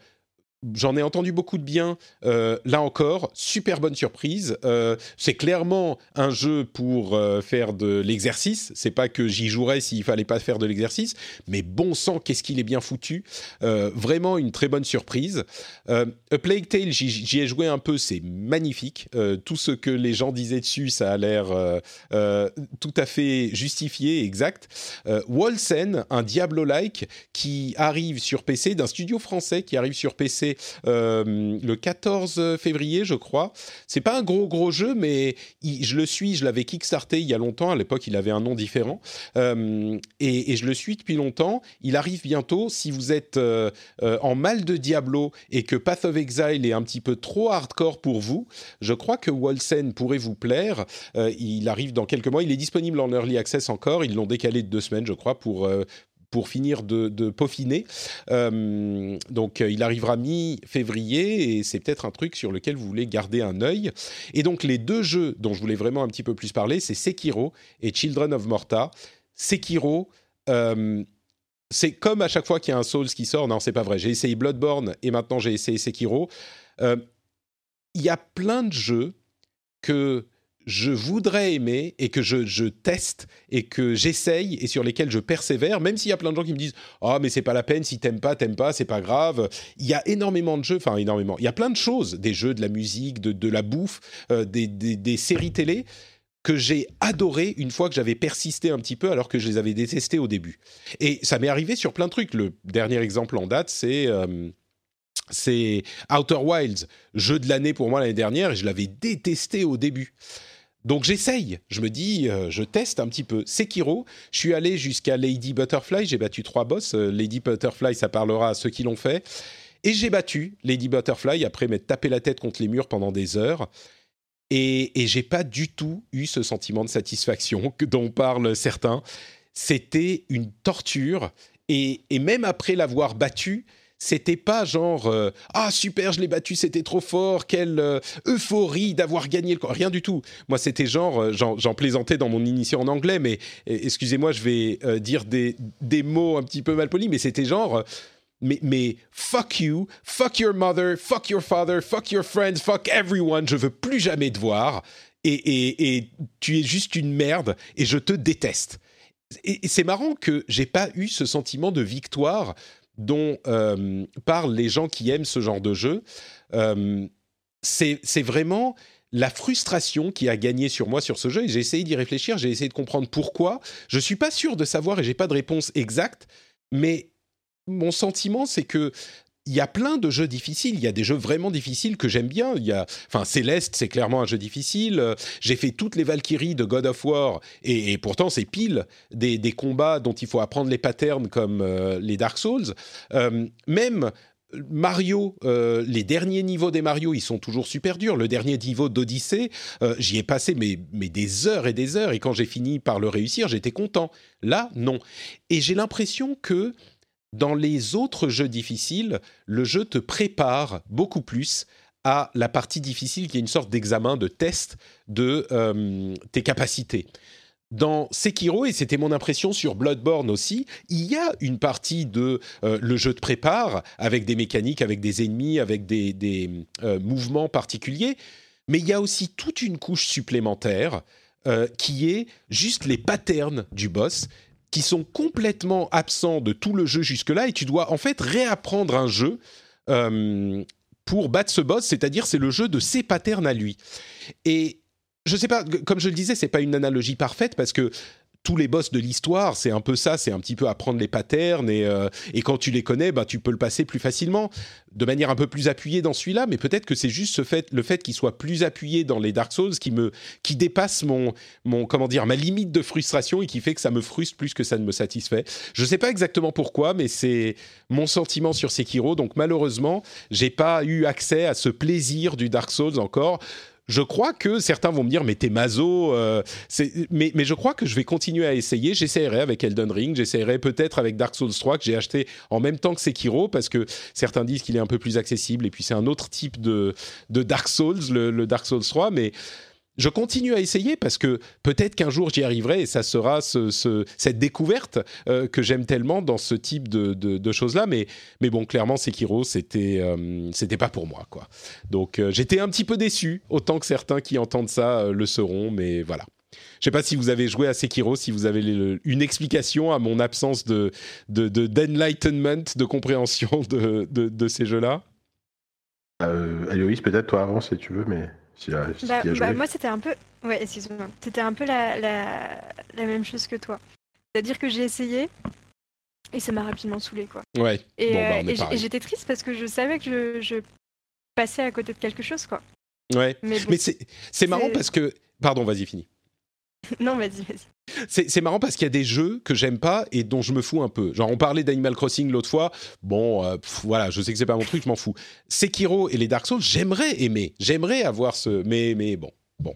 J'en ai entendu beaucoup de bien. Euh, là encore, super bonne surprise. Euh, c'est clairement un jeu pour euh, faire de l'exercice. C'est pas que j'y jouerais s'il fallait pas faire de l'exercice, mais bon sang, qu'est-ce qu'il est bien foutu. Vraiment une très bonne surprise. A Plague Tale, j'y- ai joué un peu, c'est magnifique. Tout ce que les gens disaient dessus, ça a l'air tout à fait justifié, exact. Wolsen, un Diablo-like qui arrive sur PC, d'un studio français qui arrive sur PC euh, le 14 février, je crois. C'est pas un gros gros jeu, mais je le suis, je l'avais kickstarté il y a longtemps. À l'époque, il avait un nom différent, Euh, et, et je le suis depuis longtemps. Il arrive bientôt. Si vous êtes euh, en mal de Diablo et que Path of Exile est un petit peu trop hardcore pour vous, je crois que Wolsen pourrait vous plaire. Il arrive dans quelques mois. Il est disponible en early access encore. Ils l'ont décalé de deux semaines, je crois, pour pour finir de, peaufiner. Euh, donc, euh, il arrivera mi-février et c'est peut-être un truc sur lequel vous voulez garder un œil. Et donc, les deux jeux dont je voulais vraiment un petit peu plus parler, c'est Sekiro et Children of Morta. Sekiro, euh, c'est comme à chaque fois qu'il y a un Souls qui sort. Non, c'est pas vrai. J'ai essayé Bloodborne et maintenant j'ai essayé Sekiro. Il y a plein de jeux que je voudrais aimer et que je, teste et que j'essaye et sur lesquels je persévère, même s'il y a plein de gens qui me disent Ah, mais c'est pas la peine, si t'aimes pas, t'aimes pas, c'est pas grave. Il y a énormément de jeux, enfin énormément, il y a plein de choses, des jeux, de la musique, de, la bouffe, euh, des, séries télé que j'ai adoré une fois que j'avais persisté un petit peu alors que je les avais détestés au début. Et ça m'est arrivé sur plein de trucs. Le dernier exemple en date, c'est. euh, c'est Outer Wilds, jeu de l'année pour moi l'année dernière, et je l'avais détesté au début. Donc j'essaye, je me dis, euh, je teste un petit peu. Sekiro, je suis allé jusqu'à Lady Butterfly, j'ai battu trois boss. Euh, Lady Butterfly, ça parlera à ceux qui l'ont fait. Et j'ai battu Lady Butterfly après m'être tapé la tête contre les murs pendant des heures. Et, et j'ai pas du tout eu ce sentiment de satisfaction que, dont parlent certains. C'était une torture. Et, et même après l'avoir battu, c'était pas genre euh, ah super je l'ai battu c'était trop fort quelle euh, euphorie d'avoir gagné le rien du tout moi c'était genre euh, j'en plaisantais dans mon initié en anglais mais excusez-moi je vais dire des, des mots un petit peu mal polis mais c'était genre mais, mais fuck you, fuck your mother, fuck your father, fuck your friends, fuck everyone, je veux plus jamais te voir, et, et, et tu es juste une merde, et je te déteste. Et, et c'est marrant que j'ai pas eu ce sentiment de victoire dont euh, parlent les gens qui aiment ce genre de jeu. Euh, c'est vraiment la frustration qui a gagné sur moi sur ce jeu, et j'ai essayé d'y réfléchir, j'ai essayé de comprendre pourquoi. Je suis pas sûr de savoir, et j'ai pas de réponse exacte, mais mon sentiment, c'est que il y a plein de jeux difficiles. Il y a des jeux vraiment difficiles que j'aime bien. Il y a, enfin, Céleste, c'est clairement un jeu difficile. J'ai fait toutes les Valkyries de God of War, et, pourtant c'est pile des, combats dont il faut apprendre les patterns comme euh, les Dark Souls. Euh, même Mario, euh, les derniers niveaux des Mario, ils sont toujours super durs. Le dernier niveau d'Odyssée, j'y ai passé mais des heures et des heures, et quand j'ai fini par le réussir, j'étais content. Là, non. Et j'ai l'impression que dans les autres jeux difficiles, le jeu te prépare beaucoup plus à la partie difficile qui est une sorte d'examen, de test de euh, tes capacités. Dans Sekiro, et c'était mon impression sur Bloodborne aussi, il y a une partie de euh, le jeu te prépare avec des mécaniques, avec des ennemis, avec des, des, euh, mouvements particuliers, mais il y a aussi toute une couche supplémentaire qui est juste les patterns du boss qui sont complètement absents de tout le jeu jusque-là et tu dois en fait réapprendre un jeu euh, pour battre ce boss, c'est-à-dire c'est le jeu de ses patterns à lui. Et je sais pas, comme je le disais, c'est pas une analogie parfaite parce que tous les boss de l'histoire, c'est un peu ça, c'est un petit peu apprendre les patterns et, euh, et quand tu les connais, bah, tu peux le passer plus facilement, de manière un peu plus appuyée dans celui-là, mais peut-être que c'est juste ce fait, le fait qu'il soit plus appuyé dans les Dark Souls qui me qui dépasse mon mon comment dire ma limite de frustration et qui fait que ça me frustre plus que ça ne me satisfait. Je sais pas exactement pourquoi, mais c'est mon sentiment sur Sekiro. Donc malheureusement, j'ai pas eu accès à ce plaisir du Dark Souls encore. Je crois que certains vont me dire mais t'es mazo, euh, mais, mais je crois que je vais continuer à essayer. J'essaierai avec Elden Ring, j'essaierai peut-être avec Dark Souls 3 que j'ai acheté en même temps que Sekiro parce que certains disent qu'il est un peu plus accessible et puis c'est un autre type de, de Dark Souls, le, le Dark Souls 3, mais je continue à essayer parce que peut-être qu'un jour j'y arriverai et ça sera ce, cette découverte euh, que j'aime tellement dans ce type de, choses-là. Mais, bon, clairement, Sekiro, c'était euh, pas pour moi, quoi. Donc euh, j'étais un petit peu déçu, autant que certains qui entendent ça le seront, mais voilà. Je sais pas si vous avez joué à Sekiro, si vous avez une explication à mon absence de d'enlightenment, de, compréhension de, de, ces jeux-là. Euh, Aloïs, peut-être toi avant si tu veux, mais. Bah, bah, moi, c'était un peu. Ouais, excuse-moi. C'était un peu la, la, la, même chose que toi. C'est-à-dire que j'ai essayé et ça m'a rapidement saoulé, quoi. Ouais. Et, bah, euh, j'étais triste parce que je savais que je, je, passais à côté de quelque chose, quoi. Ouais. Mais, Mais c'est marrant parce que. Pardon, vas-y, fini. [laughs] non, vas-y, vas-y. C'est marrant parce qu'il y a des jeux que j'aime pas et dont je me fous un peu. Genre, on parlait d'Animal Crossing l'autre fois. Bon, euh, voilà, je sais que c'est pas mon truc, je m'en fous. Sekiro et les Dark Souls, j'aimerais aimer. J'aimerais avoir ce. Mais, mais bon, bon.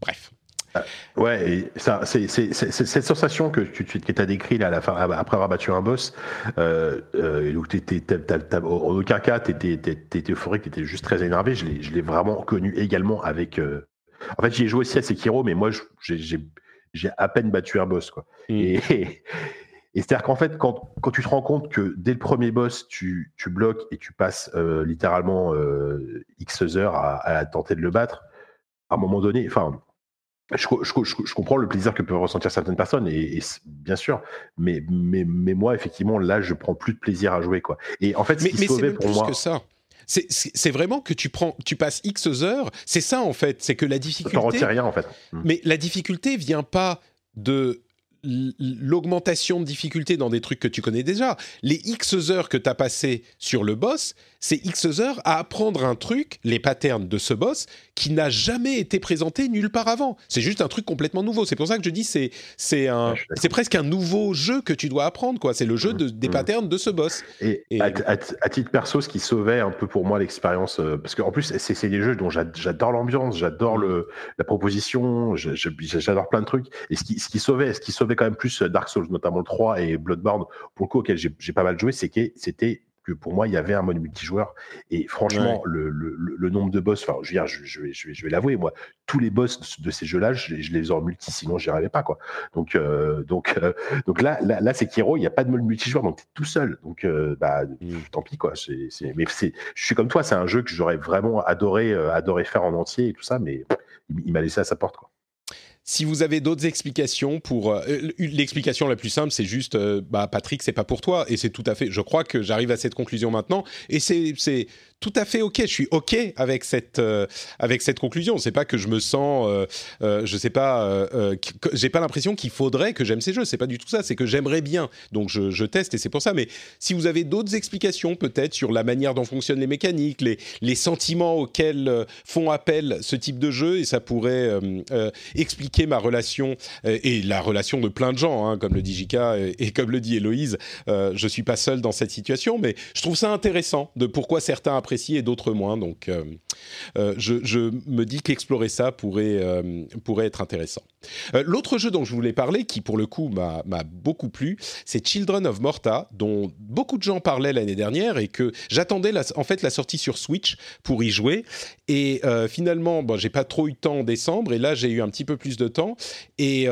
Bref. Euh, ouais, et ça, c'est cette sensation que tu que as décrit là, à la fin, après avoir battu un boss, euh, euh, t'étais, en aucun cas t'étais, euphorique, t'étais juste très énervé. Je l'ai, vraiment connu également avec. Euh, en fait, j'y ai joué aussi à Sekiro, mais moi, j'ai, à peine battu un boss. Quoi. Mm. Et, [laughs] et, c'est-à-dire qu'en fait, quand, quand, tu te rends compte que dès le premier boss, tu, tu bloques et tu passes euh, littéralement euh, X heures à, à, tenter de le battre, à un moment donné, enfin, je, je, je, comprends le plaisir que peuvent ressentir certaines personnes, et, bien sûr, mais, mais, mais, moi, effectivement, là, je prends plus de plaisir à jouer. Quoi. Et en fait, ce mais, qui mais pour plus moi. que ça c'est vraiment que tu prends, tu passes X heures. C'est ça en fait, c'est que la difficulté. T'en retires rien en fait. Mais la difficulté vient pas de l'augmentation de difficulté dans des trucs que tu connais déjà. Les X heures que tu as passées sur le boss, c'est X heures à apprendre un truc, les patterns de ce boss, qui n'a jamais été présenté nulle part avant. C'est juste un truc complètement nouveau. C'est pour ça que je dis c'est c'est un c'est presque un nouveau jeu que tu dois apprendre quoi. C'est le jeu de, des mmh. patterns de ce boss. Et, À, titre perso, ce qui sauvait un peu pour moi l'expérience, euh, parce qu'en plus c'est des jeux dont j'adore l'ambiance, j'adore le la proposition, j'adore plein de trucs. Et ce qui ce qui sauvait, ce qui sauvait quand même plus Dark Souls, notamment le 3 et Bloodborne, pour le coup auquel j'ai pas mal joué, c'est que c'était que pour moi, il y avait un mode multijoueur. Et franchement, le, le, le, nombre de boss, enfin, je, je, je, vais, je vais, l'avouer, moi, tous les boss de ces jeux-là, je, les ai en multi, sinon j'y arrivais pas, quoi. Donc, euh, donc, euh, donc là, là, là c'est Kiro, il n'y a pas de mode multijoueur, donc tu es tout seul. Donc, euh, bah, mmh. tant pis, quoi. c'est mais c'est, je suis comme toi, c'est un jeu que j'aurais vraiment adoré, adoré faire en entier et tout ça, mais il, il m'a laissé à sa porte, quoi. Si vous avez d'autres explications pour euh, l'explication la plus simple, c'est juste euh, bah Patrick, c'est pas pour toi et c'est tout à fait. Je crois que j'arrive à cette conclusion maintenant et c'est tout à fait ok. Je suis ok avec cette euh, avec cette conclusion. C'est pas que je me sens, euh, euh je sais pas, euh, euh j'ai pas l'impression qu'il faudrait que j'aime ces jeux. C'est pas du tout ça. C'est que j'aimerais bien. Donc je, je teste et c'est pour ça. Mais si vous avez d'autres explications peut-être sur la manière dont fonctionnent les mécaniques, les les sentiments auxquels font appel ce type de jeu et ça pourrait expliquer ma relation et la relation de plein de gens, hein, comme le dit Jika et, comme le dit Héloïse. je suis pas seul dans cette situation, mais je trouve ça intéressant de pourquoi certains et d'autres moins. Donc, euh, euh, je, me dis qu'explorer ça pourrait, euh, pourrait être intéressant. L'autre jeu dont je voulais parler, qui pour le coup m'a beaucoup plu, c'est Children of Morta, dont beaucoup de gens parlaient l'année dernière et que j'attendais en fait la sortie sur Switch pour y jouer. Et finalement, bon, j'ai pas trop eu de temps en décembre et là j'ai eu un petit peu plus de temps. Et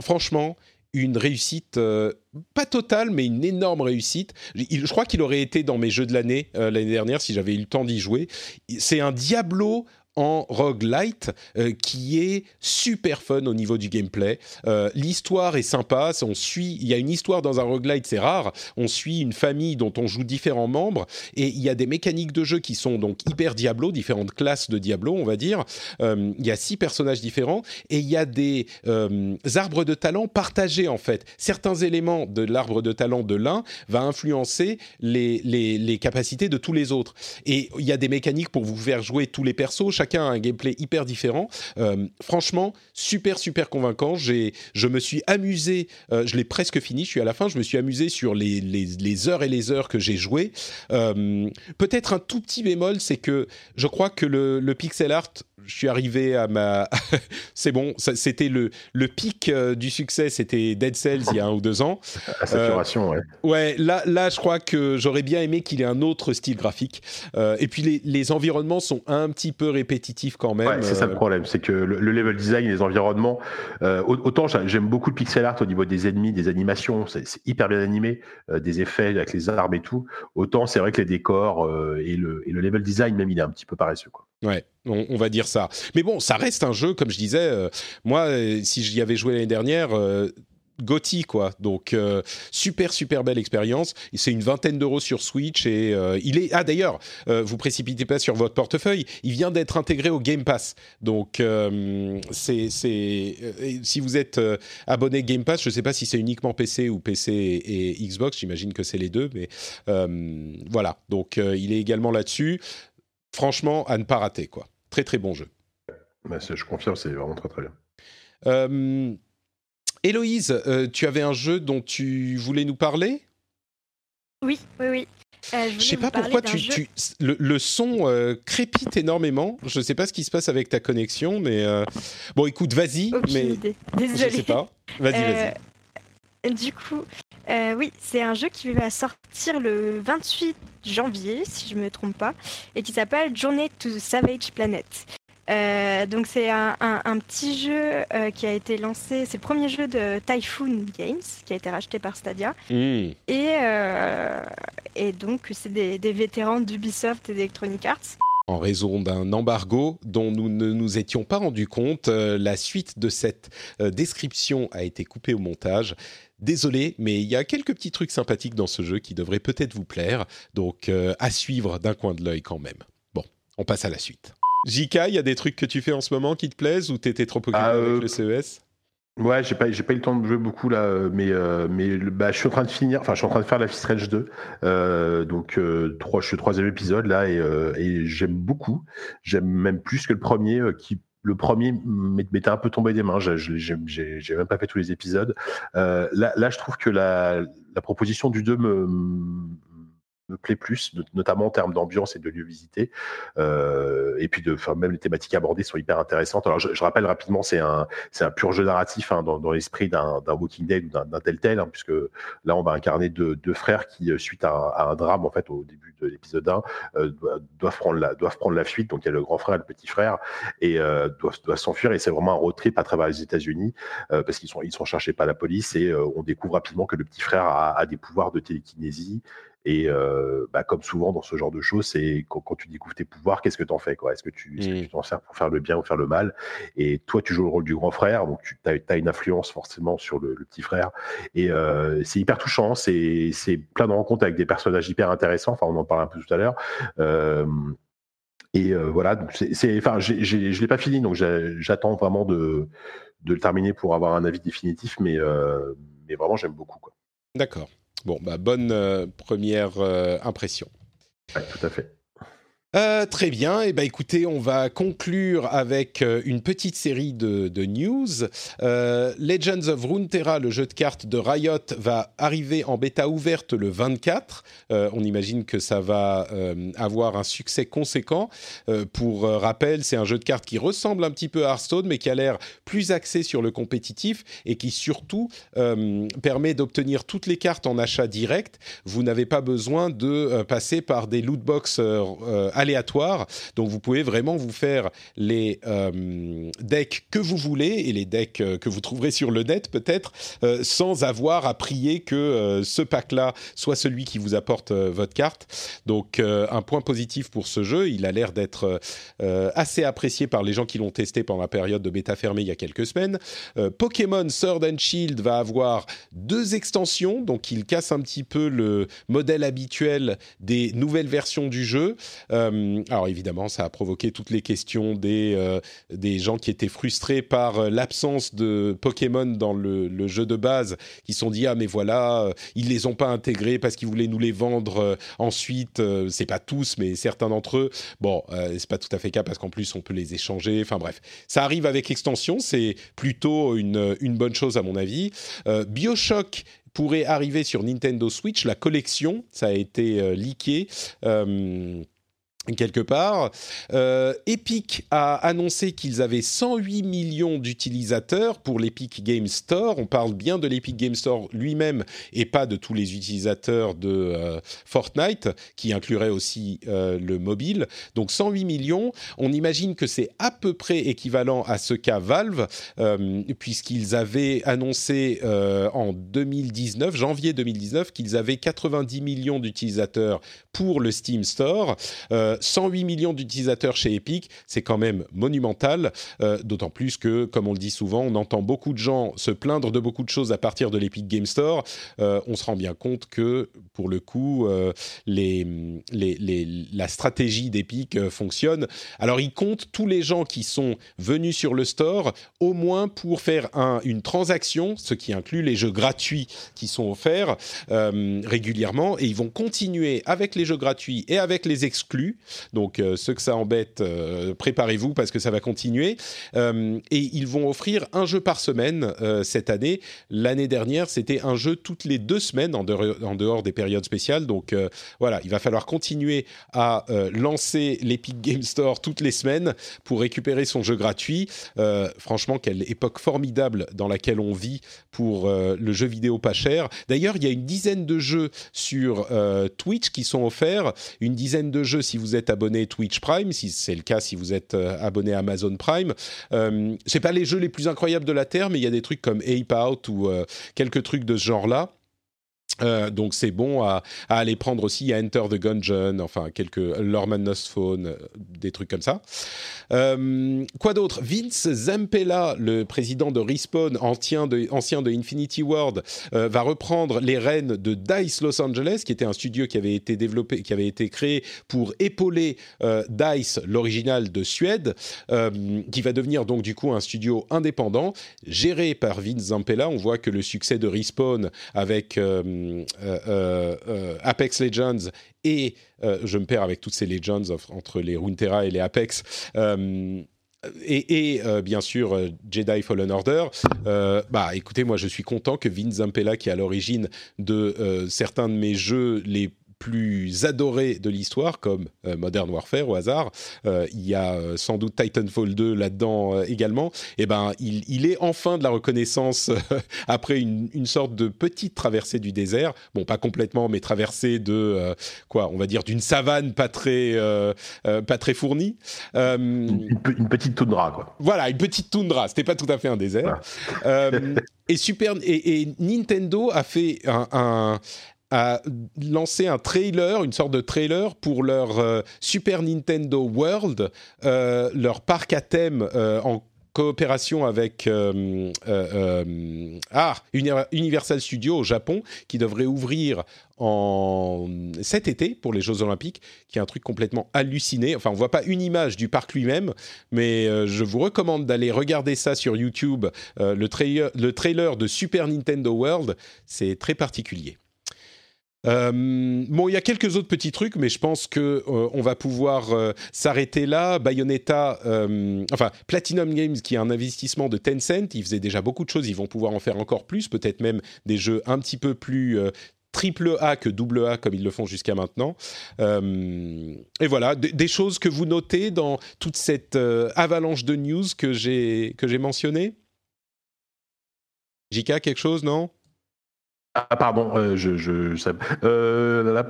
franchement, une réussite, euh, pas totale, mais une énorme réussite. je crois qu'il aurait été dans mes jeux de l'année, euh, l'année dernière, si j'avais eu le temps d'y jouer. C'est un Diablo en roguelite euh, qui est super fun au niveau du gameplay. Euh, l'histoire est sympa, on suit, il y a une histoire dans un roguelite, c'est rare. On suit une famille dont on joue différents membres et il y a des mécaniques de jeu qui sont donc hyper Diablo, différentes classes de Diablo, on va dire. Euh, il y a six personnages différents et il y a des arbres de talent partagés en fait. Certains éléments de l'arbre de talent de l'un va influencer les, les, les, capacités de tous les autres. Et il y a des mécaniques pour vous faire jouer tous les persos chacun a un gameplay hyper différent. Euh, franchement, super, super convaincant. Je me suis amusé, euh, je l'ai presque fini, je suis à la fin, je me suis amusé sur les, les, heures et les heures que j'ai joué. Euh, peut-être un tout petit bémol, c'est que je crois que le pixel art je suis arrivé à ma. [laughs] c'est bon, c'était le, le pic euh, du succès, c'était Dead Cells il y a un ou deux ans. [laughs] La saturation, ouais. Ouais, là, là, je crois que j'aurais bien aimé qu'il ait un autre style graphique. et puis les, les, environnements sont un petit peu répétitifs quand même. Ouais, c'est ça le problème, c'est que le, level design, les environnements, autant j'aime beaucoup le pixel art au niveau des ennemis, des animations, c'est hyper bien animé, des effets avec les armes et tout. Autant c'est vrai que les décors et, le, et le level design même, il est un petit peu paresseux, quoi. Ouais, on, va dire ça. Mais bon, ça reste un jeu, comme je disais. Euh, moi, euh, si j'y avais joué l'année dernière, euh, Gotti quoi. Donc super super belle expérience. C'est une vingtaine d'euros sur Switch et il est ah d'ailleurs vous précipitez pas sur votre portefeuille. Il vient d'être intégré au Game Pass. Donc c'est si vous êtes abonné Game Pass, je sais pas si c'est uniquement PC ou PC et, Xbox. J'imagine que c'est les deux, mais voilà. Donc il est également là-dessus franchement, à ne pas rater, quoi. Très très bon jeu. Bah, je confirme, c'est vraiment très très bien. Euh, Héloïse, euh, tu avais un jeu dont tu voulais nous parler? Oui, oui, oui. Euh, je, ne sais pas pourquoi tu, le, son crépite énormément. Je ne sais pas ce qui se passe avec ta connexion, mais bon, écoute, vas-y. mais idée. Désolée. Je sais pas. Vas-y, vas-y. Du coup, oui, c'est un jeu qui va sortir le 28 janvier, si je ne me trompe pas, et qui s'appelle Journey to the Savage Planet. Euh, donc c'est un, petit jeu euh, qui a été lancé, c'est le premier jeu de Typhoon Games qui a été racheté par Stadia. Hmm. Et, euh, et donc c'est des, des vétérans d'Ubisoft et d'Electronic Arts en raison d'un embargo dont nous ne nous étions pas rendus compte. la suite de cette description a été coupée au montage. Désolé, mais il y a quelques petits trucs sympathiques dans ce jeu qui devraient peut-être vous plaire, donc euh, à suivre d'un coin de l'œil quand même. Bon, on passe à la suite. Jika, il y a des trucs que tu fais en ce moment qui te plaisent ou t'étais trop occupé ah, avec euh, le CES Ouais, j'ai pas, j'ai pas eu le temps de jouer beaucoup là, mais euh, mais bah, je suis en train de finir, enfin je suis en train de faire la Fist Range 2, donc trois, je suis au troisième épisode là et, et j'aime beaucoup, j'aime même plus que le premier qui le premier m'était un peu tombé des mains. J'ai même pas fait tous les épisodes. Euh, là, je trouve que la, la proposition du 2 me, me plaît plus, notamment en termes d'ambiance et de lieux visités. Euh, et puis, de, même les thématiques abordées sont hyper intéressantes. Alors, je, rappelle rapidement, c'est un, pur jeu narratif hein, dans, l'esprit d'un, Walking Dead ou d'un, Telltale, hein, puisque là, on va incarner deux, frères qui, euh, suite à un, drame, en fait, au début de l'épisode 1, euh, doivent, prendre la, doivent prendre la fuite. Donc, il y a le grand frère et le petit frère, et doivent, doivent s'enfuir. Et c'est vraiment un road trip à travers les États-Unis, parce qu'ils sont, ils cherchés par la police, et on découvre rapidement que le petit frère a des pouvoirs de télékinésie et euh, bah, comme souvent dans ce genre de choses, c'est quand, tu découvres tes pouvoirs, qu'est-ce que tu en fais Est-ce que tu mmh. t'en sers pour faire le bien ou faire le mal? Et toi, tu joues le rôle du grand frère, donc tu as, une influence forcément sur le, petit frère. Et euh, c'est hyper touchant, c'est plein de rencontres avec des personnages hyper intéressants. Enfin, on en parle un peu tout à l'heure. Euh, et voilà, c'est, enfin, je ne l'ai pas fini, donc j'attends vraiment de, de le terminer pour avoir un avis définitif, mais, mais vraiment, j'aime beaucoup. D'accord. Bon, bah, bonne euh, première euh, impression. Oui, tout à fait. Euh, très bien. Et eh ben, écoutez, on va conclure avec euh, une petite série de, news. Euh, Legends of Runeterra, le jeu de cartes de Riot, va arriver en bêta ouverte le 24. Euh, on imagine que ça va avoir un succès conséquent. pour rappel, c'est un jeu de cartes qui ressemble un petit peu à Hearthstone, mais qui a l'air plus axé sur le compétitif et qui surtout permet d'obtenir toutes les cartes en achat direct. Vous n'avez pas besoin de passer par des lootbox aléatoire. Donc vous pouvez vraiment vous faire les euh, decks que vous voulez et les decks euh, que vous trouverez sur le net peut-être euh, sans avoir à prier que ce pack-là soit celui qui vous apporte votre carte. Donc un point positif pour ce jeu, il a l'air d'être assez apprécié par les gens qui l'ont testé pendant la période de bêta fermée il y a quelques semaines. Pokémon Sword and Shield va avoir deux extensions, donc il casse un petit peu le modèle habituel des nouvelles versions du jeu. Alors évidemment, ça a provoqué toutes les questions des, euh, des gens qui étaient frustrés par euh, l'absence de Pokémon dans le, jeu de base, qui se sont dit ah mais voilà, ils les ont pas intégrés parce qu'ils voulaient nous les vendre ensuite. c'est pas tous, mais certains d'entre eux. Bon, c'est pas tout à fait cas parce qu'en plus on peut les échanger. Enfin bref, ça arrive avec extension, c'est plutôt une, une bonne chose à mon avis. Bioshock pourrait arriver sur Nintendo Switch, la collection, ça a été leaké. Quelque part. Euh, Epic a annoncé qu'ils avaient 108 millions d'utilisateurs pour l'Epic Game Store. On parle bien de l'Epic Game Store lui-même et pas de tous les utilisateurs de euh, Fortnite, qui inclurait aussi euh, le mobile. Donc 108 millions. On imagine que c'est à peu près équivalent à ce qu'a Valve, puisqu'ils avaient annoncé en 2019, janvier 2019, qu'ils avaient 90 millions d'utilisateurs pour le Steam Store. 108 millions d'utilisateurs chez Epic, c'est quand même monumental, euh, d'autant plus que, comme on le dit souvent, on entend beaucoup de gens se plaindre de beaucoup de choses à partir de l'Epic Game Store. Euh, on se rend bien compte que, pour le coup, euh, la stratégie d'Epic fonctionne. Alors, ils comptent tous les gens qui sont venus sur le store, au moins pour faire un, une transaction, ce qui inclut les jeux gratuits qui sont offerts régulièrement, et ils vont continuer avec les jeux gratuits et avec les exclus donc euh, ceux que ça embête, euh, préparez-vous parce que ça va continuer. Euh, et ils vont offrir un jeu par semaine cette année. L'année dernière, c'était un jeu toutes les deux semaines en dehors, des périodes spéciales. Donc voilà, il va falloir continuer à lancer l'Epic Game Store toutes les semaines pour récupérer son jeu gratuit. franchement, quelle époque formidable dans laquelle on vit pour le jeu vidéo pas cher. D'ailleurs, il y a une dizaine de jeux sur Twitch qui sont offerts. Une dizaine de jeux si vous êtes abonné Twitch Prime, si c'est le cas, si vous êtes euh, abonné Amazon Prime. Euh, c'est pas les jeux les plus incroyables de la terre, mais il y a des trucs comme Ape Out ou euh, quelques trucs de ce genre-là. Euh, donc c'est bon à, aller prendre aussi à Enter the Gungeon, enfin quelques Lorman's Phone, des trucs comme ça. Euh, quoi d'autre? Vince Zampella, le président de Respawn, ancien de, Infinity Ward, va reprendre les rênes de Dice Los Angeles, qui était un studio qui avait été développé, qui avait été créé pour épauler Dice, l'original de Suède, qui va devenir donc du coup un studio indépendant, géré par Vince Zampella. On voit que le succès de Respawn avec euh, euh, euh, Apex Legends et je me perds avec toutes ces Legends entre les Runeterra et les Apex. et, bien sûr Jedi Fallen Order. bah, écoutez, moi je suis content que Vince Zampella, qui est à l'origine de certains de mes jeux les plus adorés de l'histoire, comme euh, Modern Warfare au hasard, euh, il y a euh, sans doute Titanfall 2 là-dedans également, et eh ben il, il, est enfin de la reconnaissance [laughs] après une, une, sorte de petite traversée du désert, bon pas complètement, mais traversée de quoi, on va dire d'une savane pas très pas très fournie. Une, une, petite toundra quoi. Voilà, une petite toundra, c'était pas tout à fait un désert. et Super et, et, Nintendo a fait un, un a lancé un trailer, une sorte de trailer pour leur euh, Super Nintendo World, euh, leur parc à thème euh, en coopération avec ah, Universal Studios au Japon, qui devrait ouvrir cet été pour les Jeux Olympiques, qui est un truc complètement halluciné. Enfin, on voit pas une image du parc lui-même, mais je vous recommande d'aller regarder ça sur YouTube. le trailer de Super Nintendo World, c'est très particulier. Euh, bon, il y a quelques autres petits trucs, mais je pense que euh, on va pouvoir euh, s'arrêter là. Bayonetta, enfin Platinum Games, qui est un investissement de Tencent, ils faisaient déjà beaucoup de choses, ils vont pouvoir en faire encore plus, peut-être même des jeux un petit peu plus triple A que double A comme ils le font jusqu'à maintenant. et voilà, des choses que vous notez dans toute cette avalanche de news que j'ai que j'ai mentionné. Jika, quelque chose, non? Ah pardon, euh, je je euh,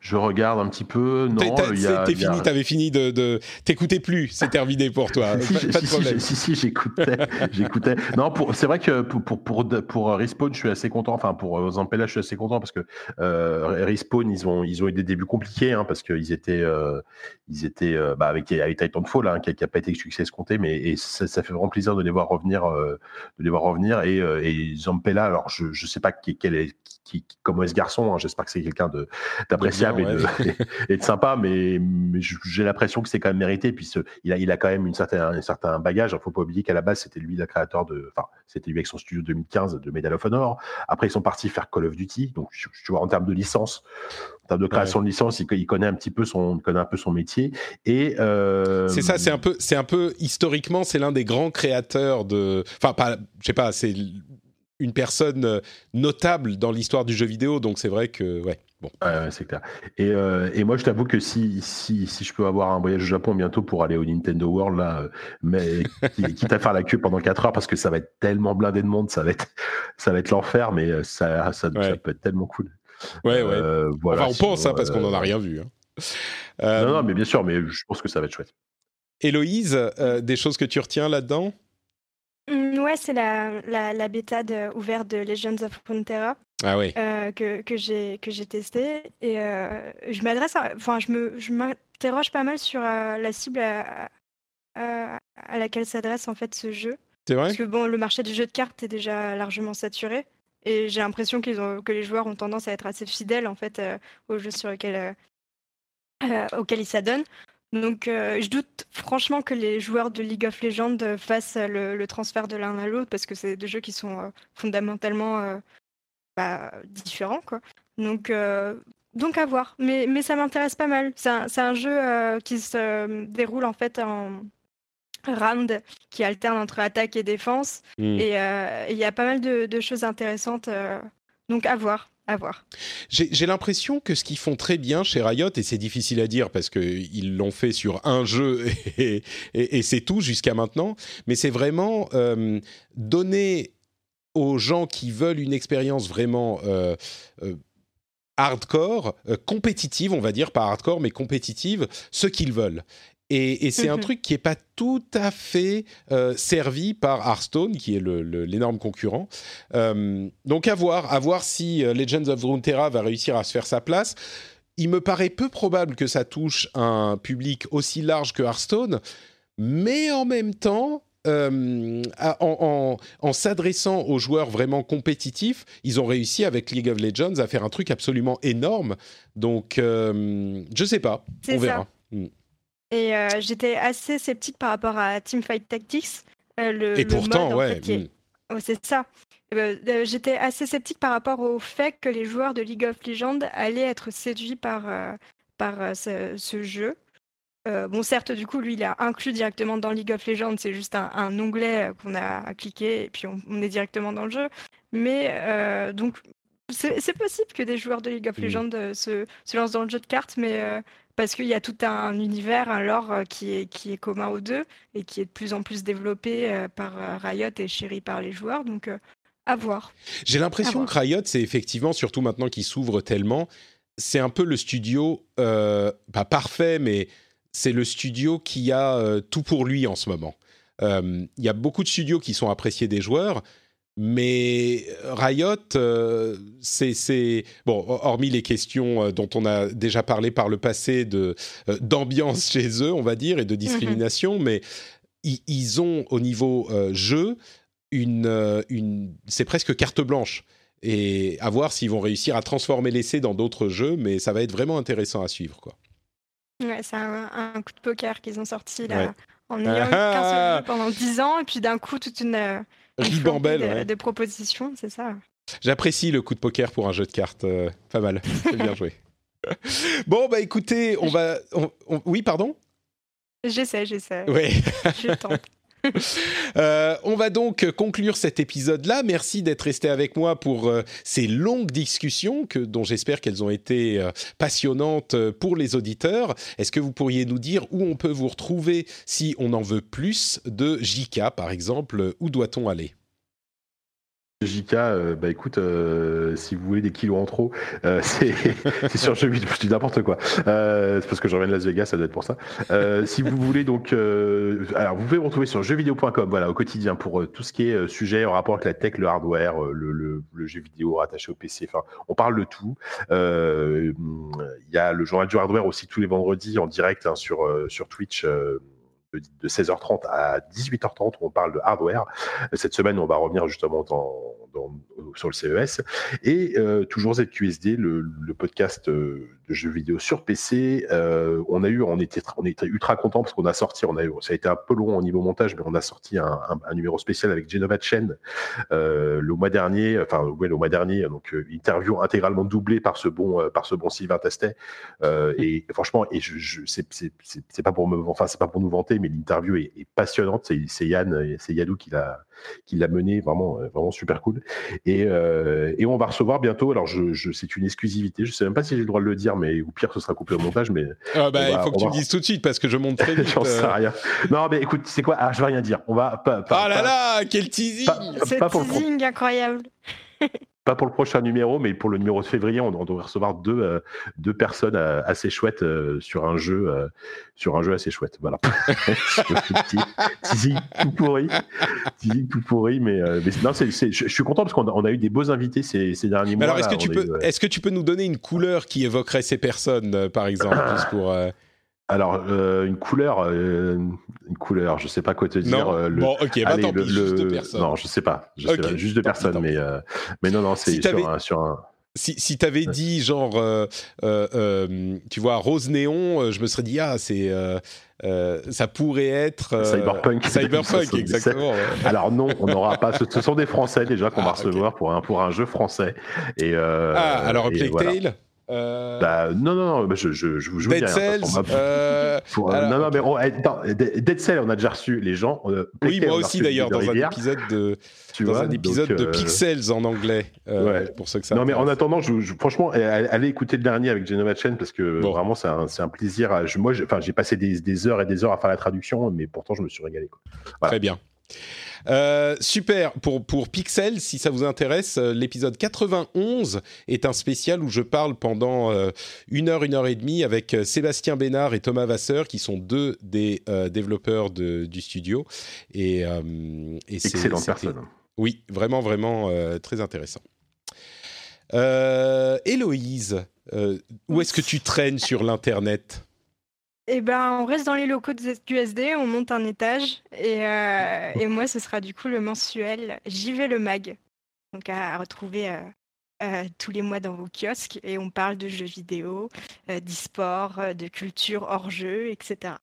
je regarde un petit peu. Non, t'es fini, t'avais fini de, de t'écoutais plus, c'est terminé pour toi. [laughs] si, pas, de problème. Si, si, j'écoutais, j'écoutais. Non, c'est vrai que pour pour pour, pour Respawn, je suis assez content. Enfin, pour euh, Zampella, je suis assez content parce que euh, Respawn, ils ont ils ont eu des débuts compliqués, hein, parce qu'ils étaient euh, ils étaient bah, avec avec Titanfall, hein, qui, qui a pas été succès escompté, mais et ça, ça, fait vraiment plaisir de les voir revenir, de les voir revenir et et Zampella. Alors, je je sais pas qui quel est, qui, comment est ce garçon. Hein. J'espère que c'est quelqu'un d'appréciable [laughs] et, de sympa, mais, j'ai l'impression que c'est quand même mérité. Puis il, a, il a quand même une certaine, un certain bagage. Il faut pas oublier qu'à la base, c'était lui le créateur de. Enfin, c'était lui avec son studio 2015 de Medal of Honor. Après, ils sont partis faire Call of Duty. Donc, tu vois, en termes de licence, en termes de création de licence, il, connaît un petit peu son, connaît un peu son métier. Et euh, c'est ça, c'est un peu, c'est un peu historiquement, c'est l'un des grands créateurs de. Enfin, pas, je sais pas, c'est une personne notable dans l'histoire du jeu vidéo, donc c'est vrai que ouais. Bon. c'est clair. Et, et, moi, je t'avoue que si, si, si, je peux avoir un voyage au Japon bientôt pour aller au Nintendo World, là, mais [laughs] quitte à faire la queue pendant 4 heures parce que ça va être tellement blindé de monde, ça va être, ça va être l'enfer, mais ça, ça, ça, peut être tellement cool. Ouais, ouais. voilà, enfin, on pense, hein, parce qu'on n'en a rien vu. Hein. Non, non, mais bien sûr, mais je pense que ça va être chouette. Héloïse, euh, des choses que tu retiens là-dedans? Ouais, c'est la, la, la, bêta de, ouverte de Legends of Runeterra. Ah oui. Euh, que, que j'ai testé. Et euh, je m'adresse Enfin, je m'interroge pas mal sur la cible à, à, laquelle s'adresse en fait ce jeu. C'est vrai? Parce que bon, le marché du jeu de cartes est déjà largement saturé. Et j'ai l'impression que les joueurs ont tendance à être assez fidèles en fait aux jeux sur lesquels, auxquels ils s'adonnent. Donc, euh, je doute franchement que les joueurs de League of Legends fassent le, transfert de l'un à l'autre parce que c'est deux jeux qui sont euh, fondamentalement euh, bah, différents, quoi. Donc, donc à voir. Mais, mais ça m'intéresse pas mal. C'est un, un, jeu qui se déroule en fait en round qui alterne entre attaque et défense. Mmh. Et il y a pas mal de, de choses intéressantes. Donc à voir à voir. J'ai l'impression que ce qu'ils font très bien chez Riot, et c'est difficile à dire parce qu'ils l'ont fait sur un jeu [laughs] et, c'est tout jusqu'à maintenant, mais c'est vraiment euh, donner aux gens qui veulent une expérience vraiment euh, euh, hardcore, compétitive, on va dire, pas hardcore, mais compétitive, ce qu'ils veulent. Et, c'est un mhm. truc qui n'est pas tout à fait euh, servi par Hearthstone, qui est l'énorme concurrent. Euh, donc à voir, à voir si euh, Legends of Runeterra va réussir à se faire sa place. Il me paraît peu probable que ça touche un public aussi large que Hearthstone, mais en même temps, en, en s'adressant aux joueurs vraiment compétitifs, ils ont réussi avec League of Legends à faire un truc absolument énorme. Donc, je sais pas, on verra. Et euh, j'étais assez sceptique par rapport à Teamfight Tactics. Euh, le, Et pourtant, ouais. Hmm. Oh, c'est ça. Euh, j'étais assez sceptique par rapport au fait que les joueurs de League of Legends allaient être séduits par, par ce, jeu. bon, certes, du coup, lui, il est inclus directement dans League of Legends. C'est juste un, onglet qu'on a à cliquer et puis on, est directement dans le jeu. Mais donc, c'est possible que des joueurs de League of hmm. Legends se, se, lancent dans le jeu de cartes, mais parce qu'il y a tout un univers, un lore euh, qui est, qui est commun aux deux et qui est de plus en plus développé euh, par euh, Riot et chéri par les joueurs. Donc, à voir. J'ai l'impression que Riot, c'est effectivement, surtout maintenant qu'il s'ouvre tellement, c'est un peu le studio, pas parfait, mais c'est le studio qui a tout pour lui en ce moment. Il y a beaucoup de studios qui sont appréciés des joueurs, mais Riot, euh, c'est bon, hormis les questions euh, dont on a déjà parlé par le passé de euh, d'ambiance [laughs] chez eux, on va dire, et de discrimination, mhm. mais ils, ont au niveau jeu une, une c'est presque carte blanche. Et à voir s'ils vont réussir à transformer l'essai dans d'autres jeux, mais ça va être vraiment intéressant à suivre, quoi. Ouais, c'est un, coup de poker qu'ils ont sorti là, en ayant ah pendant 10 ans, et puis d'un coup toute une ribambelle. Des, propositions, c'est ça? J'apprécie le coup de poker pour un jeu de cartes. Euh, pas mal. C'est bien joué. [laughs] bon, bah écoutez, on va. Oui, pardon? J'essaie, j'essaie. Oui. Je tente. [laughs] Euh, on va donc conclure cet épisode-là. Merci d'être resté avec moi pour euh, ces longues discussions que, dont j'espère qu'elles ont été euh, passionnantes pour les auditeurs. Est-ce que vous pourriez nous dire où on peut vous retrouver si on en veut plus de JK, par exemple? Où doit-on aller? JK, euh, bah écoute, euh, si vous voulez des kilos en trop, euh, [laughs] c'est sur jeu vidéo, je dis n'importe quoi. c'est parce que je reviens de Las Vegas, ça doit être pour ça. si vous voulez donc, alors vous pouvez me retrouver sur jeuxvideo.com, voilà, au quotidien pour tout ce qui est sujet en rapport avec la tech, le hardware, le, le, le jeu vidéo rattaché au PC. Enfin, on parle de tout. Il y a le journal du hardware aussi tous les vendredis en direct hein, sur sur Twitch de 16h30 à 18h30 où on parle de hardware. Cette semaine, on va revenir justement dans, sur le CES. Et euh, toujours ZQSD, le, le podcast euh, de jeux vidéo sur PC. Euh, on a eu, on était, on était ultra content parce qu'on a sorti, on a eu, ça a été un peu long au niveau montage, mais on a sorti un, numéro spécial avec Genova Chen le mois dernier, enfin ouais, le mois dernier, donc interview intégralement doublée par ce bon, par ce bon Sylvain Tastet. et franchement, et je, je c'est pas pour me, enfin c'est pas pour nous vanter mais l'interview est, passionnante. C'est Yann, c'est Yadou qui l'a qui l'a mené, vraiment vraiment super cool. Et, et on va recevoir bientôt. Alors je, c'est une exclusivité. Je sais même pas si j'ai le droit de le dire, mais au pire ce sera coupé au montage. Mais ah bah, il faut que tu me dises tout de suite parce que je monte très [laughs] vite. J'en sais rien. Non mais écoute, c'est quoi? Ah je vais rien dire. On va pas. ah là là, quel teasing C'est teasing incroyable. [laughs] pas pour le prochain numéro, mais pour le numéro de février, on, devrait recevoir deux, euh, deux personnes euh, assez chouettes euh, sur un jeu, sur un jeu assez chouette. Voilà. [laughs] tout pourri, tout pourri, mais, non, je suis content parce qu'on a, eu des beaux invités ces, derniers mois. Alors, est-ce que tu peux, est-ce que tu peux nous donner une couleur qui évoquerait ces personnes, par exemple, juste pour alors, euh, une couleur, euh, une couleur, je sais pas quoi te dire. Non. Euh, bon, ok, bah tant pis, juste de. Non, je sais pas, je sais pas juste de personnes, mais, mais non, non, c'est sur, un, sur un, si, si tu avais dit genre, tu vois, rose néon, je me serais dit ah c'est ça pourrait être cyberpunk. Cyberpunk, [laughs] exactement. Alors non, on n'aura pas. Ce, sont des Français déjà qu'on ah, va recevoir pour un pour un jeu français. Et ah alors Plague Tale? Euh... Bah, non, non, non, je, je, je vous joue Dead Cells. Euh... [laughs] euh non, non, mais on, attends, Dead Cells, on a déjà reçu les gens. oui, moi aussi d'ailleurs, dans, un épisode de, tu dans vois, un épisode de Pixels en anglais. Euh, ouais. Pour ceux que ça. Non, mais en attendant, je, franchement, allez écouter le dernier avec Genova Chen parce que vraiment, c'est un, un, plaisir. À, moi, j'ai passé des, des, heures et des heures à faire la traduction, mais pourtant, je me suis régalé. Quoi. Voilà. Très bien. Euh, super, pour, pour Pixel, si ça vous intéresse, euh, l'épisode 91 est un spécial où je parle pendant euh, une heure, une heure et demie avec Sébastien Bénard et Thomas Vasseur, qui sont deux des développeurs de, du studio. Et, et Excellente personne. Oui, vraiment, vraiment très intéressant. Héloïse, où est-ce que tu traînes sur l'Internet? Eh ben, on reste dans les locaux de ZQSD, on monte un étage. Et, euh, et moi, ce sera du coup le mensuel J'y vais le mag. Donc à, retrouver euh, euh, tous les mois dans vos kiosques. Et on parle de jeux vidéo, d'e-sport, de culture hors jeu, etc.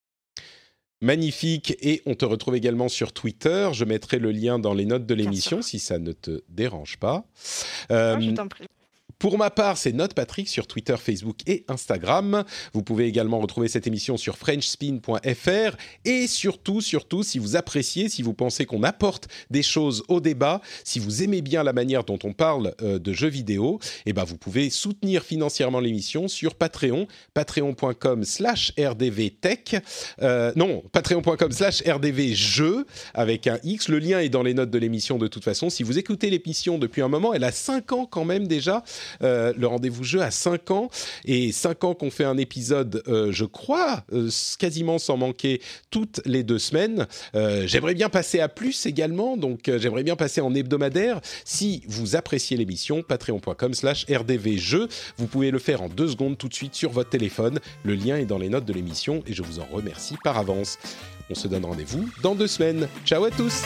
Magnifique. Et on te retrouve également sur Twitter. Je mettrai le lien dans les notes de l'émission si ça ne te dérange pas. Je t'en prie. Pour ma part, c'est Note Patrick sur Twitter, Facebook et Instagram. Vous pouvez également retrouver cette émission sur frenchspin.fr et surtout, surtout, si vous appréciez, si vous pensez qu'on apporte des choses au débat, si vous aimez bien la manière dont on parle euh, de jeux vidéo, eh ben vous pouvez soutenir financièrement l'émission sur Patreon, patreon.com/slash rdvtech. Euh, non, patreon.com slash rdvjeux avec un X. Le lien est dans les notes de l'émission de toute façon. Si vous écoutez l'émission depuis un moment, elle a 5 ans quand même déjà. Euh, le rendez-vous jeu à 5 ans et 5 ans qu'on fait un épisode, euh, je crois, euh, quasiment sans manquer toutes les deux semaines. j'aimerais bien passer à plus également, donc j'aimerais bien passer en hebdomadaire. Si vous appréciez l'émission, patreon.com/slash rdvjeux, vous pouvez le faire en deux secondes tout de suite sur votre téléphone. Le lien est dans les notes de l'émission et je vous en remercie par avance. On se donne rendez-vous dans deux semaines. Ciao à tous